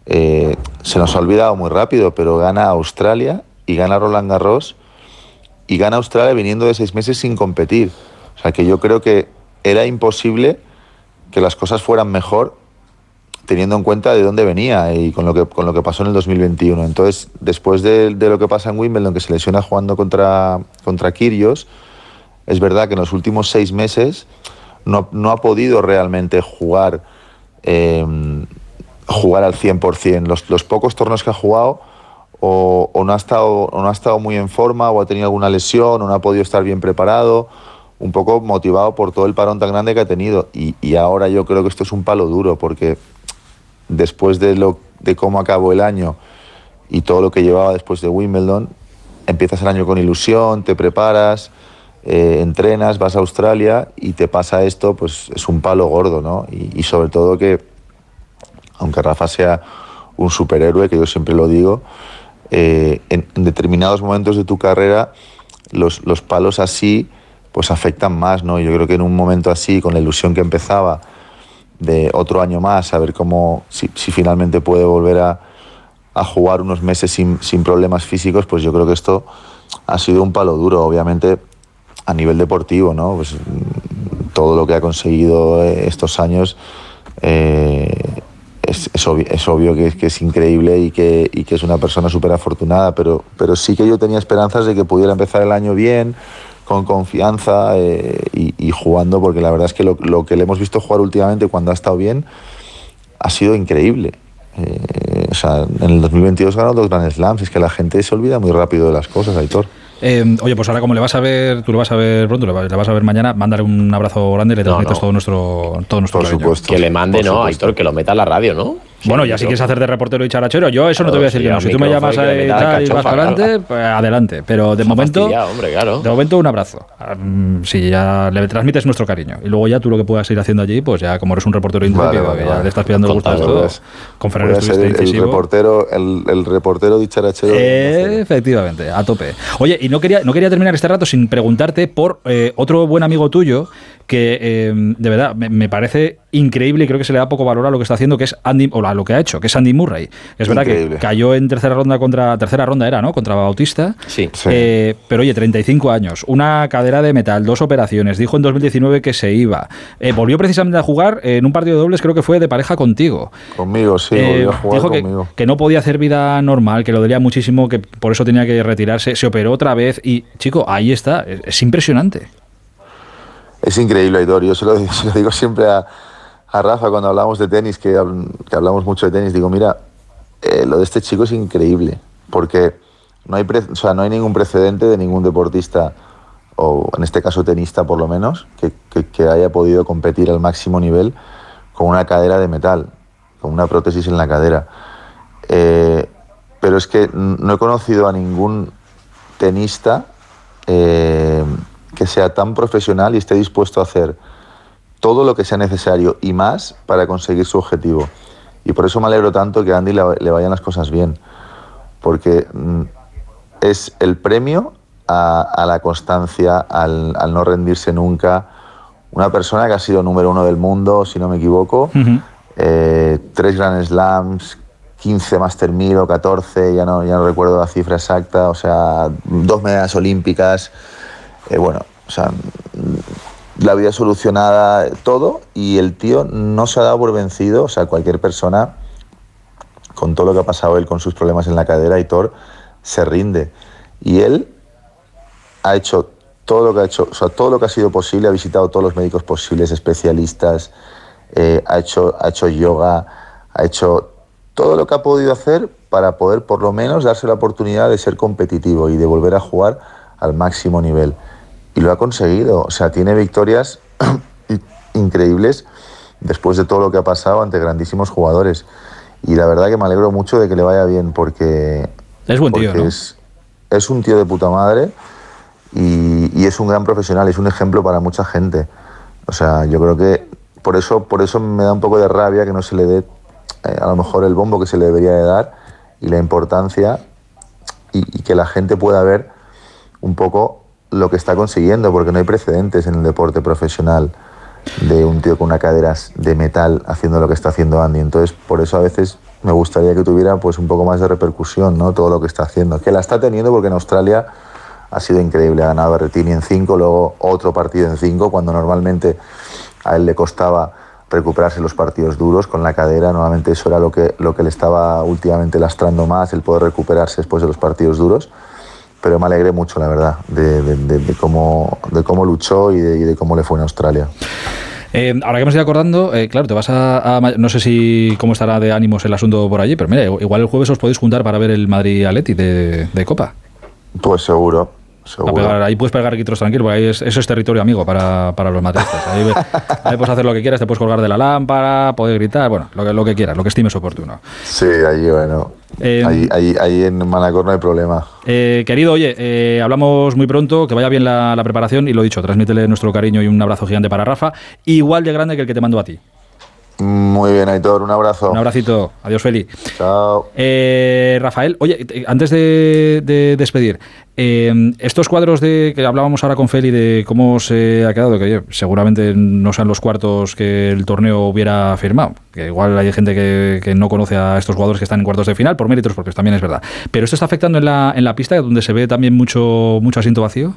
eh, se nos ha olvidado muy rápido, pero gana Australia y gana Roland Garros y gana Australia viniendo de seis meses sin competir. O sea que yo creo que era imposible que las cosas fueran mejor teniendo en cuenta de dónde venía y con lo que, con lo que pasó en el 2021. Entonces, después de, de lo que pasa en Wimbledon, que se lesiona jugando contra, contra Kyrgios, es verdad que en los últimos seis meses no, no ha podido realmente jugar, eh, jugar al 100%. Los, los pocos torneos que ha jugado o, o no ha estado, o no ha estado muy en forma o ha tenido alguna lesión o no ha podido estar bien preparado, un poco motivado por todo el parón tan grande que ha tenido. Y, y ahora yo creo que esto es un palo duro porque después de, lo, de cómo acabó el año y todo lo que llevaba después de Wimbledon, empiezas el año con ilusión, te preparas, eh, entrenas, vas a Australia y te pasa esto, pues es un palo gordo, ¿no? Y, y sobre todo que aunque Rafa sea un superhéroe, que yo siempre lo digo, eh, en, en determinados momentos de tu carrera los, los palos así pues afectan más, ¿no? Yo creo que en un momento así, con la ilusión que empezaba de otro año más, a ver cómo, si, si finalmente puede volver a, a jugar unos meses sin, sin problemas físicos, pues yo creo que esto ha sido un palo duro, obviamente a nivel deportivo, ¿no? Pues todo lo que ha conseguido eh, estos años eh, es, obvio, es obvio que, es- que es increíble y que, y que es una persona súper afortunada, pero, pero sí que yo tenía esperanzas de que pudiera empezar el año bien, con confianza eh, y, y jugando, porque la verdad es que lo, lo que le hemos visto jugar últimamente cuando ha estado bien ha sido increíble. Eh, o sea, en el 2022 ganó dos Grand Slams, es que la gente se olvida muy rápido de las cosas, Aitor. Eh, oye, pues ahora como le vas a ver, tú lo vas a ver pronto, le va- le vas a ver mañana, mándale un abrazo grande y le transmites no. todo nuestro, todo nuestro cariño. Que le mande, no, Aitor, que lo meta a la radio, ¿no? Bueno, ya si quieres hacer de reportero y charachero, yo eso no te voy a decir sí, que no. Si tú me llamas y a meta tal y vas para adelante, pues adelante. Pero de momento, hombre, claro. de momento un abrazo. Mm, Si ya le transmites nuestro cariño. Y luego ya tú lo que puedas ir haciendo allí, pues ya como eres un reportero intrépido, vale, que ya vale. le estás pillando el gusto a todo. pues. Con Ferrer a ser estuviste el, el reportero, el, el reportero dicharachero. Eh, efectivamente, a tope. Oye, y no quería, no quería terminar este rato sin preguntarte por eh, otro buen amigo tuyo que eh, de verdad me, me parece increíble y creo que se le da poco valor a lo que está haciendo, que es Andy, o a lo que ha hecho, que es Andy Murray. Es verdad que cayó en tercera ronda contra, tercera ronda era, ¿no? Contra Bautista. Sí. Eh, pero oye, 35 años, una cadera de metal, dos operaciones, dijo en 2019 que se iba. Eh, volvió precisamente a jugar en un partido de dobles, creo que fue de pareja contigo. Conmigo, sí, Eh, volvió a jugar dijo que, conmigo. que no podía hacer vida normal, que lo dolía muchísimo, que por eso tenía que retirarse. Se operó otra vez y, chico, ahí está. Es, es impresionante. Es increíble, Aitor. Yo se lo, [LAUGHS] se lo digo siempre a, a Rafa cuando hablamos de tenis, que, habl- que hablamos mucho de tenis. Digo, mira, eh, lo de este chico es increíble, porque no hay, o sea, no hay ningún precedente de ningún deportista, o en este caso tenista por lo menos, que, haya podido competir al máximo nivel con una cadera de metal, con una prótesis en la cadera. Eh, pero es que no he conocido a ningún tenista eh, que sea tan profesional y esté dispuesto a hacer todo lo que sea necesario y más para conseguir su objetivo. Y por eso me alegro tanto que a Andy le, le vayan las cosas bien, porque mm, es el premio a, a la constancia, al, al no rendirse nunca. Una persona que ha sido número uno del mundo, si no me equivoco, eh, tres Grand Slams, 15 Master 1000 o 14, ya no, ya no recuerdo la cifra exacta, o sea, dos medallas olímpicas, eh, bueno, o sea, la vida solucionada, todo, y el tío no se ha dado por vencido, o sea, cualquier persona, con todo lo que ha pasado él con sus problemas en la cadera y Thor, se rinde. Y él ha hecho todo lo que ha hecho, o sea, todo lo que ha sido posible, ha visitado todos los médicos posibles, especialistas, eh, ha, hecho, ha hecho yoga, ha hecho todo lo que ha podido hacer para poder por lo menos darse la oportunidad de ser competitivo y de volver a jugar al máximo nivel. Y lo ha conseguido, o sea, tiene victorias [CLEARS THROAT] increíbles después de todo lo que ha pasado ante grandísimos jugadores. Y la verdad que me alegro mucho de que le vaya bien porque Es buen tío, porque ¿no? es, es un tío de puta madre y, y es un gran profesional, es un ejemplo para mucha gente. O sea, yo creo que por eso, por eso me da un poco de rabia que no se le dé eh, a lo mejor el bombo que se le debería de dar y la importancia y, y que la gente pueda ver un poco lo que está consiguiendo, porque no hay precedentes en el deporte profesional de un tío con una cadera de metal haciendo lo que está haciendo Andy. Entonces, por eso a veces me gustaría que tuviera pues un poco más de repercusión, ¿no? Todo lo que está haciendo. Que la está teniendo porque en Australia ha sido increíble. Ha ganado a Berrettini en 5, luego otro partido en 5, cuando normalmente a él le costaba recuperarse los partidos duros con la cadera. Normalmente eso era lo que, lo que le estaba últimamente lastrando más, el poder recuperarse después de los partidos duros. Pero me alegré mucho, la verdad, de, de- de- de cómo, de cómo luchó y de, y de cómo le fue en Australia. Eh, ahora que me estoy acordando, eh, claro, te vas a, a No sé si cómo estará de ánimos el asunto por allí, pero mira, igual el jueves os podéis juntar para ver el Madrid Atleti de, de Copa. Pues seguro. Pegar- ahí puedes pegar quitos tranquilo, porque ahí es, eso es territorio amigo para, para los madridistas. Ahí, ahí puedes hacer lo que quieras, te puedes colgar de la lámpara, poder gritar, bueno, lo que, lo que quieras, lo que estimes oportuno. Sí, allí, bueno. Eh, ahí, ahí, ahí en Manacor no hay problema. Eh, querido, oye, eh, hablamos muy pronto, que vaya bien la, la preparación y lo dicho, transmítele nuestro cariño y un abrazo gigante para Rafa, igual de grande que el que te mando a ti. Muy bien, Aitor, un abrazo. Un abracito. Adiós, Feli. Chao. Eh, Rafael, oye, antes de, de despedir, eh, estos cuadros de que hablábamos ahora con Feli de cómo se ha quedado, que oye, seguramente no sean los cuartos que el torneo hubiera firmado, que igual hay gente que, que no conoce a estos jugadores que están en cuartos de final por méritos propios, también es verdad. Pero esto está afectando en la, en la pista, donde se ve también mucho, mucho asiento vacío.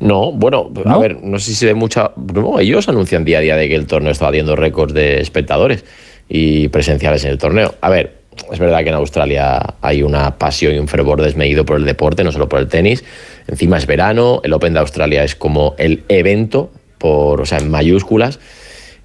No, bueno, a ver, no sé si se ve mucha. No, ellos anuncian día a día de que el torneo está batiendo récords de espectadores y presenciales en el torneo. A ver, es verdad que en Australia hay una pasión y un fervor desmedido por el deporte, no solo por el tenis. Encima es verano, el Open de Australia es como el evento, por, o sea, en mayúsculas,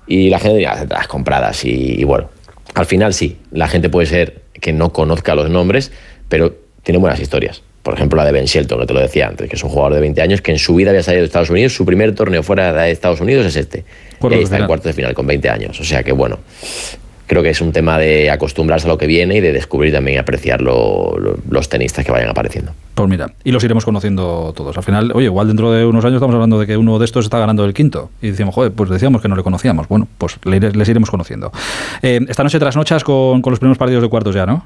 y la gente ya hace las compradas. Y, y bueno, al final sí, la gente puede ser que no conozca los nombres, pero tiene buenas historias. Por ejemplo, la de Ben Shelton, que te lo decía antes, que es un jugador de 20 años que en su vida había salido de Estados Unidos. Su primer torneo fuera de Estados Unidos es este. Y ahí está en cuartos de final con 20 años. O sea que bueno, creo que es un tema de acostumbrarse a lo que viene y de descubrir también y apreciar lo- lo- los tenistas que vayan apareciendo. Pues mira, y los iremos conociendo todos. Al final, oye, igual dentro de unos años estamos hablando de que uno de estos está ganando el quinto. Y decíamos, joder, pues decíamos que no le conocíamos. Bueno, pues les iremos conociendo. Eh, esta noche trasnochas con, con los primeros partidos de cuartos ya, ¿no?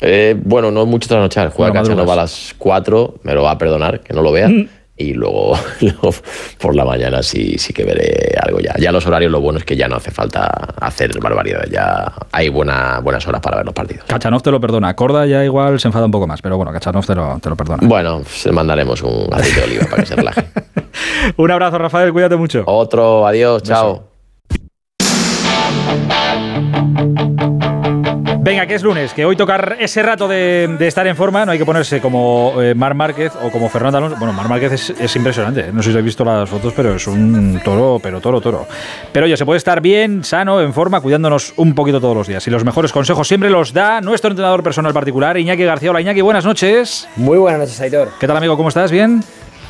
Eh, bueno, no mucho trasnochar. Juega Bueno, Cachanova a las 4, me lo va a perdonar, que no lo vea. Mm. Y luego, [LAUGHS] luego por la mañana sí, sí que veré algo ya. Ya los horarios, lo bueno es que ya no hace falta hacer barbaridades. Ya hay buena, buenas horas para ver los partidos. Kachanov te lo perdona. Corda ya igual se enfada un poco más, pero bueno, Kachanov te lo, te lo perdona. Bueno, le mandaremos un aceite de oliva para que se relaje. [LAUGHS] Un abrazo, Rafael, cuídate mucho. Otro, adiós, chao. Venga, que es lunes, que hoy tocar ese rato de, de estar en forma, no hay que ponerse como eh, Mar Márquez o como Fernando Alonso. Bueno, Mar Márquez es, es impresionante, no sé si habéis visto las fotos, pero es un toro, pero toro, toro. Pero oye, se puede estar bien, sano, en forma, cuidándonos un poquito todos los días. Y los mejores consejos siempre los da nuestro entrenador personal particular, Iñaki García. Hola Iñaki, buenas noches. Muy buenas noches, Aitor. ¿Qué tal amigo? ¿Cómo estás? ¿Bien?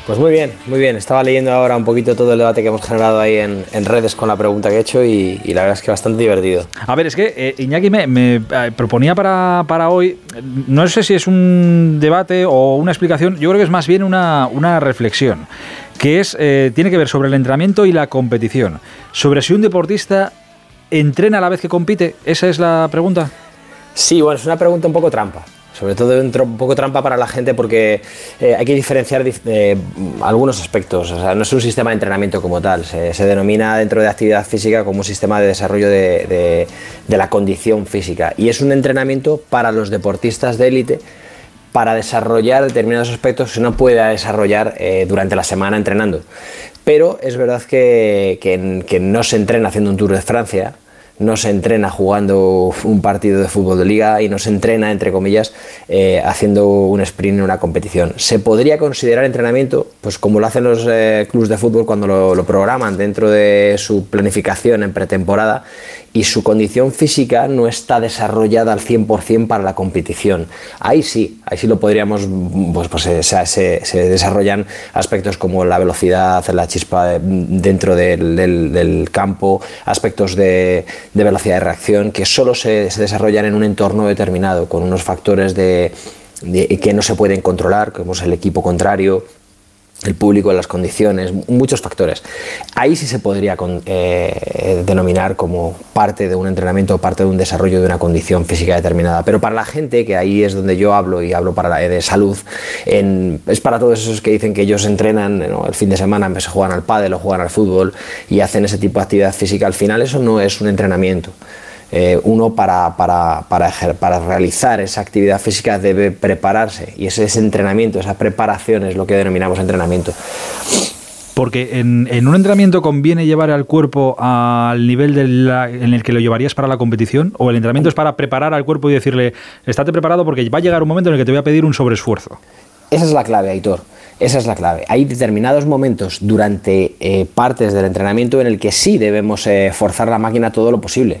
Pues muy bien, muy bien. Estaba leyendo ahora un poquito todo el debate que hemos generado ahí en, en redes con la pregunta que he hecho y, y la verdad es que bastante divertido. A ver, es que eh, Iñaki me, me, eh, proponía para, para hoy, no sé si es un debate o una explicación, yo creo que es más bien una, una reflexión, que es eh, tiene que ver sobre el entrenamiento y la competición. Sobre si un deportista entrena a la vez que compite, esa es la pregunta. Sí, bueno, es una pregunta un poco trampa. Sobre todo un, poco trampa para la gente porque eh, hay que diferenciar dif- eh, algunos aspectos. No es un sistema de entrenamiento como tal. Se, denomina dentro de actividad física como un sistema de desarrollo de, de- de la condición física. Y es un entrenamiento para los deportistas de élite para desarrollar determinados aspectos que no pueda desarrollar eh, durante la semana entrenando. Pero es verdad que, que- que no se entrena haciendo un Tour de Francia, no se entrena jugando un partido de fútbol de liga y no se entrena, entre comillas, eh, haciendo un sprint en una competición. Se podría considerar entrenamiento, pues como lo hacen los eh, clubes de fútbol cuando lo, lo programan dentro de su planificación en pretemporada y su condición física no está desarrollada al 100% para la competición. Ahí sí, ahí sí lo podríamos, pues, pues se, se- desarrollan aspectos como la velocidad, la chispa de- dentro del, campo, aspectos de, velocidad de reacción que solo se, se desarrollan en un entorno determinado, con unos factores de, de- que no se pueden controlar, como es el equipo contrario, el público, las condiciones, muchos factores. Ahí sí se podría eh, denominar como parte de un entrenamiento, parte de un desarrollo de una condición física determinada. Pero para la gente, que ahí es donde yo hablo y hablo para la, de salud, es para todos esos que dicen que ellos entrenan ¿no? el fin de semana, pues, juegan al pádel o juegan al fútbol y hacen ese tipo de actividad física, al final eso no es un entrenamiento. Eh, uno para, para, para, realizar esa actividad física debe prepararse y ese, entrenamiento, esa preparación es lo que denominamos entrenamiento. Porque en, en un entrenamiento conviene llevar al cuerpo al nivel de la- en el que lo llevarías para la competición, o el entrenamiento es para preparar al cuerpo y decirle, estate preparado porque va a llegar un momento en el que te voy a pedir un sobreesfuerzo. Esa es la clave, Aitor. Esa es la clave. Hay determinados momentos durante eh, partes del entrenamiento en el que sí debemos eh, forzar la máquina todo lo posible.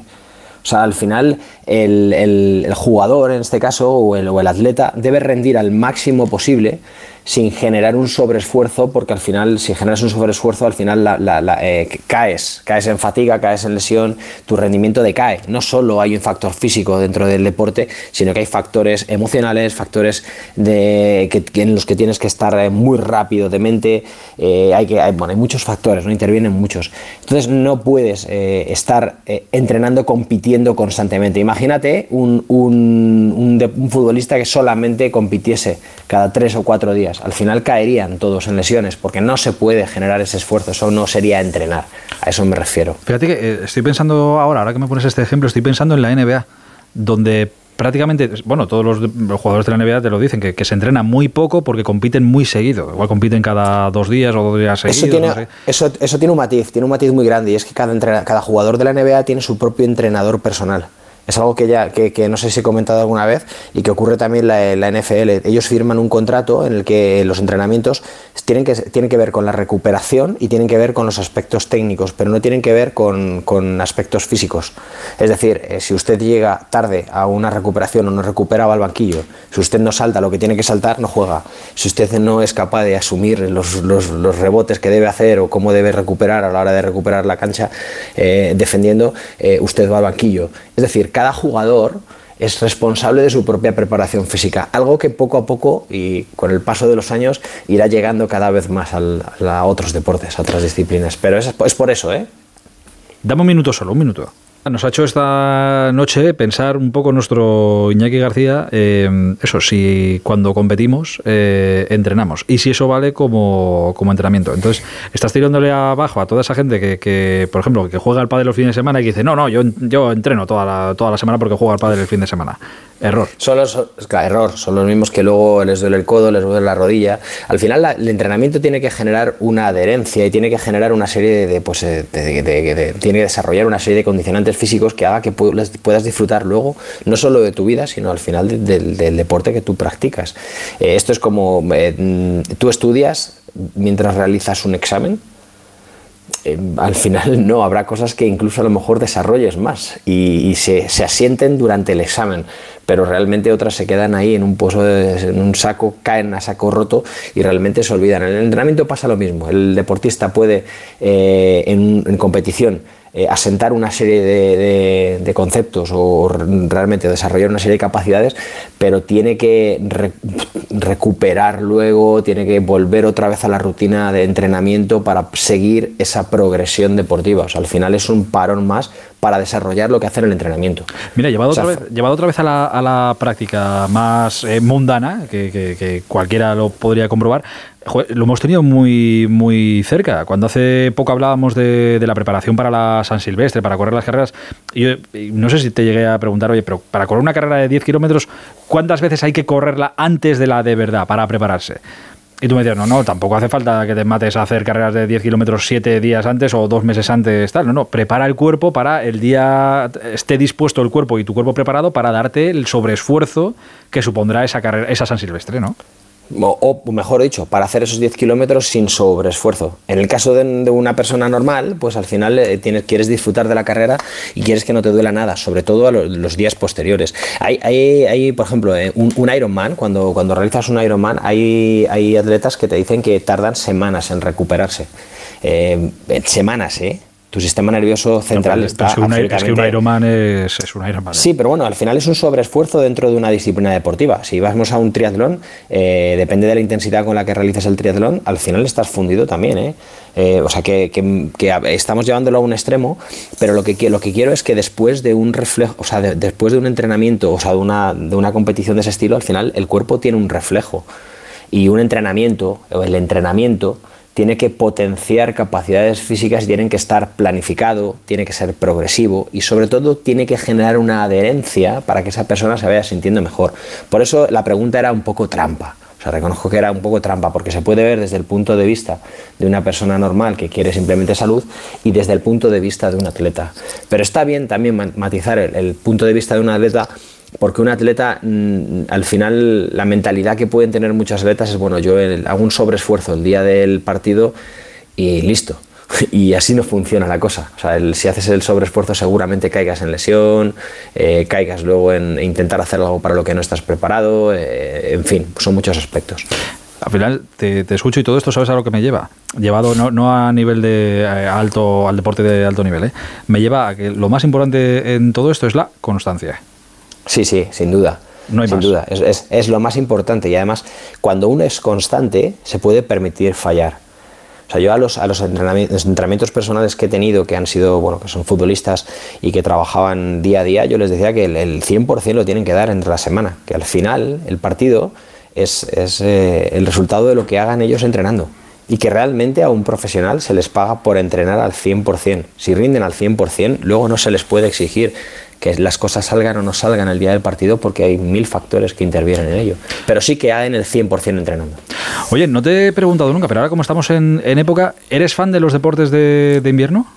O sea, al final el, el- jugador, en este caso, o el, o el atleta, debe rendir al máximo posible sin generar un sobreesfuerzo, porque al final, si generas un sobreesfuerzo, al final eh, caes, caes en fatiga, caes en lesión, tu rendimiento decae. No solo hay un factor físico dentro del deporte, sino que hay factores emocionales, factores de, que, en los que tienes que estar eh, muy rápido de mente, eh, hay, que, bueno, hay muchos factores, ¿no? intervienen muchos. Entonces no puedes estar entrenando, compitiendo constantemente. Imagínate un, un- un un futbolista que solamente compitiese cada tres o cuatro días. Al final caerían todos en lesiones, porque no se puede generar ese esfuerzo, eso no sería entrenar. A eso me refiero. Fíjate que eh, estoy pensando ahora, ahora que me pones este ejemplo, estoy pensando en la NBA, donde prácticamente, bueno, todos los, los jugadores de la NBA te lo dicen, que, que se entrena muy poco porque compiten muy seguido. Igual compiten cada dos días o dos días seguidos. Eso tiene, no sé. eso, eso tiene un matiz, tiene un matiz muy grande y es que cada jugador de la NBA tiene su propio entrenador personal. Es algo que ya que, que no sé si he comentado alguna vez y que ocurre también en la, NFL. Ellos firman un contrato en el que los entrenamientos tienen que, tienen que ver con la recuperación y tienen que ver con los aspectos técnicos, pero no tienen que ver con, con aspectos físicos. Es decir, eh, si usted llega tarde a una recuperación o no recupera va al banquillo, si usted no salta lo que tiene que saltar, no juega. Si usted no es capaz de asumir los, los- los rebotes que debe hacer o cómo debe recuperar a la hora de recuperar la cancha eh, defendiendo, eh, usted va al banquillo. Es decir, cada jugador es responsable de su propia preparación física, algo que poco a poco y con el paso de los años irá llegando cada vez más a otros deportes, a otras disciplinas. Pero es, es por eso, ¿eh? Dame un minuto solo, un minuto. Nos ha hecho esta noche pensar un poco nuestro Iñaki García, eh, eso, si cuando competimos eh, entrenamos y si eso vale como, como entrenamiento. Entonces, estás tirándole abajo a toda esa gente que, que, por ejemplo, que juega al pádel los fines de semana y que dice, no, no, yo, yo entreno toda la, toda la semana porque juego al pádel el fin de semana. Error. Son los, error, son los mismos que luego les duele el codo, les duele la rodilla. Al final el entrenamiento tiene que generar una adherencia y tiene que generar una serie de, pues, de- de- tiene que desarrollar una serie de condicionantes físicos que haga que puedas disfrutar luego no solo de tu vida, sino al final de- del- deporte que tú practicas. Eh, esto es como eh, mm, tú estudias mientras realizas un examen, eh, al final [LAUGHS] no, habrá cosas que incluso a lo mejor desarrolles más y, se, asienten durante el examen, pero realmente otras se quedan ahí en un pozo, en un saco, caen a saco roto y realmente se olvidan. En el entrenamiento pasa lo mismo, el deportista puede en competición eh, asentar una serie de, de- de conceptos o realmente desarrollar una serie de capacidades, pero tiene que re- recuperar luego, tiene que volver otra vez a la rutina de entrenamiento para seguir esa progresión deportiva. O sea, al final es un parón más para desarrollar lo que hace en el entrenamiento. Mira, llevado, O sea, otra, vez, llevado otra vez a la, a la práctica más eh, mundana, que, que- que cualquiera lo podría comprobar, joder, lo hemos tenido muy, muy cerca. Cuando hace poco hablábamos de, la preparación para la San Silvestre, para correr las carreras, yo no sé si te llegué a preguntar, oye, pero para correr una carrera de 10 kilómetros, ¿cuántas veces hay que correrla antes de la de verdad para prepararse? Y tú me decías, no, no, tampoco hace falta que te mates a hacer carreras de 10 kilómetros 7 días antes o dos meses antes, tal. No, no, prepara el cuerpo para el día, esté dispuesto el cuerpo y tu cuerpo preparado para darte el sobreesfuerzo que supondrá esa carrera, esa San Silvestre, ¿no? O, mejor dicho, para hacer esos 10 kilómetros sin sobreesfuerzo. En el caso de, de una persona normal, pues al final eh, tienes, quieres disfrutar de la carrera y quieres que no te duela nada, sobre todo a lo- los días posteriores. Hay, hay, hay, por ejemplo, eh, un, un Ironman, cuando, cuando realizas un Ironman, hay, hay atletas que te dicen que tardan semanas en recuperarse. Eh, semanas, ¿eh? Tu sistema nervioso central está es, que un, es que un Ironman es, es un Ironman. Sí, pero bueno, al final es un sobreesfuerzo dentro de una disciplina deportiva. Si vamos a un triatlón, eh, depende de la intensidad con la que realices el triatlón, al final estás fundido también. ¿eh? Eh, o sea, que, que- que a- estamos llevándolo a un extremo, pero lo que, lo que quiero es que después de un reflejo, o sea, de- después de un entrenamiento, o sea, de una, de una competición de ese estilo, al final el cuerpo tiene un reflejo. Y un entrenamiento, o el entrenamiento, tiene que potenciar capacidades físicas y tienen que estar planificado, tiene que ser progresivo y sobre todo tiene que generar una adherencia para que esa persona se vaya sintiendo mejor. Por eso la pregunta era un poco trampa. O sea, reconozco que era un poco trampa porque se puede ver desde el punto de vista de una persona normal que quiere simplemente salud y desde el punto de vista de un atleta. Pero está bien también ma- matizar el, el punto de vista de un atleta porque un atleta, mm, al final, la mentalidad que pueden tener muchos atletas es, bueno, yo el- hago un sobreesfuerzo el día del partido y listo. [LAUGHS] y así no funciona la cosa. O sea, si haces el sobreesfuerzo seguramente caigas en lesión, eh, caigas luego en intentar hacer algo para lo que no estás preparado, eh, en fin, son muchos aspectos. Al final te, te escucho y todo esto, ¿sabes a lo que me lleva? Llevado no, a nivel de eh, alto, al deporte de alto nivel, ¿eh? me lleva a que lo más importante en todo esto es la constancia. Sí, sí, sin duda. No hay sin más. duda. Es, es- es lo más importante y además cuando uno es constante se puede permitir fallar. O sea, yo a los, a los entrenami- los entrenamientos personales que he tenido, que han sido, bueno, que son futbolistas y que trabajaban día a día, yo les decía que el, el 100% lo tienen que dar entre la semana, que al final el partido es, es, eh, el resultado de lo que hagan ellos entrenando. Y que realmente a un profesional se les paga por entrenar al 100%. Si rinden al 100%, luego no se les puede exigir que las cosas salgan o no salgan el día del partido porque hay mil factores que intervienen en ello. Pero sí que hagan el 100% entrenando. Oye, no te he preguntado nunca, pero ahora como estamos en, en época, ¿eres fan de los deportes de, de invierno?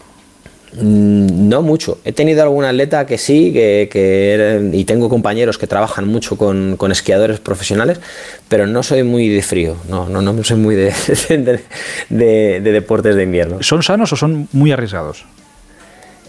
Mm, No mucho. He tenido algún atleta que sí, que, que y tengo compañeros que trabajan mucho con, con esquiadores profesionales, pero no soy muy de frío. No, no, no soy muy de, [LAUGHS] de, de- de deportes de invierno. ¿Son sanos o son muy arriesgados?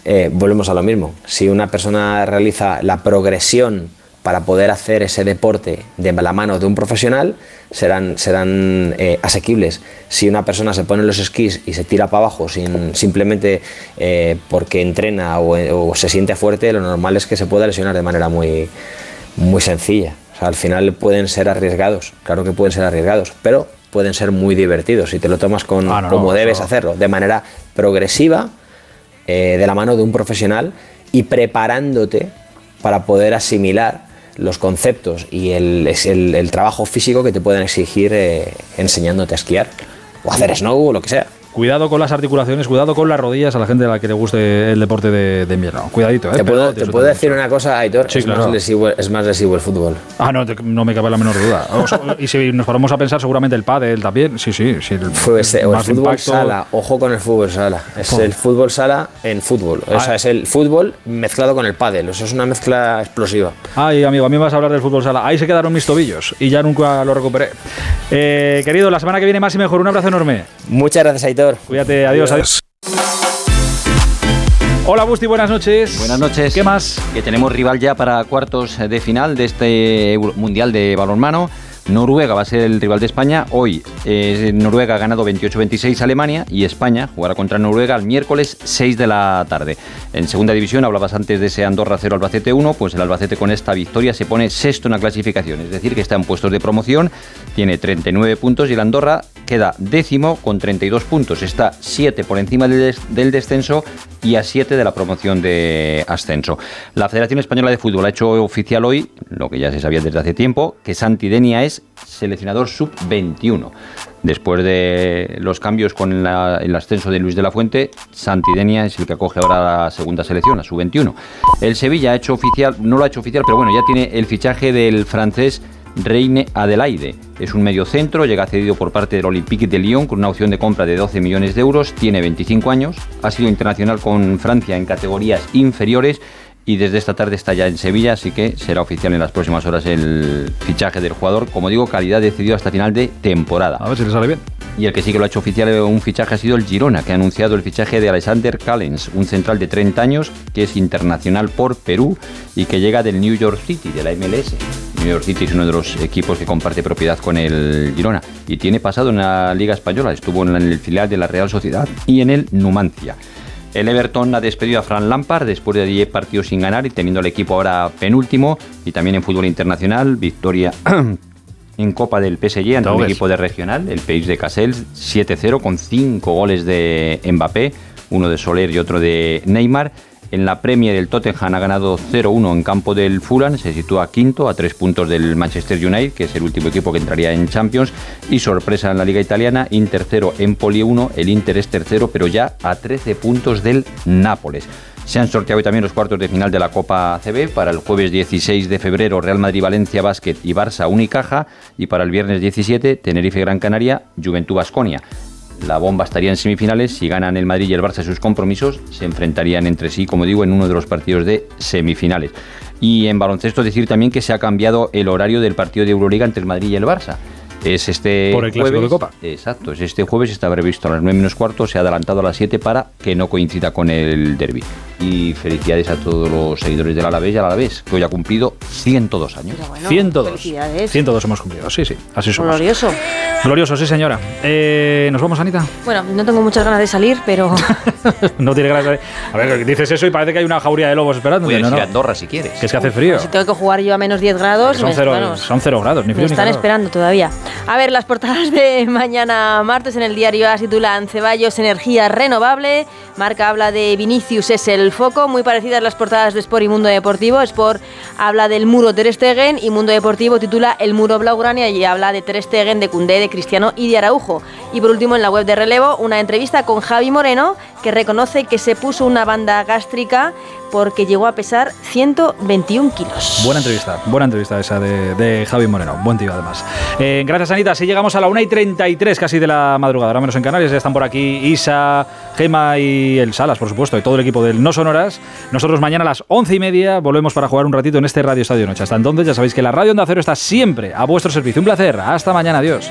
Eh, volvemos a lo mismo. Si una persona realiza la progresión para poder hacer ese deporte de la mano de un profesional, serán, serán eh, asequibles. Si una persona se pone los esquís y se tira para abajo sin, simplemente eh, porque entrena o, o se siente fuerte, lo normal es que se pueda lesionar de manera muy, muy sencilla. O sea, al final pueden ser arriesgados, claro que pueden ser arriesgados, pero pueden ser muy divertidos si te lo tomas con, Ah, no, no, como debes eso- hacerlo, de manera progresiva, eh, de la mano de un profesional y preparándote para poder asimilar los conceptos y el, el trabajo físico que te pueden exigir eh, enseñándote a esquiar o hacer snow o lo que sea. Cuidado con las articulaciones, cuidado con las rodillas a la gente a la que le guste el deporte de, de invierno. Cuidadito, ¿eh? Te puedo, te decir una cosa, Aitor, Sí, es, claro. más lesivo, es más lesivo el fútbol. Ah, no, te- no me cabe la menor duda. O sea, y si nos ponemos a pensar, seguramente el pádel también. Sí, sí. sí el, Fue ese- o el más fútbol impacto. sala, ojo con el fútbol sala. Es Oh. el fútbol sala en fútbol. O Ah. sea, es el fútbol mezclado con el pádel. Eso es una mezcla explosiva. Ay, amigo, a mí me vas a hablar del fútbol sala. Ahí se quedaron mis tobillos y ya nunca lo recuperé. Eh, querido, la semana que viene más y mejor. Un abrazo enorme. Muchas gracias, Aitor. Cuídate, adiós, adiós. Hola, Busti, buenas noches. Buenas noches. ¿Qué más? Que tenemos rival ya para cuartos de final de este Mundial de Balonmano. Noruega va a ser el rival de España. Hoy eh, Noruega ha ganado 28-26 a Alemania y España jugará contra Noruega el miércoles 6 de la tarde. En segunda división hablabas antes de ese Andorra 0 Albacete 1, pues el Albacete con esta victoria se pone sexto en la clasificación, es decir, que está en puestos de promoción, tiene 39 puntos y el Andorra queda décimo con 32 puntos, está 7 por encima del, des- del descenso y a 7 de la promoción de ascenso. La Federación Española de Fútbol ha hecho oficial hoy, lo que ya se sabía desde hace tiempo, que Santi Denia es seleccionador sub-21. Después de los cambios con el ascenso de Luis de la Fuente, Santi Denia es el que acoge ahora la segunda selección, la sub-21. El Sevilla ha hecho oficial, no lo ha hecho oficial, pero bueno, ya tiene el fichaje del francés Reine Adelaide. Es un mediocentro, llega cedido por parte del Olympique de Lyon con una opción de compra de 12 millones de euros, tiene 25 años, ha sido internacional con Francia en categorías inferiores y desde esta tarde está ya en Sevilla, así que será oficial en las próximas horas el fichaje del jugador. Como digo, calidad decidido hasta final de temporada. A ver si le sale bien. Y el que sí que lo ha hecho oficial eh, un fichaje ha sido el Girona, que ha anunciado el fichaje de Alexander Callens, un central de 30 años que es internacional por Perú y que llega del New York City, de la MLS. New York City es uno de los equipos que comparte propiedad con el Girona y tiene pasado en la Liga Española, estuvo en el filial de la Real Sociedad y en el Numancia. El Everton ha despedido a Fran Lampard después de 10 partidos sin ganar y teniendo el equipo ahora penúltimo y también en fútbol internacional, victoria [CLEARS THROAT] en Copa del PSG ante un equipo de regional, el Pays de Cassels, 7-0 con 5 goles de Mbappé, uno de Soler y otro de Neymar. En la Premier el Tottenham ha ganado 0-1 en campo del Fulham, se sitúa quinto a tres puntos del Manchester United, que es el último equipo que entraría en Champions. Y sorpresa en la Liga Italiana, Inter 0, Empoli 1, el Inter es tercero, pero ya a 13 puntos del Nápoles. Se han sorteado hoy también los cuartos de final de la Copa CB. Para el jueves 16 de febrero, Real Madrid-Valencia Basket y Barça Unicaja. Y para el viernes 17, Tenerife-Gran Canaria, Juventud Basconia. La bomba estaría en semifinales. Si ganan el Madrid y el Barça sus compromisos, se enfrentarían entre sí, como digo, en uno de los partidos de semifinales. Y en baloncesto decir también que se ha cambiado el horario del partido de Euroliga entre el Madrid y el Barça. Es este Por el clásico jueves, de Copa. Exacto, es este jueves, está previsto a las 9 menos cuarto, se ha adelantado a las 7 para que no coincida con el derby. Y felicidades a todos los seguidores del Alavés y al Alavés, que hoy ha cumplido 102 años. bueno, 102. felicidades. 102 hemos cumplido, sí, sí, así somos. Glorioso. Glorioso, sí, señora. Eh, ¿Nos vamos, Anita? Bueno, no tengo muchas ganas de salir, pero [LAUGHS] No tiene ganas de... A ver, dices eso y parece que hay una jauría de lobos esperando. Puedes no, ir a Andorra si quieres. Que es que hace frío. si tengo que jugar yo a menos 10 grados, Son me- cero, bueno, son cero grados, ni me frío ni están calor. esperando todavía. A ver, las portadas de mañana martes en el diario A titulan Ceballos energía renovable. Marca habla de Vinicius es el foco, muy parecidas las portadas de Sport y Mundo Deportivo. Sport habla del muro Ter Stegen y Mundo Deportivo titula El muro Blaugrana y habla de Ter Stegen, de Cundé, de Cristiano y de Araujo. Y por último en la web de Relevo una entrevista con Javi Moreno que reconoce que se puso una banda gástrica porque llegó a pesar 121 kilos. Buena entrevista, buena entrevista esa de, Javi Moreno, buen tío además. Eh, gracias Anita, llegamos a la 1 y 33 casi de la madrugada, ahora menos en Canarias, ya están por aquí Isa, Gema y el Salas, por supuesto, y todo el equipo del No Sonoras. Nosotros mañana a las 11 y media volvemos para jugar un ratito en este Radio Estadio Noche. Hasta entonces ya sabéis que la Radio Onda Cero está siempre a vuestro servicio. Un placer, hasta mañana, adiós.